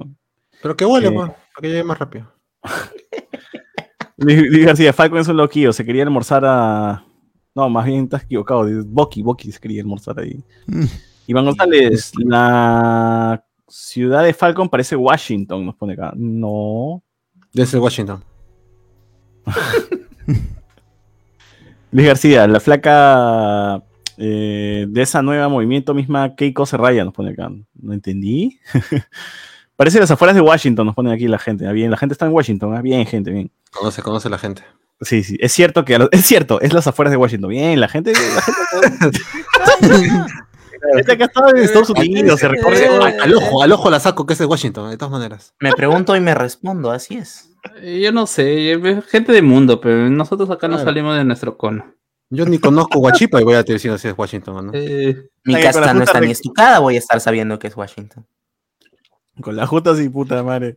Pero que huele, Eh. pues, para que llegue más rápido. Luis García, Falcon es un loquillo, se quería almorzar a. No, más bien estás equivocado. Bucky, Bucky se quería almorzar ahí. Mm. Iván González, la ciudad de Falcon parece Washington, nos pone acá. No. Desde Washington. Luis García, la flaca eh, de esa nueva movimiento misma, Keiko Serraya, nos pone acá. No entendí. parece las afueras de Washington, nos pone aquí la gente. Ah, bien, la gente está en Washington. ah, bien, gente, bien. Conoce, conoce la gente. Sí, sí, es cierto que a es cierto, es las afueras de Washington. Bien, la gente, la gente, la gente acá está en Estados Unidos, se recorre. Al, al ojo, al ojo la saco que es de Washington, de todas maneras. Me pregunto y me respondo, así es. Eh, Yo no sé, eh, gente de mundo, pero nosotros acá no salimos de nuestro cono. Yo ni conozco Guachipa y voy a decir si es Washington o no. Eh, Mi casta no está ni estucada, voy a estar sabiendo que es Washington. Con la justa sí, puta madre.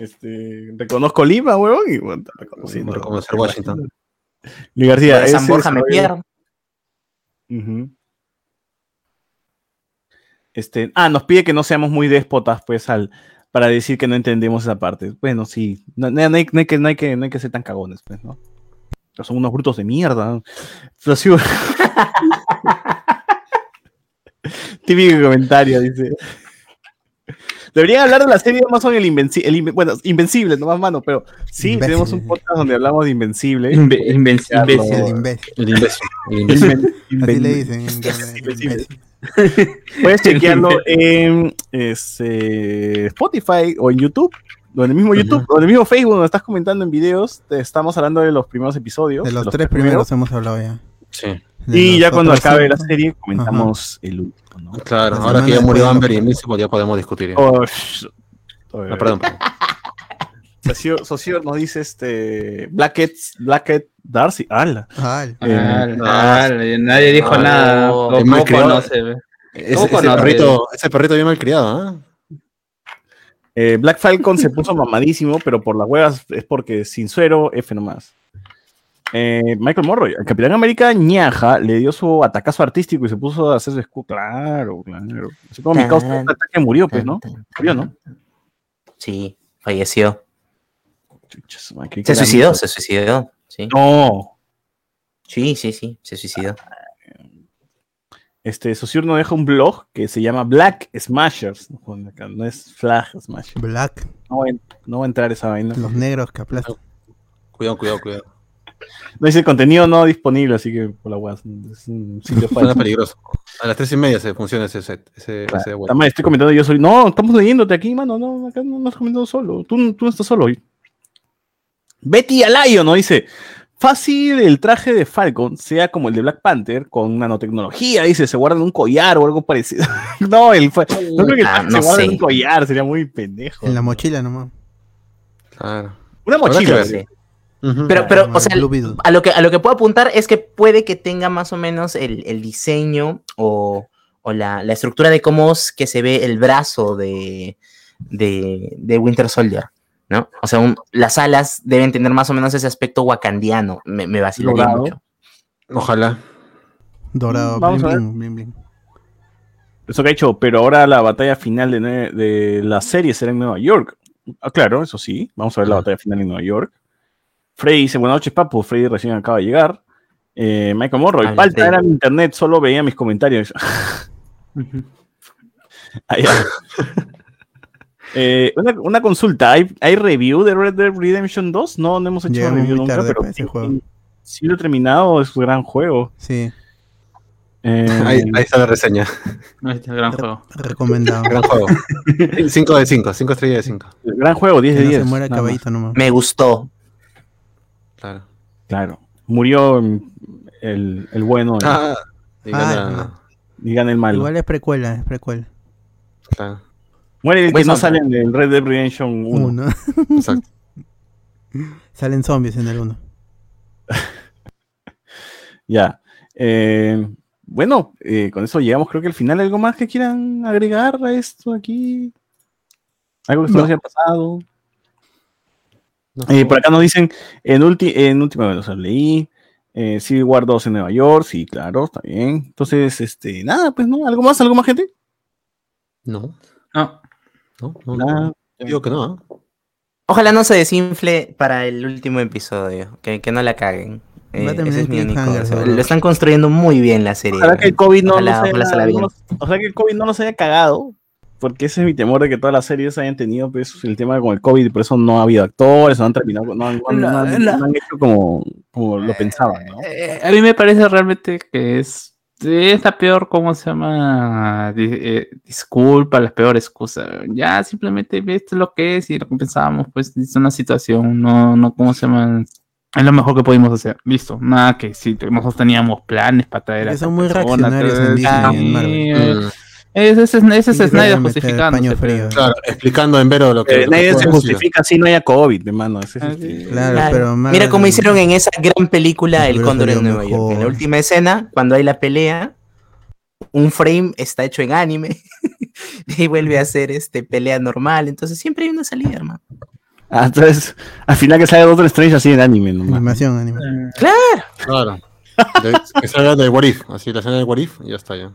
Este, reconozco Lima, huevón, y bueno, está Sí, reconociendo. por conocer Washington. Luis García, San ese Borja me pierdo. Este, ah, nos pide que no seamos muy déspotas, pues, al, para decir que no entendemos esa parte. Bueno, sí, no, no- no hay, no hay que, no, hay que, no hay que ser tan cagones, pues, ¿no? Pero son unos brutos de mierda. Típico comentario, dice. Deberían hablar de la serie de Amazon el, Invenci- el Inve- bueno, Invencible, no más mano, pero sí, Imbécil. tenemos un podcast donde hablamos de Invencible. Inve- inven- Carlos. imbécil. El imbécil. El imbécil. El imbécil. Inven- Así le dicen. Invencible. Puedes chequearlo en este, Spotify o en YouTube, o en el mismo YouTube, o en el mismo Facebook, donde estás comentando en videos. Te estamos hablando de los primeros episodios. De los tres primeros hemos hablado ya. Sí. De Y los ya cuando acabe la cinco- serie, comentamos el último. Claro, La ahora que ya murió Amber y. Invincible, ya podemos discutir. Oh, oh, No, perdón. Socio, Socio nos dice este Blackhead, Blackhead Darcy. ¡Hala! Ah, Eh, Ah, ah, nadie dijo nada. no. ¿Cómo Es malcriado. conoce? Ese, ¿Cómo ese conoces? perrito, ese perrito bien malcriado, ¿ah? eh, Black Falcon se puso mamadísimo, pero por las huevas es porque sin suero, F nomás. Eh, Michael Morroy, el Capitán América ñaja, le dio su atacazo artístico y se puso a hacer su escudo. Claro, claro. Así como mi causa ataque murió, pues, ¿no? Murió, ¿no? Sí, falleció. Chuchas, man, creí que Se suicidó, se suicidó. Sí, No. sí, sí, sí, se suicidó. Este, Sociur nos deja un blog que se llama Black Smashers. No, es Flag Smashers. Black, No no voy a entrar esa vaina. los negros que aplastan. Cuidado, cuidado, cuidado. No dice contenido no disponible, así que por la hueá. Es un sitio Suena falso. peligroso. A las tres y media se funciona ese set. Ese, Claro. ese web. Estoy comentando yo soy. No, estamos leyéndote aquí, mano. No, acá no, no estás comentando solo. Tú, tú no estás solo hoy. Betty Alayo no dice. Fácil el traje de Falcon sea como el de Black Panther con nanotecnología, dice, se guarda en un collar o algo parecido. no, el, no creo que el Ah, no se guarde en un collar, sería muy pendejo. En la mochila nomás. Claro. Una mochila. Pero, pero, Como o sea, a lo que, a lo que puedo apuntar es que puede que tenga más o menos el, el diseño o, o la, la estructura de cómo es que se ve el brazo de, de, de Winter Soldier, ¿no? O sea, un- las alas deben tener más o menos ese aspecto wakandiano. Me, me vacilaría Dorado. mucho. Ojalá. Dorado, Vamos bling, a ver. bling, bling, bling. Eso que ha hecho, pero ahora la batalla final de, de la serie será en Nueva York. Ah, claro, eso sí. Vamos a ver la batalla final en Nueva York. Freddy dice, buenas noches, papu. Freddy recién acaba de llegar. Eh, Michael Morroy, falta era mi internet, solo veía mis comentarios. Ah, ya. Eh, una, una consulta, ¿hay, ¿hay review de Red Dead Redemption 2? No, no hemos hecho Llegamos review nunca, pero sí, juego. sí lo he terminado, es un gran juego. Sí, Eh, Ahí, ahí está la reseña. Este es el gran juego. recomendado. Gran juego. 5 de 5, 5 estrellas de 5. Gran juego, 10 Que de no 10. se muera caballito nomás. Me gustó. Claro. Claro. Murió el, el bueno y- Ah, y Ah, gana- y gana el malo. Igual es precuela, es precuela. claro. Muere el que Buen no soundtrack. sale en el Red Dead Redemption 1. Uno. Exacto. Salen zombies en el uno. Ya. Eh, bueno, eh, con eso llegamos creo que al final. ¿Algo más que quieran agregar a esto aquí? ¿Algo que se No. nos haya pasado? No, Eh, por acá nos dicen, en, ulti en última vez los leí, eh, Civil War 2 en Nueva York, sí, claro, está bien. Entonces, este, nada, pues no, ¿algo más? ¿Algo más, gente? No, No, no, no. Nada. no. Yo digo que no. ¿ah? Ojalá no se desinfle para el último episodio. Que, que no la caguen. Eh, ese es mi único. Lo están construyendo muy bien la serie. Ojalá que el COVID no, Ojalá- nos haya- ojalá se la no bien. nos- ojalá que el COVID no nos haya cagado, porque ese es mi temor de que todas las series hayan tenido pues, el tema con el COVID y por eso no ha habido actores, no han terminado, no, han- no han- no han- La- no han hecho como, como lo pensaban, ¿no? Eh, a mí me parece realmente que es, es la peor, ¿cómo se llama? Eh, disculpa, la peor excusa. Ya simplemente esto es lo que es y lo que pensábamos, pues es una situación, no, no, ¿cómo se llama? Es lo mejor que pudimos hacer. Listo. Nada que si nosotros teníamos planes para traer a son muy persona, reaccionarios en Disney eh, Ese es, ese es Snyder Claro, explicando en Vero lo que. Eh, nadie pudo se justifica si no haya COVID, hermano. es Ah, el- sí. Claro, Claro. pero Mira cómo hicieron en esa gran película El Cóndor en Nueva York. En la última escena, cuando hay la pelea, un frame está hecho en anime y vuelve a ser este pelea normal. Entonces siempre hay una salida, hermano. Ah, entonces, al final que salga Doctor Strange así en anime nomás. Animación, anime. Claro. Claro. De- que salga de What If, así la escena de What If y ya está ya.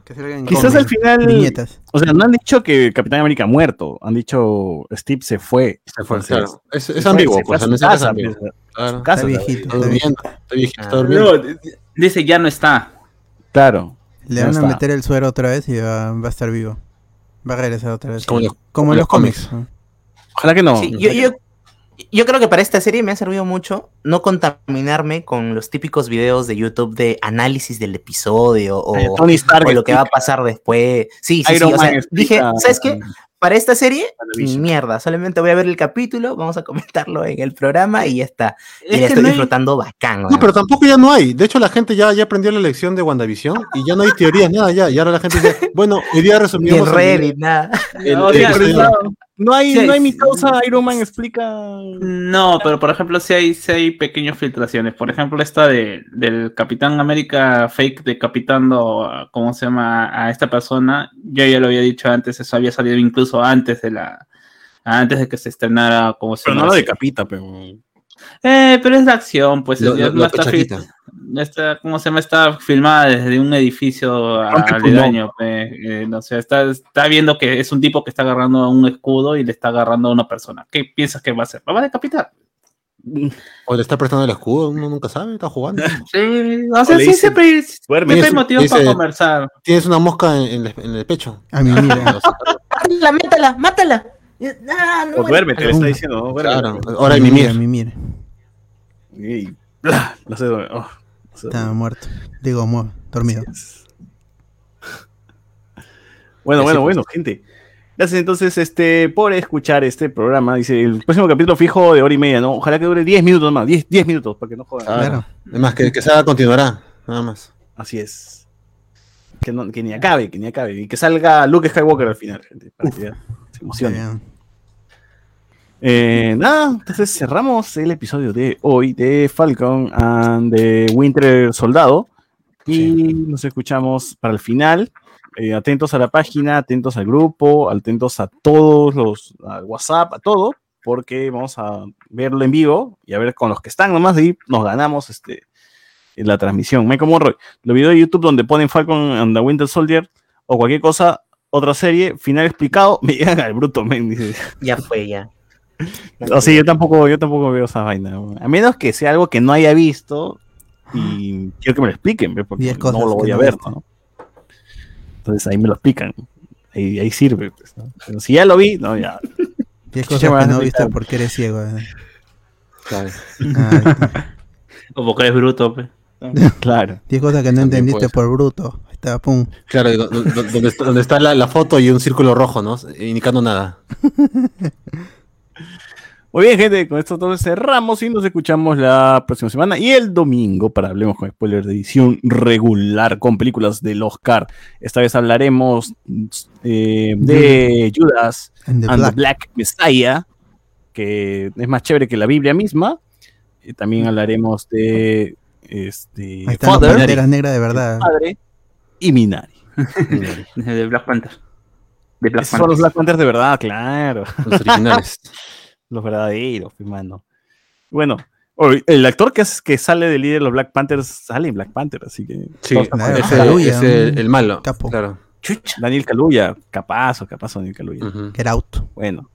Quizás al final. Viñetas. O sea, no han dicho que Capitán América ha muerto. Han dicho Steve se fue. Se fue, Entonces, claro. Es, es ambiguo, pues ambiguo. pues, Claro. casa, Está viejito, Está durmiendo, viejito. está viejito, está Ah. durmiendo. No, dice ya no está. Claro. Le van a está. meter el suero otra vez y va, va a estar vivo. Va a regresar otra vez. Como los- Como en los cómics. Ojalá que no. Sí, yo, yo, yo creo que para esta serie me ha servido mucho no contaminarme con los típicos videos de YouTube de análisis del episodio o, Tony Stark. o lo que va a pasar después. Sí, sí, Iron sí. O sea, dije, ¿sabes qué? Para esta serie, ni mierda. Solamente voy a ver el capítulo, vamos a comentarlo en el programa y ya está. Y Es la que estoy no hay- disfrutando bacán. No, pero tampoco ya no hay. De hecho, la gente ya, ya aprendió la lección de WandaVision y ya no hay teorías, nada ya. Y ahora la gente dice, bueno, hoy día Ni en resumimos. el- Reddit, nada. el- O el sea. No, hay, Sí, no hay mi causa. Iron Man explica. No, pero por ejemplo, sí hay, sí hay pequeñas filtraciones. Por ejemplo, esta de, del Capitán América fake decapitando, a- ¿cómo se llama? A esta persona. Yo ya lo había dicho antes, eso había salido incluso antes de la antes de que se estrenara, como se Pero no llama? lo la decapita, pero. Eh, pero es de acción, pues Lo- ya lo- no lo está, está, ¿cómo se llama? Está filmada desde un edificio aledaño, pe, eh, no sé, está, está viendo que es un tipo que está agarrando a un escudo y le está agarrando a una persona. ¿Qué piensas que va a hacer? ¿Lo va a decapitar? O le está prestando el escudo, uno nunca sabe, está jugando. Sí, o sea, le sí, dice, siempre, hay motivos dice- para conversar. Tienes una mosca en, en el, en el pecho. A mí, mira. Mátala, mátala, mátala. Ah, no, O duérmete, le está diciendo. Duérmete. Claro, ahora hay a mí, mimir. mira, a mí, mira. Y. ¡bla! No sé. oh, Está muerto. Digo, mu- dormido. Bueno, bueno, bueno, gente. Gracias entonces este, por escuchar este programa. Dice, el próximo capítulo fijo de hora y media, ¿no? Ojalá que dure 10 minutos más. 10, 10 minutos, para que no jodan. Claro. Claro. Además, que, que se haga continuará, nada más. Así es. Que, no- que ni acabe, que ni acabe. Y que salga Luke Skywalker al final, gente. Para que ya se emocione. Eh, nada, entonces cerramos el episodio de hoy de Falcon and the Winter Soldado. Y nos escuchamos para el final. Eh, atentos a la página, atentos al grupo, atentos a todos los, al WhatsApp, a todo, porque vamos a verlo en vivo y a ver con los que están nomás ahí nos ganamos este, en la transmisión. Michael Monroy, los videos de YouTube donde ponen Falcon and the Winter Soldier o cualquier cosa, otra serie, final explicado, me llegan al bruto, men. Ya fue, ya. O sea, yo tampoco, yo tampoco veo esa vaina. A menos que sea algo que no haya visto y quiero que me lo expliquen, ve, porque no lo voy a ver. ¿no? Entonces ahí me lo explican. Ahí, ahí sirve. pues, ¿no? Pero si ya lo vi, no, ya. Diez ¿Qué cosas vas que no explicar? viste porque eres ciego. eh. Claro. Ah, O porque eres bruto, pe. Claro. Diez cosas que no También entendiste por bruto. Ahí Está, pum. Claro, y do- do- do- donde, está, donde está la, la foto y un círculo rojo, ¿no? Indicando nada. Muy bien, gente, con esto entonces cerramos y nos escuchamos la próxima semana y el domingo para Hablemos con Spoiler de edición regular con películas del Oscar. Esta vez hablaremos eh, de Judas The and Black. the Black Messiah, que es más chévere que la Biblia misma. Y también hablaremos de este, Ahí están las Father, banderas negras de verdad. Padre y Minari. De Black Panther. De Black Esos son los Panther. Black Panthers de verdad, claro. Los originales. Los verdaderos, hermano. Bueno, o- el actor que, es, que sale de líder de los Black Panthers sale en Black Panther, así que. Sí, es el, malo. capo. Claro. Chucha. Daniel Kaluuya, capaz o capaz Daniel Kaluuya. Ujú. Get out. Bueno,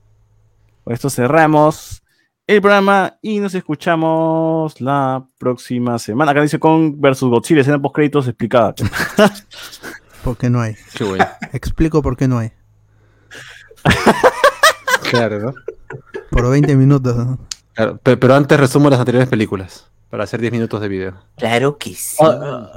con esto cerramos el programa y nos escuchamos la próxima semana. Acá dice con versus Godzilla, escena post créditos explicada. ¿Por qué no hay? Qué bueno. Explico por qué no hay. Claro, ¿no? Por 20 minutos. ¿no? Claro, pe- pero antes resumo las anteriores películas para hacer 10 minutos de video. Claro que sí. O,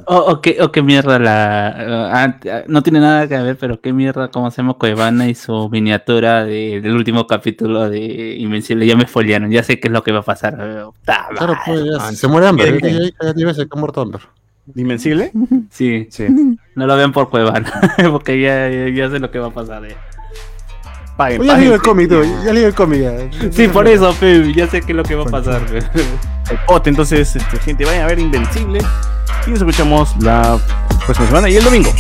o- o qué, o qué mierda la. ah, ah, no tiene nada que ver, pero qué mierda, cómo se llama Cuevana y su miniatura de- del último capítulo de Invencible. Ya me foliaron, ya sé qué es lo que va a pasar. ta Claro, pues ya, se muere Amber. Ya, que ha muerto Amber. ¿Invencible? Sí, Sí. no lo vean por Cuevana, porque ya, ya, ya sé lo que va a pasar. eh. Ya leí el cómic, ya leí el cómic. Sí, por eso, fe, ya sé qué es lo que va a pasar. Entonces, este, gente, vayan a ver Invencible. Y nos escuchamos la próxima semana y el domingo.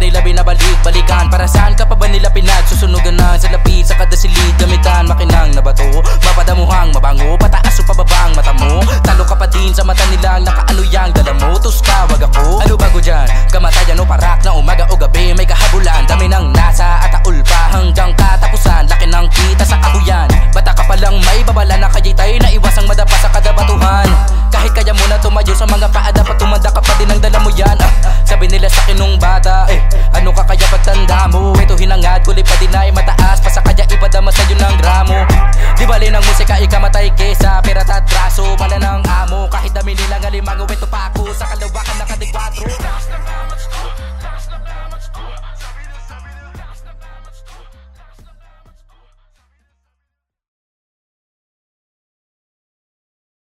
pwede labi na balik-balikan. Para saan ka pa nila pinat. Susunugan na sa lapid sa kada silid Gamitan makinang na bato. Mapadamuhang mabango Pataas o pababa ang mata mo. Talo ka pa din sa mata nilang Nakaano yang dala mo. Tus wag ako. Ano bago dyan? Kamatayan o parak na umaga o gabi. May kahabulan Dami ng nasa at aul pa. Hanggang katapusan Laki ng kita sa kahuyan Bata ka palang may babala na kaya'y tayo na iwasang madapa sa kadabatuhan. Kahit kaya mo na tumayo sa mga paa Dapat tumanda ka pa din ang dala mo yan. Ah, Sabi nila sa akin nung bata eh, Ano ka kaya pagtanda mo? Ito hinang Angat, kulit pa din ay mataas Pasa kaya ipadama sa'yo ng gramo Di bali ng musika, ikamatay kesa Pera tatraso, wala ng amo Kahit dami nilang alimang, uwento pa ako. Sa kalawakan, nakadigwatro